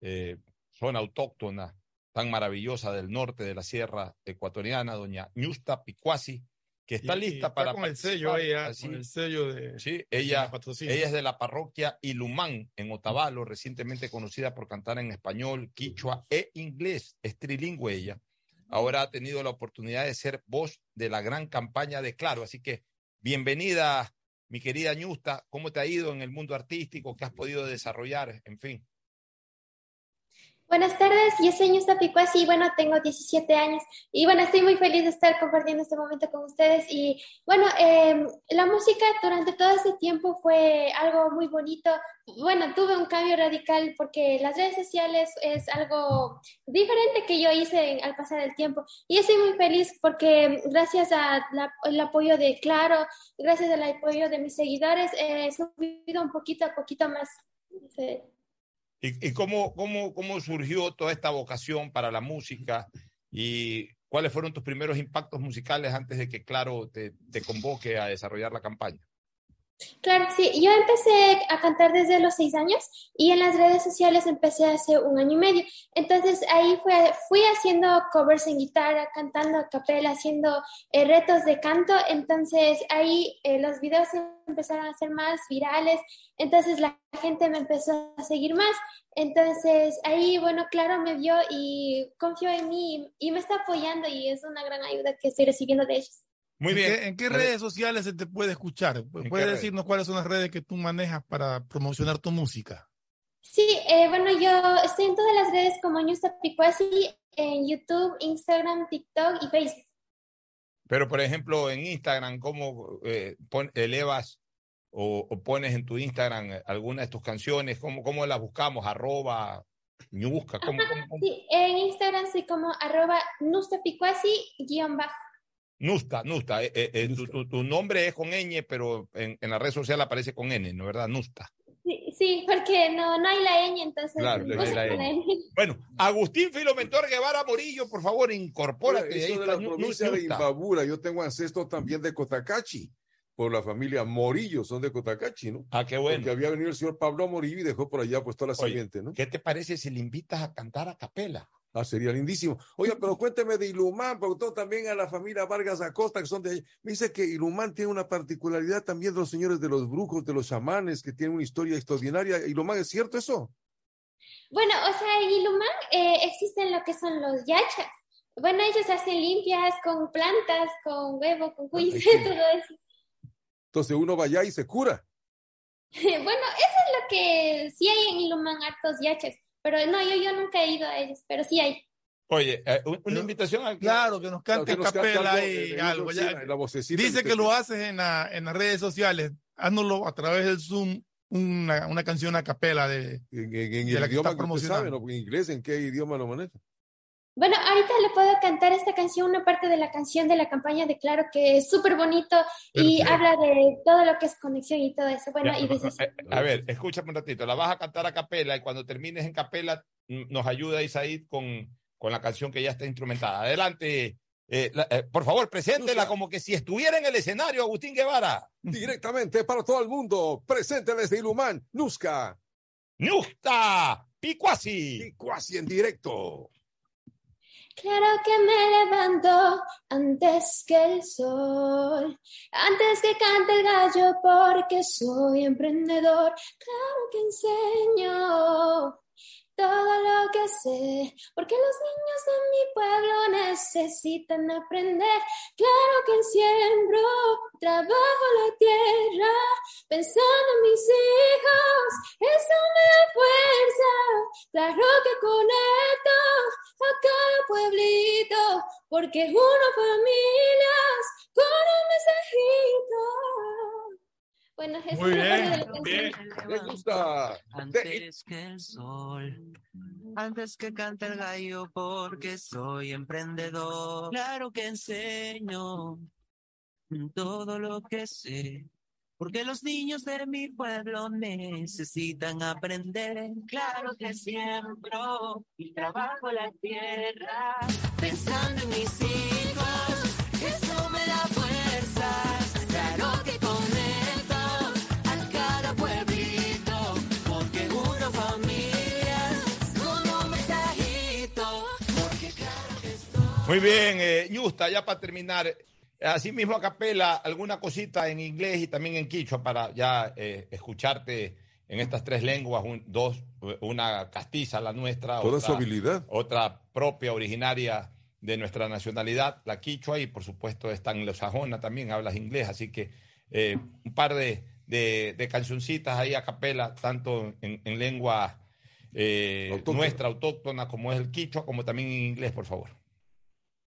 S1: eh, zona autóctona tan maravillosa del norte de la sierra ecuatoriana, doña Ñusta Picuasi, que está
S3: Y- y
S1: lista
S3: está
S1: para
S3: con el sello ella,
S1: así.
S3: con el sello de
S1: Sí, ella,
S3: la patrocina.
S1: ella es de la parroquia Ilumán en Otavalo, recientemente conocida por cantar en español, quichua e inglés, es trilingüe ella. Ahora ha tenido la oportunidad de ser voz de la gran campaña de Claro, así que bienvenida, mi querida Ñusta, ¿cómo te ha ido en el mundo artístico? ¿Qué has podido desarrollar? En fin.
S29: Buenas tardes, yo soy Ñusta Picuasi y bueno, tengo 17 años y bueno, estoy muy feliz de estar compartiendo este momento con ustedes y bueno, eh, la música durante todo este tiempo fue algo muy bonito. Bueno, tuve un cambio radical porque las redes sociales es algo diferente que yo hice al pasar el tiempo y estoy muy feliz porque gracias al apoyo de Claro, gracias al apoyo de mis seguidores, he subido un poquito a poquito más. Sí.
S1: ¿Y, cómo, cómo, cómo surgió toda esta vocación para la música? ¿Y cuáles fueron tus primeros impactos musicales antes de que, claro, te, te convoque a desarrollar la campaña?
S29: Claro, sí, yo empecé a cantar desde los seis años y en las redes sociales empecé hace un año y medio. Entonces ahí fue, fui haciendo covers en guitarra, cantando a capela, haciendo eh, retos de canto. Entonces ahí eh, los videos empezaron a ser más virales. Entonces la gente me empezó a seguir más. Entonces ahí, bueno, claro, me vio y confió en mí y me está apoyando y es una gran ayuda que estoy recibiendo de ellos.
S1: Muy
S3: ¿En
S1: bien.
S3: qué, en qué redes sociales se te puede escuchar? ¿Puedes
S1: redes?
S3: decirnos cuáles son las redes que tú manejas para promocionar tu música?
S29: Sí, eh, bueno, yo estoy en todas las redes como Ñusta Picuasi, en YouTube, Instagram, TikTok y Facebook.
S1: Pero, por ejemplo, en Instagram, ¿cómo eh, pon- elevas o, o pones en tu Instagram alguna de tus canciones? ¿Cómo, cómo las buscamos? Arroba, ñusca, ¿cómo, cómo- cómo?
S29: Sí, en Instagram soy como arroba Nusta Picuasi guion bajo.
S1: Nusta, Nusta. eh, eh, eh, tu, tu- tu nombre es con ñ, pero en, en la red social aparece con N, ¿no verdad? Nusta.
S29: Sí, sí, porque no, no hay la ñ, entonces
S1: Claro, no hay la
S29: con
S1: ñ.
S29: N.
S1: Bueno, Agustín Filomentor Guevara Morillo, por favor, incorpórate.
S30: Bueno,
S1: ahí
S30: eso de la provincia de. Imbabura. Yo tengo ancestros también de Cotacachi, por la familia Morillo, son de Cotacachi, ¿no?
S1: Ah, qué bueno.
S30: Porque había venido el señor Pablo Morillo y dejó por allá pues toda la
S1: Oye,
S30: simiente, ¿no?
S1: ¿Qué te parece si le invitas a cantar a capela?
S30: Ah, sería lindísimo. Oiga, pero cuénteme de Ilumán, porque todo también a la familia Vargas Acosta, que son de ahí. Me dice que Ilumán tiene una particularidad también de los señores de los brujos, de los chamanes, que tienen una historia extraordinaria. ¿Ilumán es cierto eso?
S29: Bueno, o sea, en Ilumán eh, existen lo que son los yachas. Bueno, ellos hacen limpias con plantas, con huevo, con cuis,
S30: sí.
S29: todo eso.
S30: Entonces uno va allá y se cura.
S29: Bueno, eso es lo que sí hay en Ilumán, hartos yachas. Pero no, yo, yo nunca he ido a ellos, pero sí hay.
S1: Oye, eh, un- una invitación al
S3: Claro, que nos cante
S30: que nos cante
S3: capela y
S30: eh,
S3: algo. ya.
S30: la- vocecita
S3: Dice
S30: que
S3: que lo haces en, la- en las redes sociales. Haznoslo a través del Zoom, una, una canción a capela de,
S30: En, en- en
S3: de
S30: el
S3: la que
S30: idioma
S3: estás
S30: que usted
S3: promocionando.
S30: sabe, ¿no? En inglés, ¿en qué idioma lo maneja?
S29: Bueno, ahorita le puedo cantar esta canción, una parte de la canción de la campaña de Claro, que es súper bonito y
S1: Perfecto.
S29: habla de todo lo que es conexión y todo eso. Bueno,
S1: Ya,
S29: y dice así.
S1: eh, A ver, escúchame un ratito. La vas a cantar a capela y cuando termines en capela mm, nos ayuda Isaid con, con la canción que ya está instrumentada. Adelante. eh, la- eh, por favor, preséntela como que si estuviera en el escenario, Agustín Guevara.
S30: Directamente para todo el mundo, presente desde Ilumán, Nusca.
S1: ¡Nusta! ¡Picuasi!
S30: ¡Picuasi en directo!
S29: Claro que me levanto antes que el sol, antes que cante el gallo porque soy emprendedor. Claro que enseño todo lo que sé, porque los niños de mi pueblo necesitan aprender. Claro que siembro, trabajo la tierra, pensando en mis hijos, eso me da fuerza. Claro que conecto a cada pueblito, porque uno familias con un mensajito. Bueno, es
S1: Muy bien.
S30: Me gusta.
S7: Antes que el sol, antes que cante el gallo, porque soy emprendedor. Claro que enseño todo lo que sé, porque los niños de mi pueblo necesitan aprender. Claro que siembro y trabajo la tierra, pensando en mis hijos,
S1: Muy bien, eh, Yusta, ya para terminar, así mismo a capela, alguna cosita en inglés y también en quichua para ya eh, escucharte en estas tres lenguas, un- dos, una castiza, la nuestra,
S30: Toda
S1: otra,
S30: su habilidad.
S1: otra propia, originaria de nuestra nacionalidad, la quichua, y por supuesto está en los sajona también, hablas inglés, así que eh, un par de, de, de cancioncitas ahí a capela, tanto en, en lengua eh, nuestra autóctona, como es el quichua, como también en inglés, por favor.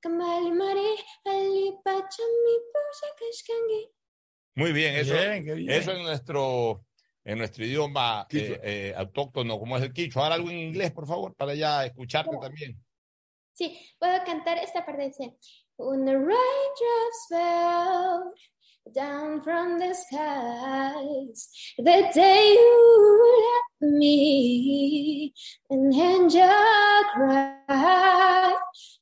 S29: kambali mari, ali pachami puja kashkangi.
S1: Muy bien, eso,
S3: Bien, qué bien.
S1: eso en nuestro, en nuestro idioma eh, eh, autóctono, como es el quichua. Ahora algo en inglés, por favor, para ya escucharte también.
S29: Sí, puedo cantar esta parte. Dice, When the raindrops fell down from the skies, the day you left me, and angel cried, oh,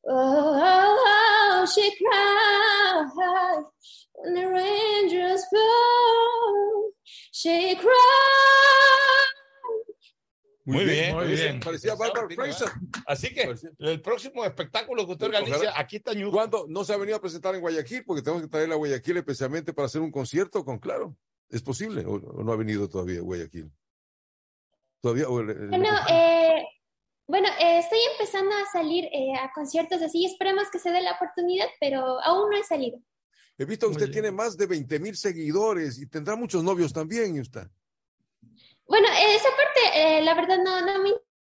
S29: oh, oh, she cried. When the raindrops fell, she cried.
S1: Muy, bien,
S30: muy bien.
S1: Parecía
S30: Barbara Fraser.
S1: Así que el próximo espectáculo que usted organiza,
S30: Ojalá.
S1: aquí está Ñu.
S30: ¿Cuándo no se ha venido a presentar en Guayaquil? Porque tenemos que traerla a Guayaquil especialmente para hacer un concierto con Claro. ¿Es posible? ¿O, o no ha venido todavía a Guayaquil? ¿Todavía? o el- el-
S29: Bueno, eh, bueno eh, estoy empezando a salir eh, a conciertos así. Esperemos que se dé la oportunidad, pero aún no he salido.
S30: He visto que usted tiene más de 20 mil seguidores y tendrá muchos novios también, y usted.
S29: Bueno, esa parte, eh, la verdad, no, no me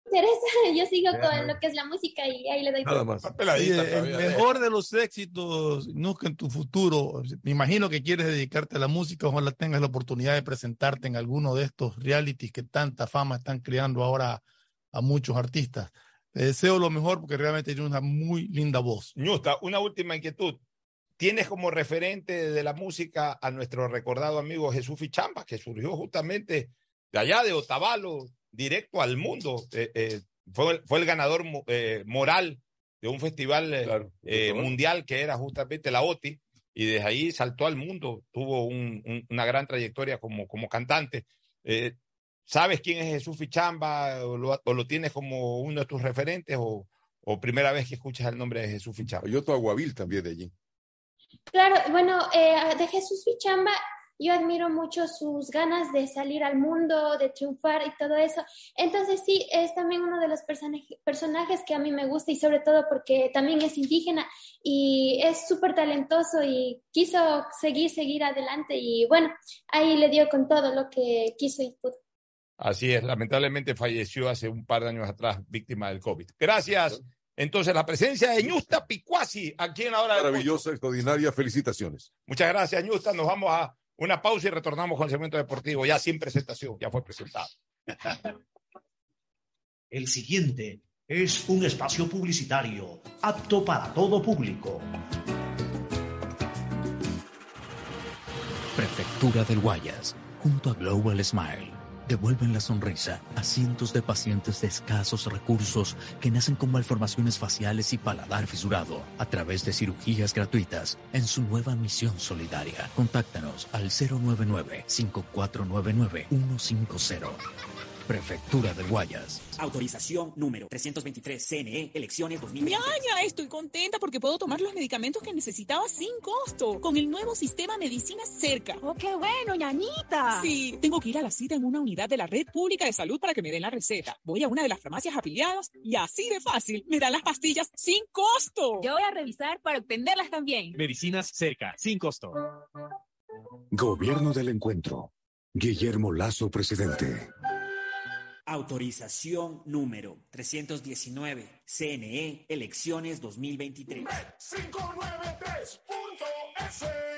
S29: interesa. Yo sigo con lo que es la música y ahí le doy todo.
S30: más.
S3: Sí, el mejor de los éxitos, nunca en tu futuro. Me imagino que quieres dedicarte a la música, ojalá tengas la oportunidad de presentarte en alguno de estos realities que tanta fama están creando ahora a muchos artistas. Te deseo lo mejor porque realmente tienes una muy linda voz.
S1: Ñusta, una última inquietud. Tienes como referente de la música a nuestro recordado amigo Jesús Fichamba, que surgió justamente de allá de Otavalo, directo al mundo. Eh, eh, fue, el- fue el ganador eh, moral de un festival eh, eh, mundial que era justamente la OTI, y desde ahí saltó al mundo. Tuvo un- un- una gran trayectoria como, como cantante. Eh, ¿Sabes quién es Jesús Fichamba o lo, o lo tienes como uno de tus referentes o, o primera vez que escuchas el nombre de Jesús Fichamba?
S30: Yo Aguavil también de allí.
S29: Claro, bueno, eh, de Jesús Fichamba, yo admiro mucho sus ganas de salir al mundo, de triunfar y todo eso. Entonces sí, es también uno de los personaje- personajes que a mí me gusta y sobre todo porque también es indígena y es súper talentoso y quiso seguir, seguir adelante y bueno, ahí le dio con todo lo que quiso y pudo.
S1: Así es, lamentablemente falleció hace un par de años atrás, víctima del COVID. Gracias. Entonces, la presencia de Ñusta Picuasi aquí en la hora de
S30: Maravillosa, extraordinaria. Felicitaciones.
S1: Muchas gracias, Ñusta. Nos vamos a una pausa y retornamos con el segmento deportivo, ya sin presentación, ya fue presentado.
S4: El siguiente es un espacio publicitario apto para todo público.
S5: Prefectura del Guayas, junto a Global Smile, devuelven la sonrisa a cientos de pacientes de escasos recursos que nacen con malformaciones faciales y paladar fisurado a través de cirugías gratuitas en su nueva misión solidaria. Contáctanos al 099-5499-150. Prefectura del Guayas.
S6: Autorización número 323 CNE Elecciones 2020.
S8: Ñaña, estoy contenta porque puedo tomar los medicamentos que necesitaba sin costo con el nuevo sistema Medicina Cerca.
S19: ¡Oh, qué bueno, ñañita!
S8: Sí, tengo que ir a la cita en una unidad de la Red Pública de Salud para que me den la receta. Voy a una de las farmacias afiliadas y así de fácil me dan las pastillas sin costo.
S31: Yo voy a revisar para obtenerlas también.
S18: Medicinas cerca, sin costo.
S11: Gobierno del Encuentro. Guillermo Lazo, presidente.
S6: Autorización número 319 CNE Elecciones 2023.
S10: 593.es.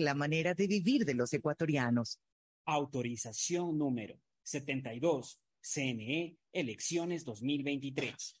S13: la manera de vivir de los ecuatorianos.
S6: Autorización número 72, CNE, elecciones 2023.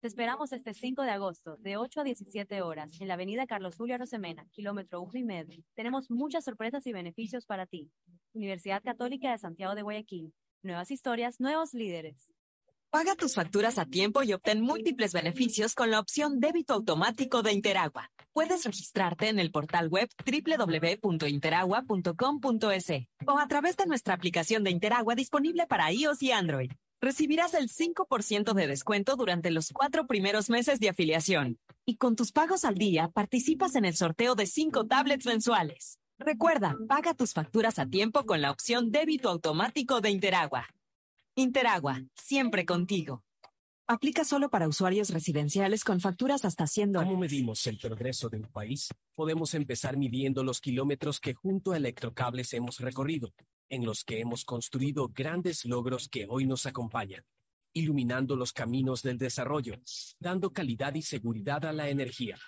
S14: Te esperamos este 5 de agosto, de 8 a 17 horas, en la avenida Carlos Julio Rosemena, kilómetro 1 y medio. Tenemos muchas sorpresas y beneficios para ti. Universidad Católica de Santiago de Guayaquil. Nuevas historias, nuevos líderes.
S9: Paga tus facturas a tiempo y obtén múltiples beneficios con la opción débito automático de Interagua. Puedes registrarte en el portal web www.interagua.com.es o a través de nuestra aplicación de Interagua disponible para iOS y Android. Recibirás el 5% de descuento durante los cuatro primeros meses de afiliación. Y con tus pagos al día, participas en el sorteo de cinco tablets mensuales. Recuerda, paga tus facturas a tiempo con la opción débito automático de Interagua. Interagua, siempre contigo. Aplica solo para usuarios residenciales con facturas hasta 100 dólares.
S32: ¿Cómo medimos el progreso de un país? Podemos empezar midiendo los kilómetros que junto a Electrocables hemos recorrido, en los que hemos construido grandes logros que hoy nos acompañan, iluminando los caminos del desarrollo, dando calidad y seguridad a la energía,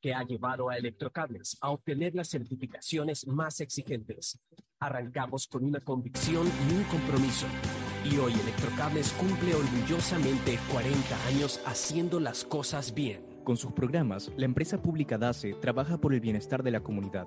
S32: que ha llevado a Electrocables a obtener las certificaciones más exigentes. Arrancamos con una convicción y un compromiso. Y hoy Electrocables cumple orgullosamente 40 años haciendo las cosas bien.
S33: Con sus programas, la empresa pública DACE trabaja por el bienestar de la comunidad.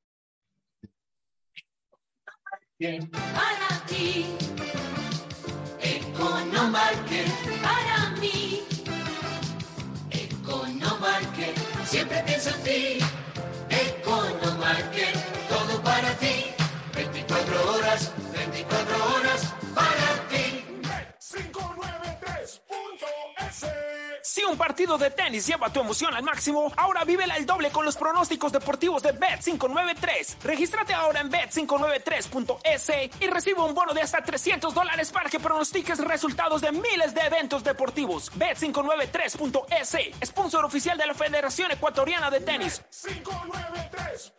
S34: Para ti, Economarket, para mí, Economarket, siempre pienso en ti, Economarket, todo para ti, 24 horas,
S35: Si un partido de tenis lleva tu emoción al máximo, ahora vívela al doble con los pronósticos deportivos de Bet593. Regístrate ahora en Bet593.es y recibe un bono de hasta 300 dólares para que pronostiques resultados de miles de eventos deportivos. Bet593.es, sponsor oficial de la Federación Ecuatoriana de Tenis.
S12: 593.es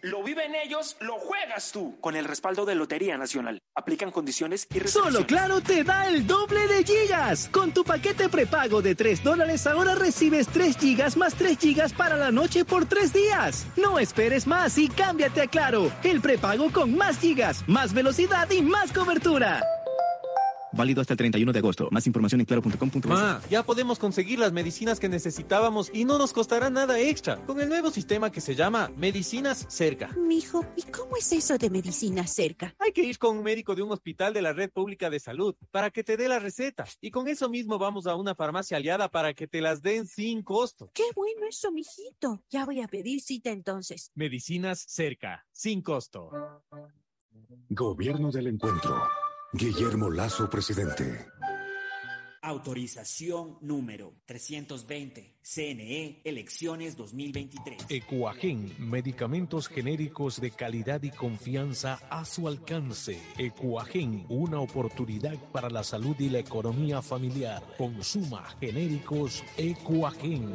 S35: Lo viven ellos, lo juegas tú. Con el respaldo de Lotería Nacional. Aplican condiciones y restricciones.
S17: Solo Claro te da el doble de gigas. Con tu paquete prepago de 3 dólares ahora recibes 3 gigas más 3 gigas para la noche por 3 días. No esperes más y cámbiate a Claro. El prepago con más gigas, más velocidad y más cobertura.
S33: Válido hasta el 31 de agosto. Más información en claro.com.es.
S18: Ma, ya podemos conseguir las medicinas que necesitábamos y no nos costará nada extra con el nuevo sistema que se llama Medicinas Cerca.
S19: Mijo, ¿y cómo es eso de medicina cerca?
S18: Hay que ir con un médico de un hospital de la red pública de salud para que te dé la receta. Y con eso mismo vamos a una farmacia aliada para que te las den sin costo.
S19: Qué bueno eso, mijito. Ya voy a pedir cita entonces.
S18: Medicinas Cerca, sin costo.
S11: Gobierno del Encuentro. Guillermo Lazo, presidente.
S6: Autorización número 320. CNE Elecciones 2023.
S32: Ecuagen, medicamentos genéricos de calidad y confianza a su alcance. Ecuagen, una oportunidad para la salud y la economía familiar. Consuma genéricos Ecuagen.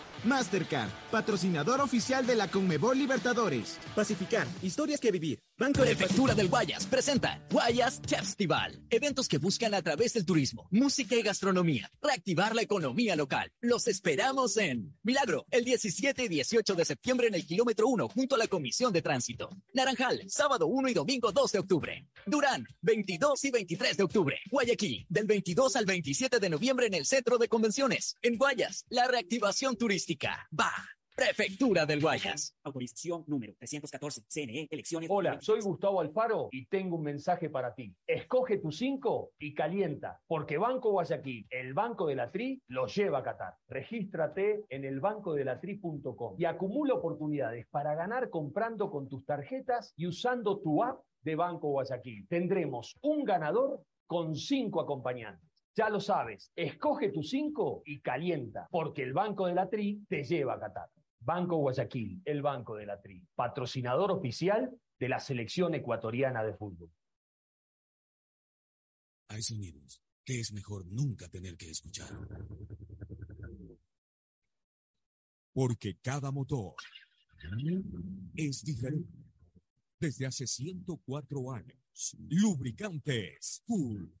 S21: Mastercard, patrocinador oficial de la Conmebol Libertadores. Pacificar, historias que vivir. Banco de
S22: Prefectura del Guayas presenta Guayas Festival. Eventos que buscan a través del turismo, música y gastronomía reactivar la economía local. Los esperamos en Milagro, el 17 y 18 de septiembre en el kilómetro 1 junto a la Comisión de Tránsito. Naranjal, sábado 1 y domingo 2 de octubre. Durán, 22 y 23 de octubre. Guayaquil, del 22 al 27 de noviembre en el Centro de Convenciones. En Guayas, la reactivación turística. Va. Prefectura del Guayas.
S6: Autorización número 314. CNE Elecciones.
S23: Hola, soy Gustavo Alfaro y tengo un mensaje para ti. Escoge tu 5 y calienta, porque Banco Guayaquil, el Banco de la Tri, lo lleva a Qatar. Regístrate en el bancodelatri.com y acumula oportunidades para ganar comprando con tus tarjetas y usando tu app de Banco Guayaquil. Tendremos un ganador con cinco acompañantes. Ya lo sabes, escoge tu 5 y calienta, porque el Banco de la Tri te lleva a Qatar. Banco Guayaquil, el Banco de la Tri, patrocinador oficial de la selección ecuatoriana de fútbol.
S24: Hay sonidos que es mejor nunca tener que escuchar. Porque cada motor es diferente. Desde hace 104 años, lubricantes Full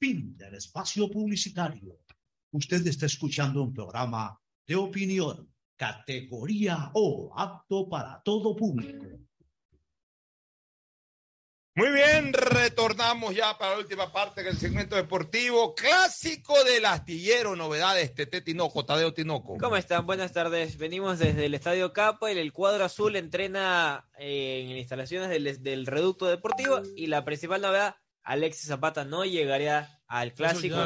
S4: Fin del espacio publicitario. Usted está escuchando un programa de opinión, categoría O, apto para todo público.
S1: Muy bien, retornamos ya para la última parte del segmento deportivo clásico del astillero, novedades, Tete Tinoco, Tadeo Tinoco.
S36: ¿Cómo están? Buenas tardes. Venimos desde el Estadio Capo, el cuadro azul entrena eh, en instalaciones del, del reducto deportivo y la principal novedad, Alexis Zapata no llegaría al clásico,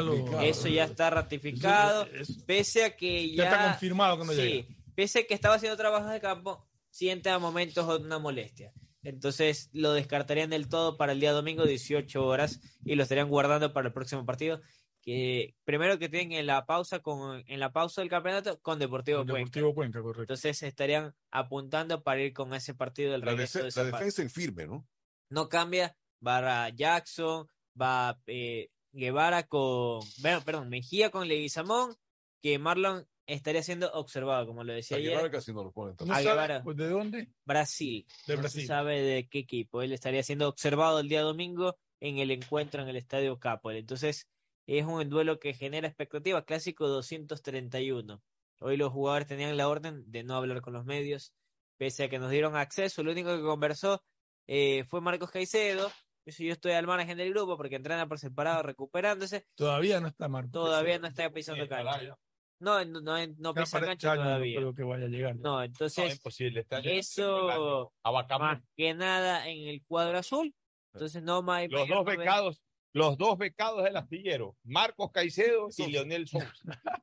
S36: eso ya,
S3: lo-
S36: está ratificado, pese a que ya,
S3: Ya está confirmado que no
S36: sí,
S3: llega.
S36: pese a que estaba haciendo trabajos de campo, siente a momentos una molestia. Entonces lo descartarían del todo para el día domingo 18 horas y lo estarían guardando para el próximo partido que primero que tienen en la pausa con en la pausa del campeonato con Deportivo,
S3: Con. Deportivo Cuenca, correcto.
S36: Entonces estarían apuntando para ir con ese partido del
S30: La,
S36: regreso de
S30: la defensa en firme, ¿no?
S36: no cambia, va Jackson, va eh, Guevara con, bueno, perdón, Mejía con Leguizamón, que Marlon estaría siendo observado, como lo decía
S30: A
S36: ayer.
S30: Guevara casi no lo.
S36: Guevara.
S3: Pues, ¿De dónde?
S36: Brasil.
S3: De
S36: no
S3: Brasil.
S36: se sabe de qué equipo. Él estaría siendo observado el día domingo en el encuentro en el Estadio Capol. Entonces, es un duelo que genera expectativa. Clásico 231. Hoy los jugadores tenían la orden de no hablar con los medios, pese a que nos dieron acceso. Lo único que conversó eh, fue Marcos Caicedo. Yo estoy al margen del grupo porque entrena por separado recuperándose.
S3: Todavía no está Marco.
S36: Todavía no está pisando cancha. No, no, no, no pisa cancha todavía.
S3: No creo que vaya a llegar.
S36: No, entonces,
S1: imposible,
S36: eso más que nada en el cuadro azul. Entonces no más.
S1: Los dos becados, los dos becados del astillero, Marcos Caicedo y Leonel Sousa.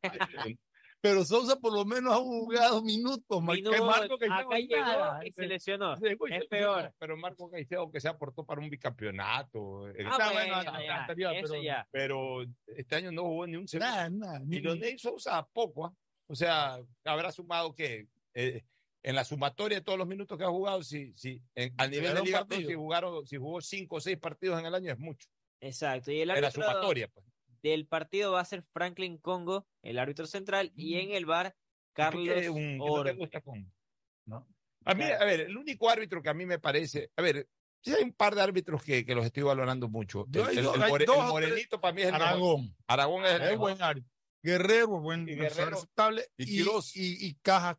S3: Pero Sousa por lo menos ha jugado minutos. que
S36: Minutos,
S3: Marco que llegó
S36: y se lesionó. Es
S1: se
S36: peor.
S1: Pero Marcos Caicedo, aunque se aportó para un bicampeonato. eh,
S36: Ah,
S1: está
S36: bueno,
S1: bueno,
S36: ya,
S1: anterior,
S36: eso
S1: pero,
S36: ya.
S1: pero este año no jugó ni un segundo.
S3: Nada, nada.
S1: Y Leonel Sousa poco, ¿ah? O sea, habrá sumado que en la sumatoria de todos los minutos que ha jugado, si, si en- a nivel de Liga Pro, si jugaron, si jugó cinco o seis partidos en el año es mucho.
S36: Exacto. Y el
S1: En la sumatoria, pues.
S36: Del partido va a ser Franklin Congo, el árbitro central, y en el bar Carlos
S1: ¿Qué, un- no
S36: Oro.
S1: gusta con- A mí, a ver, el único árbitro que a mí me parece, a ver, sí hay un par de árbitros que, que los estoy valorando mucho. El, el- more- morenito para mí es el mejor.
S3: Aragón.
S1: Aragón es el
S3: Es
S1: mejor.
S3: buen árbitro. Guerrero, buen
S1: Y Guerrero.
S3: aceptable.
S1: Y
S3: Y, y, y Cajas.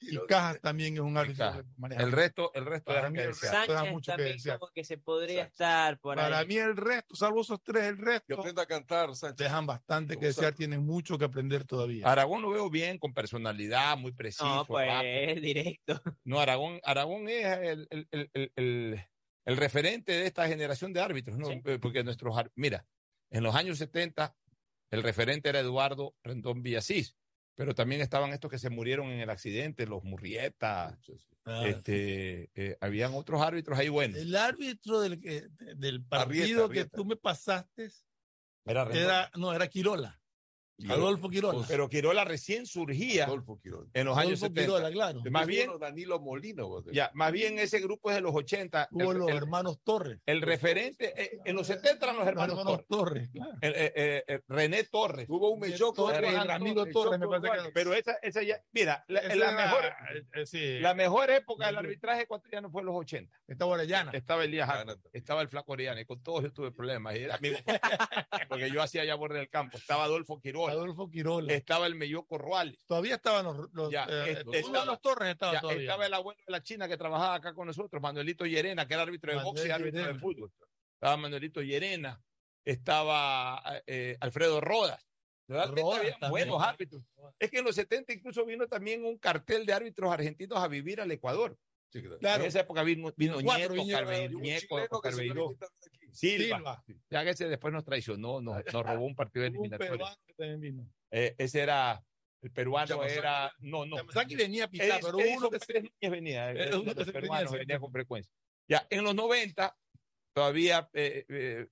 S3: Y Cajas también es un árbitro.
S1: El resto, el resto
S3: Para
S1: dejan
S3: mí
S1: que
S3: el resto
S36: Sánchez
S3: mucho que
S36: también
S3: desear.
S36: como que se podría estar por
S3: Para
S36: ahí.
S3: mí el resto, salvo esos tres, el
S30: Que
S3: resto
S30: aprenda a cantar, Sánchez.
S3: dejan bastante que desear,
S30: Sánchez.
S3: tienen mucho que aprender todavía.
S1: Aragón lo veo bien, con personalidad, muy preciso.
S36: No, pues
S1: rápido.
S36: directo.
S1: No, Aragón, Aragón es el, el, el, el, el- el referente de esta generación de árbitros, ¿no?
S36: Sí.
S1: Eh, Porque nuestros, mira, en los años 70 el referente era Eduardo Rendón Villasís, pero también estaban estos que se murieron en el accidente, los Murrieta,
S3: Ah,
S1: este, eh, habían otros árbitros ahí buenos.
S3: El árbitro del, que- del partido
S30: Arrieta,
S3: que tú me pasaste
S1: era,
S3: no, era Quirola. Adolfo Quirola.
S1: Pero Quirola recién surgía
S30: Adolfo Quirón.
S1: en los años
S3: Adolfo
S1: 70.
S3: Quirola, claro.
S1: Más bien,
S30: Danilo Molino.
S1: ya, más bien ese grupo es de los 80.
S3: Hubo
S1: el,
S3: los
S1: el-
S3: hermanos Torres.
S1: el referente, eh, en los 70 eran los
S3: Los
S1: hermanos,
S3: hermanos
S1: Torres.
S3: Torres, claro.
S1: El- eh, eh, eh, René Torres.
S30: Hubo un Mechoco.
S3: Torres,
S1: Torres,
S3: Ramiro
S1: Torres,
S3: me parece que.
S1: Pero esa, esa ya, mira, la,
S3: Ese
S1: la
S3: era,
S1: mejor,
S3: eh, eh, sí,
S1: la mejor época del arbitraje ecuatoriano fue en los 80.
S3: estaba Orellana.
S1: Estaba Elías estaba el Flaco Orellana, y con todos yo tuve problemas. Y era amigo, porque yo hacía ya borde del campo. Estaba Adolfo Quirola,
S3: Adolfo Quirola.
S1: estaba el Melloco Ruales,
S3: Todavía estaban los, los,
S1: Ya,
S3: eh,
S1: es-
S3: los-
S1: estaba-
S3: los Torres estaban
S1: ya,
S3: todavía.
S1: estaba el abuelo de la China que trabajaba acá con nosotros, Manuelito Llerena, que era árbitro de
S3: Manuel
S1: boxe y árbitro de fútbol. Estaba Manuelito Llerena, estaba eh, Alfredo Rodas.
S3: Rodas
S1: buenos árbitros. Es que en los 70 incluso vino también un cartel de árbitros argentinos a vivir al Ecuador.
S30: Sí, claro.
S1: En esa época vino, vino Nieto,
S30: Y
S1: Silva.
S3: Silva.
S1: Ya que ese después nos traicionó, nos, nos robó un partido
S3: también vino.
S1: Eh, ese era, el peruano era, no, no.
S3: Yamazaki venía a pitar,
S1: Edison-
S3: pero uno que se-
S1: Pérez Núñez venía,
S3: Eh,
S1: eh,
S3: uno
S1: los peruanos
S3: venía,
S1: con frecuencia. Ya, en los 90, todavía, eh, eh,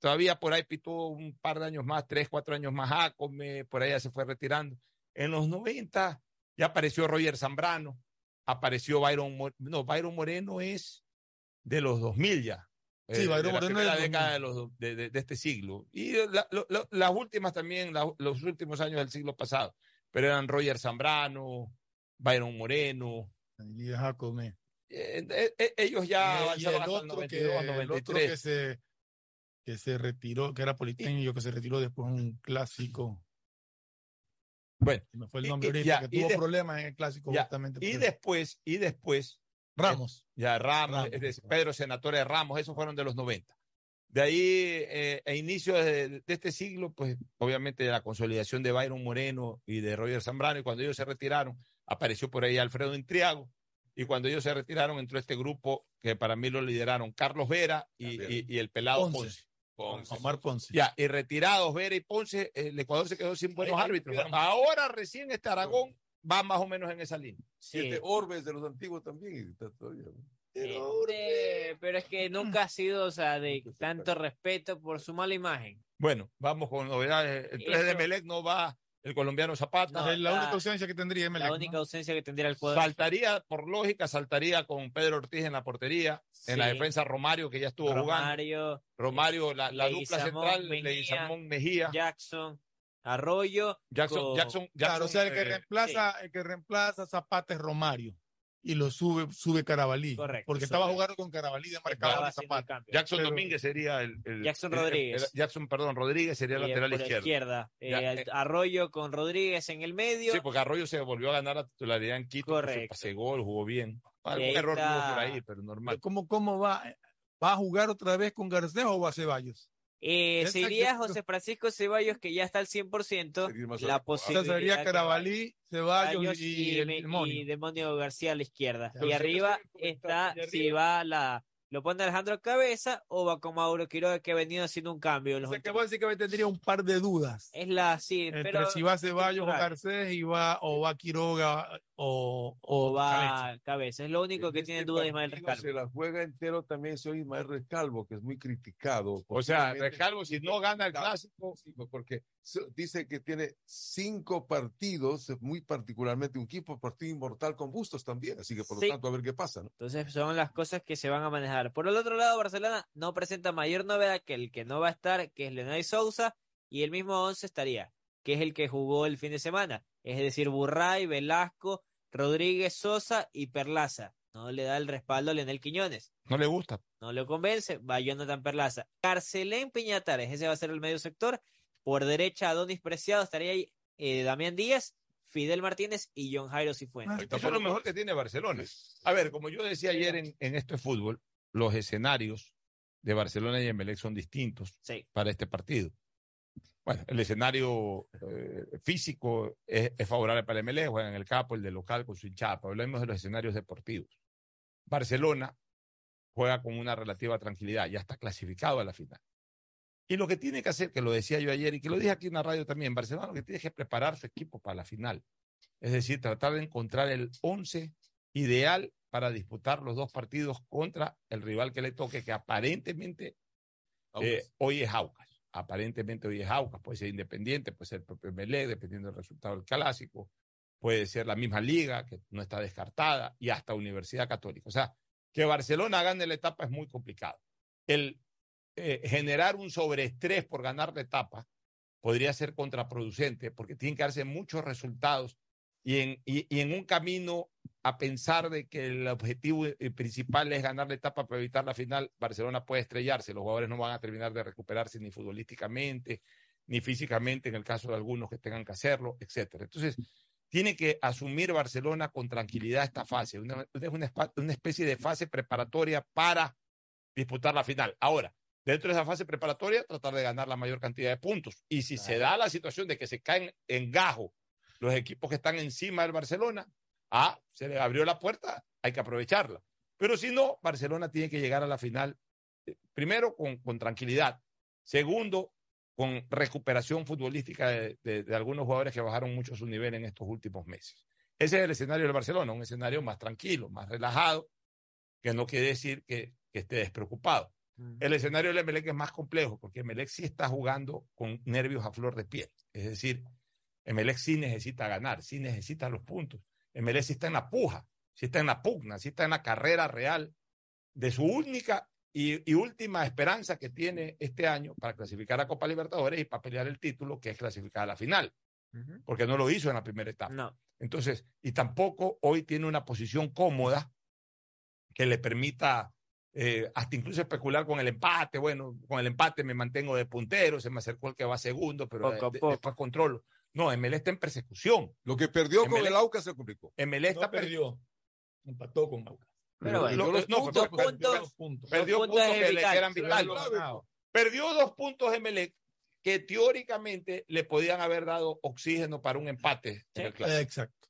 S1: todavía por ahí pitó un par de años más, tres, cuatro años más Acome, por ahí ya se fue retirando. En los 90 ya apareció Roger Zambrano, apareció Byron Moreno, no, Byron Moreno es de los 2000 ya.
S3: Sí,
S1: eh,
S3: Byron
S1: de la
S3: Moreno es
S1: primera
S3: del
S1: década
S3: 2000.
S1: de, los, do- de, de- de este siglo. Y la- lo- lo- las últimas también, la- los últimos años del siglo pasado. Pero eran Roger Zambrano, Byron Moreno,
S3: Y Jacome.
S1: eh, eh, eh, ellos ya
S3: el
S1: hasta el
S3: otro,
S1: 92,
S3: que, el otro
S1: 93.
S3: que se que se retiró, que era politécnico, que se retiró después un clásico.
S1: Bueno,
S3: Se me fue el
S1: y-
S3: nombre
S1: y-
S3: ahorita,
S1: ya,
S3: que tuvo
S1: de-
S3: problemas en el clásico
S1: ya,
S3: justamente.
S1: y después, y después,
S3: Ramos.
S1: ya Ramos,
S3: Ramos.
S1: es decir, Pedro Senatore Ramos, esos fueron de los 90. De ahí, eh, a inicios de, de este siglo, pues obviamente la consolidación de Byron Moreno y de Roger Zambrano, y cuando ellos se retiraron, apareció por ahí Alfredo Intriago, y cuando ellos se retiraron, entró este grupo que para mí lo lideraron Carlos Vera y, y- y el pelado
S3: Ponce.
S1: Ponce. Ponce.
S3: Omar Ponce.
S1: Ya, y retirados Vera y Ponce, el Ecuador se quedó sin buenos árbitros. Ahora recién este Aragón va más o menos en esa línea.
S30: Y este Orbes de los antiguos también. y está todavía, ¿no?
S36: Eh, pero es que nunca ha sido, o sea, de tanto respeto por su mala imagen.
S1: Bueno, vamos con novedades. El 3 de. Melec no va el colombiano Zapata.
S36: No,
S3: es la
S36: la-
S3: única ausencia que tendría Emelec,
S36: La
S3: ¿no?
S36: única ausencia que tendría el cuadro.
S1: Saltaría, por lógica, saltaría con Pedro Ortiz en la portería. En la
S36: Sí.
S1: defensa Romario, que ya estuvo jugando.
S36: Romario,
S1: Romario, la, la dupla central, Leguizamón Mejía.
S36: Jackson, Arroyo.
S1: Jackson,
S36: con-
S1: Jackson,
S3: Claro, o sea, el que
S1: eh,
S3: reemplaza, el que reemplaza Zapata es Romario. Y lo sube, sube Carabalí.
S36: Correcto,
S3: Porque
S36: sube.
S3: estaba jugando con Carabalí de marcador Zapata.
S1: Jackson
S3: Pero-
S1: Domínguez sería el, el-
S36: Jackson
S1: el- el-
S36: Rodríguez.
S1: el- Jackson, perdón, Rodríguez sería el lateral izquierdo.
S36: izquierda. Eh,
S1: eh.
S36: Arroyo con Rodríguez en el medio.
S1: Sí, porque Arroyo se volvió a ganar la titularidad en Quito. pues,
S36: Correcto.
S1: Pase gol, jugó bien. Algún error tuvo
S36: está-
S1: por ahí, pero normal.
S3: ¿Cómo, ¿Cómo va? ¿Va a jugar otra vez con Garcés o va a Ceballos?
S36: Eh,
S3: Esa-
S36: se iría
S3: yo-
S36: José Francisco Ceballos, que ya está al 100%.
S30: Seguir más
S36: La
S30: adecuado.
S3: O sea,
S36: posibilidad.
S3: sería Carabalí, Ceballos y,
S36: y,
S3: el demonio.
S36: y Demonio García a la izquierda. Y arriba está, si va la, ¿Lo pone Alejandro Cabeza o va con Mauro Quiroga que ha venido haciendo un cambio? en los
S3: O sea, que
S36: últimos-
S3: básicamente tendría un par de dudas.
S36: Es la, sí,
S3: Entre
S36: pero
S3: si va Ceballos o. Garcés y va, o va Quiroga o,
S36: o va
S3: Cabeza.
S36: Cabeza. Es lo único que tiene duda Ismael Rescalvo.
S30: Se la juega entero también soy Ismael Rescalvo, que es muy criticado.
S1: O sea, Rescalvo, si no gana el clásico,
S30: Sí, porque dice que tiene cinco partidos, muy particularmente un equipo partido inmortal con Bustos también, así que por lo
S36: Sí.
S30: tanto a ver qué pasa, ¿no?
S36: Entonces son las cosas que se van a manejar. Por el otro lado, Barcelona no presenta mayor novedad que el que no va a estar, que es Leonel Sousa, y el mismo 11 estaría, que es el que jugó el fin de semana. Es decir, Burray, Velasco, Rodríguez, Sosa y Perlaza. No le da el respaldo a Leonel Quiñones.
S1: no le gusta.
S36: No le convence, va Jonathan Perlaza. Carcelén Piñatares, ese va a ser el medio sector. Por derecha, Adonis Preciado, estaría ahí eh, Damián Díaz, Fidel Martínez y John Jairo Cifuentes.
S1: Eso es lo mejor que tiene Barcelona. A ver, como yo decía ayer en, en esto fútbol, los escenarios de Barcelona y Emelec son distintos para este partido. Bueno, el escenario eh, físico es, es favorable para el Emelec, juega en el campo, el de local con su hinchada. Hablemos de los escenarios deportivos. Barcelona juega con una relativa tranquilidad, ya está clasificado a la final. Y lo que tiene que hacer, que lo decía yo ayer y que lo dije aquí en la radio también, Barcelona lo que tiene que preparar su equipo para la final. Es decir, tratar de encontrar el 11 ideal para disputar los dos partidos contra el rival que le toque, que aparentemente eh, hoy es Aucas. Aparentemente hoy es Aucas, puede ser Independiente, puede ser el propio Melé, dependiendo del resultado del clásico, puede ser la misma liga, que no está descartada, y hasta Universidad Católica. O sea, que Barcelona gane la etapa es muy complicado. El eh, generar un sobreestrés por ganar la etapa podría ser contraproducente, porque tienen que darse muchos resultados y en, y, y en un camino a pensar de que el objetivo eh, principal es ganar la etapa para evitar la final, Barcelona puede estrellarse, los jugadores no van a terminar de recuperarse ni futbolísticamente, ni físicamente en el caso de algunos que tengan que hacerlo, etcétera. Entonces, tiene que asumir Barcelona con tranquilidad esta fase, una, es una especie de fase preparatoria para disputar la final. Ahora, dentro de esa fase preparatoria, tratar de ganar la mayor cantidad de puntos. Y si se da la situación de que se caen en gajo los equipos que están encima del Barcelona, ah, se le abrió la puerta, hay que aprovecharla. Pero si no, Barcelona tiene que llegar a la final, eh, primero con, con tranquilidad, segundo, con recuperación futbolística de, de- de algunos jugadores que bajaron mucho su nivel en estos últimos meses. Ese es el escenario del Barcelona, un escenario más tranquilo, más relajado, que no quiere decir que, que esté despreocupado. El escenario del Emelec es más complejo porque Emelec sí está jugando con nervios a flor de piel. Es decir, Emelec sí necesita ganar, sí necesita los puntos. Emelec sí está en la puja, sí está en la pugna, sí está en la carrera real de su única y, y última esperanza que tiene este año para clasificar a Copa Libertadores y para pelear el título, que es clasificar a la final, porque no lo hizo en la primera etapa. Entonces, y tampoco hoy tiene una posición cómoda que le permita eh, hasta incluso especular con el empate. Bueno, con el empate me mantengo de puntero, se me acercó el que va segundo, pero
S36: Poco a
S1: de-
S36: poco.
S1: después controlo. No, ML está en persecución.
S30: Lo que perdió con el Aucas se complicó.
S1: ML está
S3: No perdió, empató con Aucas.
S36: Pero bueno,
S1: Lo-
S30: los
S1: no,
S30: puntos,
S1: pero-
S36: puntos-
S1: perdió-
S3: puntos.
S1: perdió puntos, que, le- que eran vitales. Perdió dos puntos Emelec que teóricamente le podían haber dado oxígeno para un empate en el clásico.
S3: Exacto.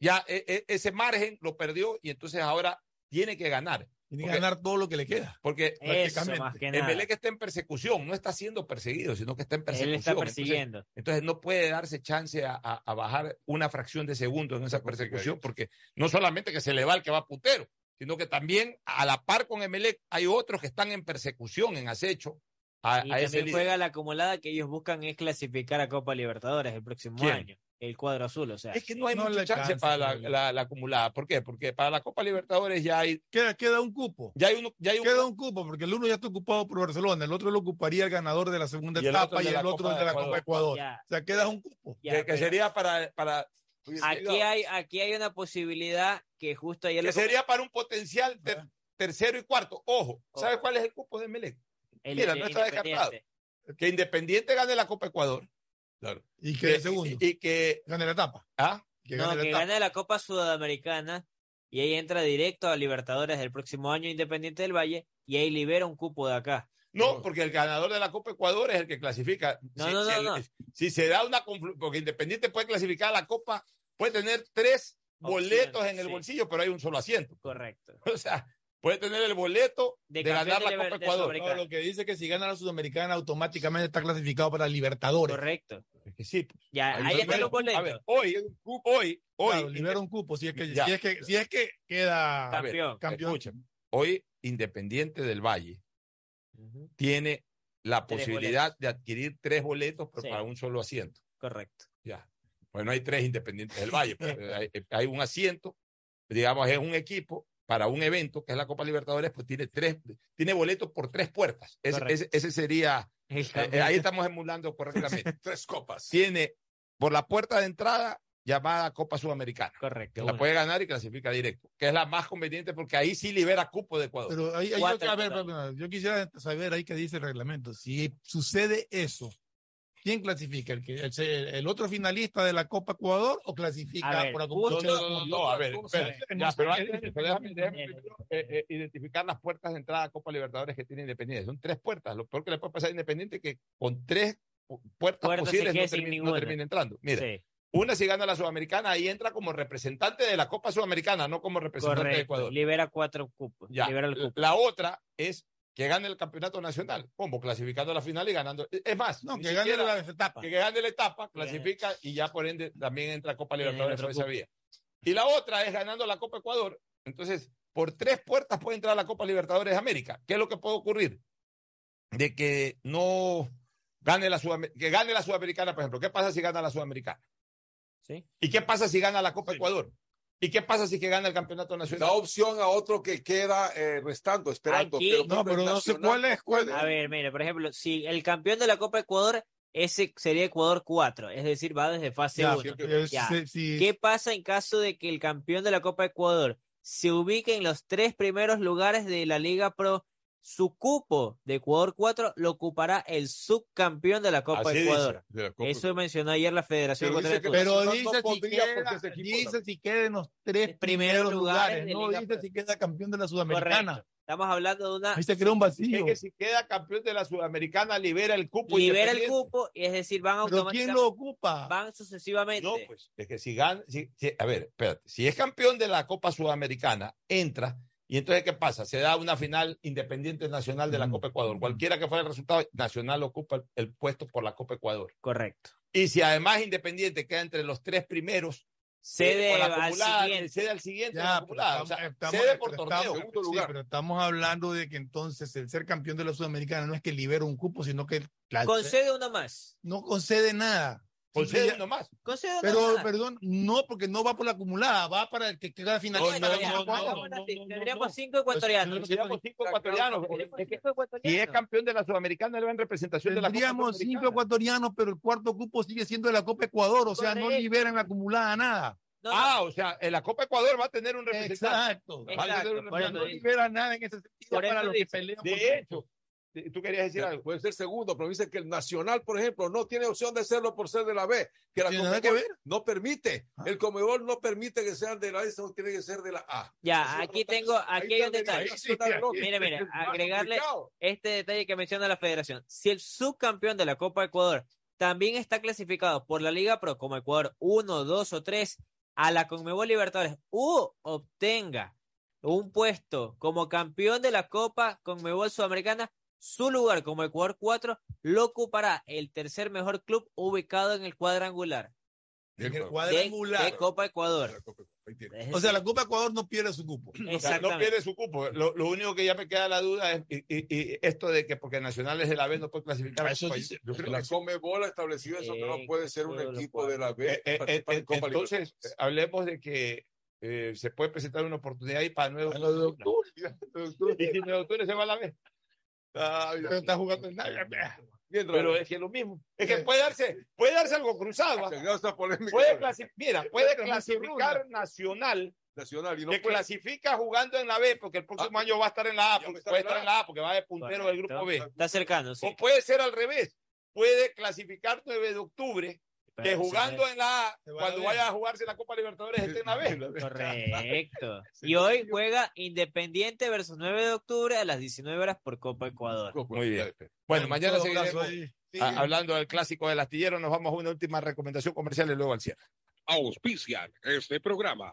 S1: Ya e- e- ese margen lo perdió y entonces ahora tiene que ganar.
S3: Tiene que ganar todo lo que le queda.
S1: Porque
S36: Eso
S3: prácticamente.
S36: más que nada.
S1: Emelec está en persecución, no está siendo perseguido, sino que está en persecución.
S36: Él está
S1: Entonces-
S36: persiguiendo.
S1: Entonces, no puede darse chance a, a- a bajar una fracción de segundo en esa persecución, porque no solamente que se le va el que va putero, sino que también a la par con Emelec hay otros que están en persecución, en acecho a,
S36: Y
S1: a ese
S36: también juega la acumulada que ellos buscan es clasificar a Copa Libertadores el próximo
S1: ¿Quién?
S36: año. El cuadro azul, o sea.
S1: Es que no hay
S3: No
S1: mucha chance para la, acumulada. ¿Por qué? Porque para la Copa Libertadores ya hay,
S3: Queda, queda un cupo.
S1: ya hay uno, ya hay un-
S3: Queda un cupo, porque el uno ya está ocupado por Barcelona, el otro lo ocuparía el ganador de la segunda
S1: Y el otro
S3: etapa y
S1: de
S3: el
S1: la
S3: otro de la Copa Ecuador.
S36: Ya.
S3: O sea, queda un cupo.
S36: Ya,
S1: que, sería para, para
S36: aquí hay, aquí hay una posibilidad que justo ayer
S1: que
S36: lo
S1: sería para un potencial ter- tercero y cuarto. Ojo, ¿sabes
S36: Ojo.
S1: cuál es el cupo de Emelec?
S36: el
S1: Mira,
S36: de
S1: no está descartado. Que Independiente gane la Copa Ecuador. Claro.
S3: Y que
S1: Que-
S3: el segundo.
S1: Y, y que.
S3: Gane la etapa.
S1: ¿Ah?
S3: Que
S36: No,
S3: gane la
S36: que
S3: etapa.
S36: gane la Copa Sudamericana y ahí entra directo a Libertadores del próximo año Independiente del Valle y ahí libera un cupo de acá.
S1: No, porque el ganador de la Copa Ecuador es el que clasifica.
S36: No,
S1: si,
S36: no,
S1: si
S36: no,
S1: el-
S36: no.
S1: si se da una porque Independiente puede clasificar a la Copa, puede tener tres boletos en el
S36: sí.
S1: bolsillo, pero hay un solo asiento.
S36: Correcto.
S1: O sea, puede tener el boleto de,
S36: De
S1: ganar la
S36: de
S1: Copa Ecuador.
S3: No, lo que dice que si gana la Sudamericana automáticamente está clasificado para Libertadores.
S36: Correcto.
S1: Es que sí. pues.
S36: Ya,
S1: Ahí
S36: ahí están los boletos.
S1: A ver, hoy, hoy, hoy,
S3: Claro, libera un cupo si es que,
S1: Ya.
S3: si es que, si es que queda
S36: Campeón.
S3: campeón.
S1: escúchame, hoy Independiente del Valle tiene la
S36: Tres
S1: posibilidad de adquirir tres boletos, pero
S36: Sí.
S1: para un solo asiento.
S36: Correcto.
S1: Ya. Bueno, hay tres Independientes del Valle. pero hay, hay un asiento, digamos, es un equipo para un evento que es la Copa Libertadores, pues tiene tres, tiene boletos por tres puertas. Ese, ese- ese sería, eh,
S36: campeón.
S1: ahí estamos emulando correctamente.
S30: Tres copas.
S1: tiene por la puerta de entrada llamada Copa Sudamericana.
S36: Correcto.
S1: La puede ganar y clasifica directo, que es la más conveniente porque ahí sí libera cupo de Ecuador.
S3: Pero ahí, ahí yo, a ver, yo quisiera saber ahí qué dice el reglamento. Si sucede eso, ¿quién clasifica? ¿El, que, el, el otro finalista de la Copa Ecuador o clasifica
S36: A ver,
S3: por acumulación?
S1: No, no, no, no, a ver,
S3: ¿Cómo
S1: espera,
S3: se-
S1: ya,
S3: no
S1: pero déjame, eh, eh, identificar las puertas de entrada a Copa Libertadores que tiene Independiente. Son tres puertas. Lo peor que le puede pasar a Independiente es que con tres pu- puertas posibles no termina, entrando. Mira,
S36: Sí,
S1: una si gana la Sudamericana, ahí entra como representante de la Copa Sudamericana, no como representante de. Ecuador.
S36: Libera cuatro cupos.
S1: Ya.
S36: Libera el cupo.
S1: La otra es que gane el campeonato nacional, como clasificando a la final y ganando. Es más,
S3: No, que gane la etapa.
S1: que gane la etapa, clasifica y ya por ende también entra a Copa Libertadores por esa vía. Y la otra es ganando la Copa Ecuador. Entonces, por tres puertas puede entrar a la Copa Libertadores de América. ¿Qué es lo que puede ocurrir? De que no gane la Sudam- que gane la Sudamericana, por ejemplo. ¿Qué pasa si gana la Sudamericana?
S36: Sí.
S1: ¿Y qué pasa si gana la Copa Ecuador? ¿Y qué pasa si que gana el campeonato
S30: Da
S1: nacional?
S30: opción a otro que queda eh, restando, esperando.
S36: Aquí-
S30: pero
S3: No, pero no sé cuál es, cuál
S36: A ver, mire, por ejemplo, si el campeón de la Copa Ecuador, ese sería Ecuador 4, es decir, va desde fase
S3: Ya,
S36: 1.
S3: pero
S36: Ya.
S3: si- si-
S36: ¿Qué pasa en caso de que el campeón de la Copa Ecuador se ubique en los tres primeros lugares de la Liga Pro? Su cupo de Ecuador 4 lo ocupará el subcampeón de la Copa
S1: Así dice,
S36: Ecuador.
S1: de la Copa
S36: Eso mencionó ayer la Federación
S30: Pero dice que-.
S3: Pero
S30: no
S3: dice, si
S30: podría porque
S3: queda, dice si queda en los tres
S36: primeros
S3: primeros
S36: lugares
S3: no
S36: Liga
S3: dice
S36: Pro.
S3: si queda campeón de la Sudamericana.
S36: Correcto. Estamos hablando de una
S3: Ahí se crea un
S1: Es
S3: vacío.
S1: que si queda campeón de la Sudamericana, libera el cupo.
S36: libera el cupo, y es decir, van
S3: Pero ¿quién
S36: automáticamente,
S3: lo ocupa?
S36: van sucesivamente.
S1: No, pues, es que si gana, si- si- a ver, espérate, si es campeón de la Copa Sudamericana, entra, y entonces, ¿qué pasa? Se da una final independiente nacional de la
S3: Mm.
S1: Copa Ecuador. Cualquiera que fuera el resultado, Nacional ocupa el, el puesto por la Copa Ecuador.
S36: Correcto.
S1: Y si además Independiente queda entre los tres primeros,
S36: Cede
S1: con la
S36: al
S1: acumulada,
S36: siguiente.
S1: cede al siguiente,
S3: Ya,
S1: acumulada.
S3: estamos-
S1: o sea,
S3: estamos-
S1: cede por torneo,
S3: estamos-
S1: segundo
S3: sí,
S1: lugar.
S3: pero estamos hablando de que entonces el ser campeón de la Sudamericana no es que libera un cupo, sino que la-
S36: Concede uno más.
S3: no concede nada.
S1: Concede
S3: Simple-
S1: uno más.
S36: Concede uno
S3: Pero,
S36: más.
S3: perdón, no, porque no va por la acumulada, va para el que queda final.
S1: No, no, no,
S3: Ecuador.
S1: no,
S36: Tendríamos cinco ecuatorianos.
S1: Tendríamos cinco ecuatorianos.
S36: Tendríamos cinco ecuatorianos.
S1: Si es campeón de la Sudamericana, él va en representación de la Copa
S3: Tendríamos cinco ecuatorianos, pero el cuarto cupo sigue siendo de la Copa Ecuador, o sea, no liberan la acumulada nada.
S36: No, no,
S1: Ah, o sea, en la Copa Ecuador va a tener un representante.
S3: Exacto.
S1: Va a tener un
S3: No
S1: representante.
S36: dice.
S3: libera nada en ese sentido
S36: Por
S3: para
S36: eso
S3: los que pelean por
S1: De hecho, tú querías decir algo.
S30: Puede ser segundo, pero dice que el Nacional, por ejemplo, no tiene opción de serlo por ser de la B, que la
S3: ¿Tiene nada
S30: Conmebol
S3: que ver?
S30: no permite.
S3: Ah.
S30: El Comebol no permite que sean de la B, sino tiene que ser de la A.
S36: Ya, aquí
S30: está-
S36: tengo, aquí hay un detalle.
S30: Otro.
S36: Mire, mire, agregarle
S30: complicado.
S36: este detalle que menciona la federación. Si el subcampeón de la Copa Ecuador también está clasificado por la Liga Pro como Ecuador 1, 2 o 3 a la Conmebol Libertadores u obtenga un puesto como campeón de la Copa Conmebol Sudamericana, su lugar como Ecuador 4 lo ocupará el tercer mejor club ubicado en el cuadrangular
S3: En el cuadrangular.
S36: de Copa Ecuador.
S3: O sea, la Copa Ecuador no pierde su cupo.
S1: O sea, no pierde su cupo. Lo, lo único que ya me queda la duda es y, y- y esto de que porque Nacional es de la B no puede clasificar. a
S3: Eso dice-
S1: Yo creo
S30: La
S1: que sí.
S30: Comebol ha establecido eso, que no puede ser un equipo de la B.
S1: Eh, eh, eh,
S30: en Copa
S1: entonces, hablemos de que eh, se puede presentar una oportunidad ahí para 9
S3: A lo de octubre.
S1: Y si 9 de octubre se va a la B.
S3: Está jugando en nada.
S30: Mientras-
S1: Pero es que es lo mismo. Es que puede darse, puede darse algo cruzado. ¿ah? Puede clasi- mira, puede
S3: Pero no se
S1: clasificar Nacional
S30: nacional y no
S1: que
S30: puede-
S1: clasifica jugando en la B, porque el próximo
S30: Ah,
S1: año va a estar en la A, porque puede estar en la A, porque va de puntero del grupo B.
S36: Está cercano, sí.
S1: O puede ser al revés. Puede clasificar 9 de octubre, que jugando en la A, cuando vaya a jugarse la Copa Libertadores, esté en la B.
S36: Correcto. Y hoy juega Independiente versus 9 de octubre a las 19 horas por Copa Ecuador.
S1: Muy bien. Bueno,
S3: En
S1: mañana seguiremos
S3: sí.
S1: hablando del clásico del astillero. Nos vamos a una última recomendación comercial y luego al cierre.
S28: Auspician este programa.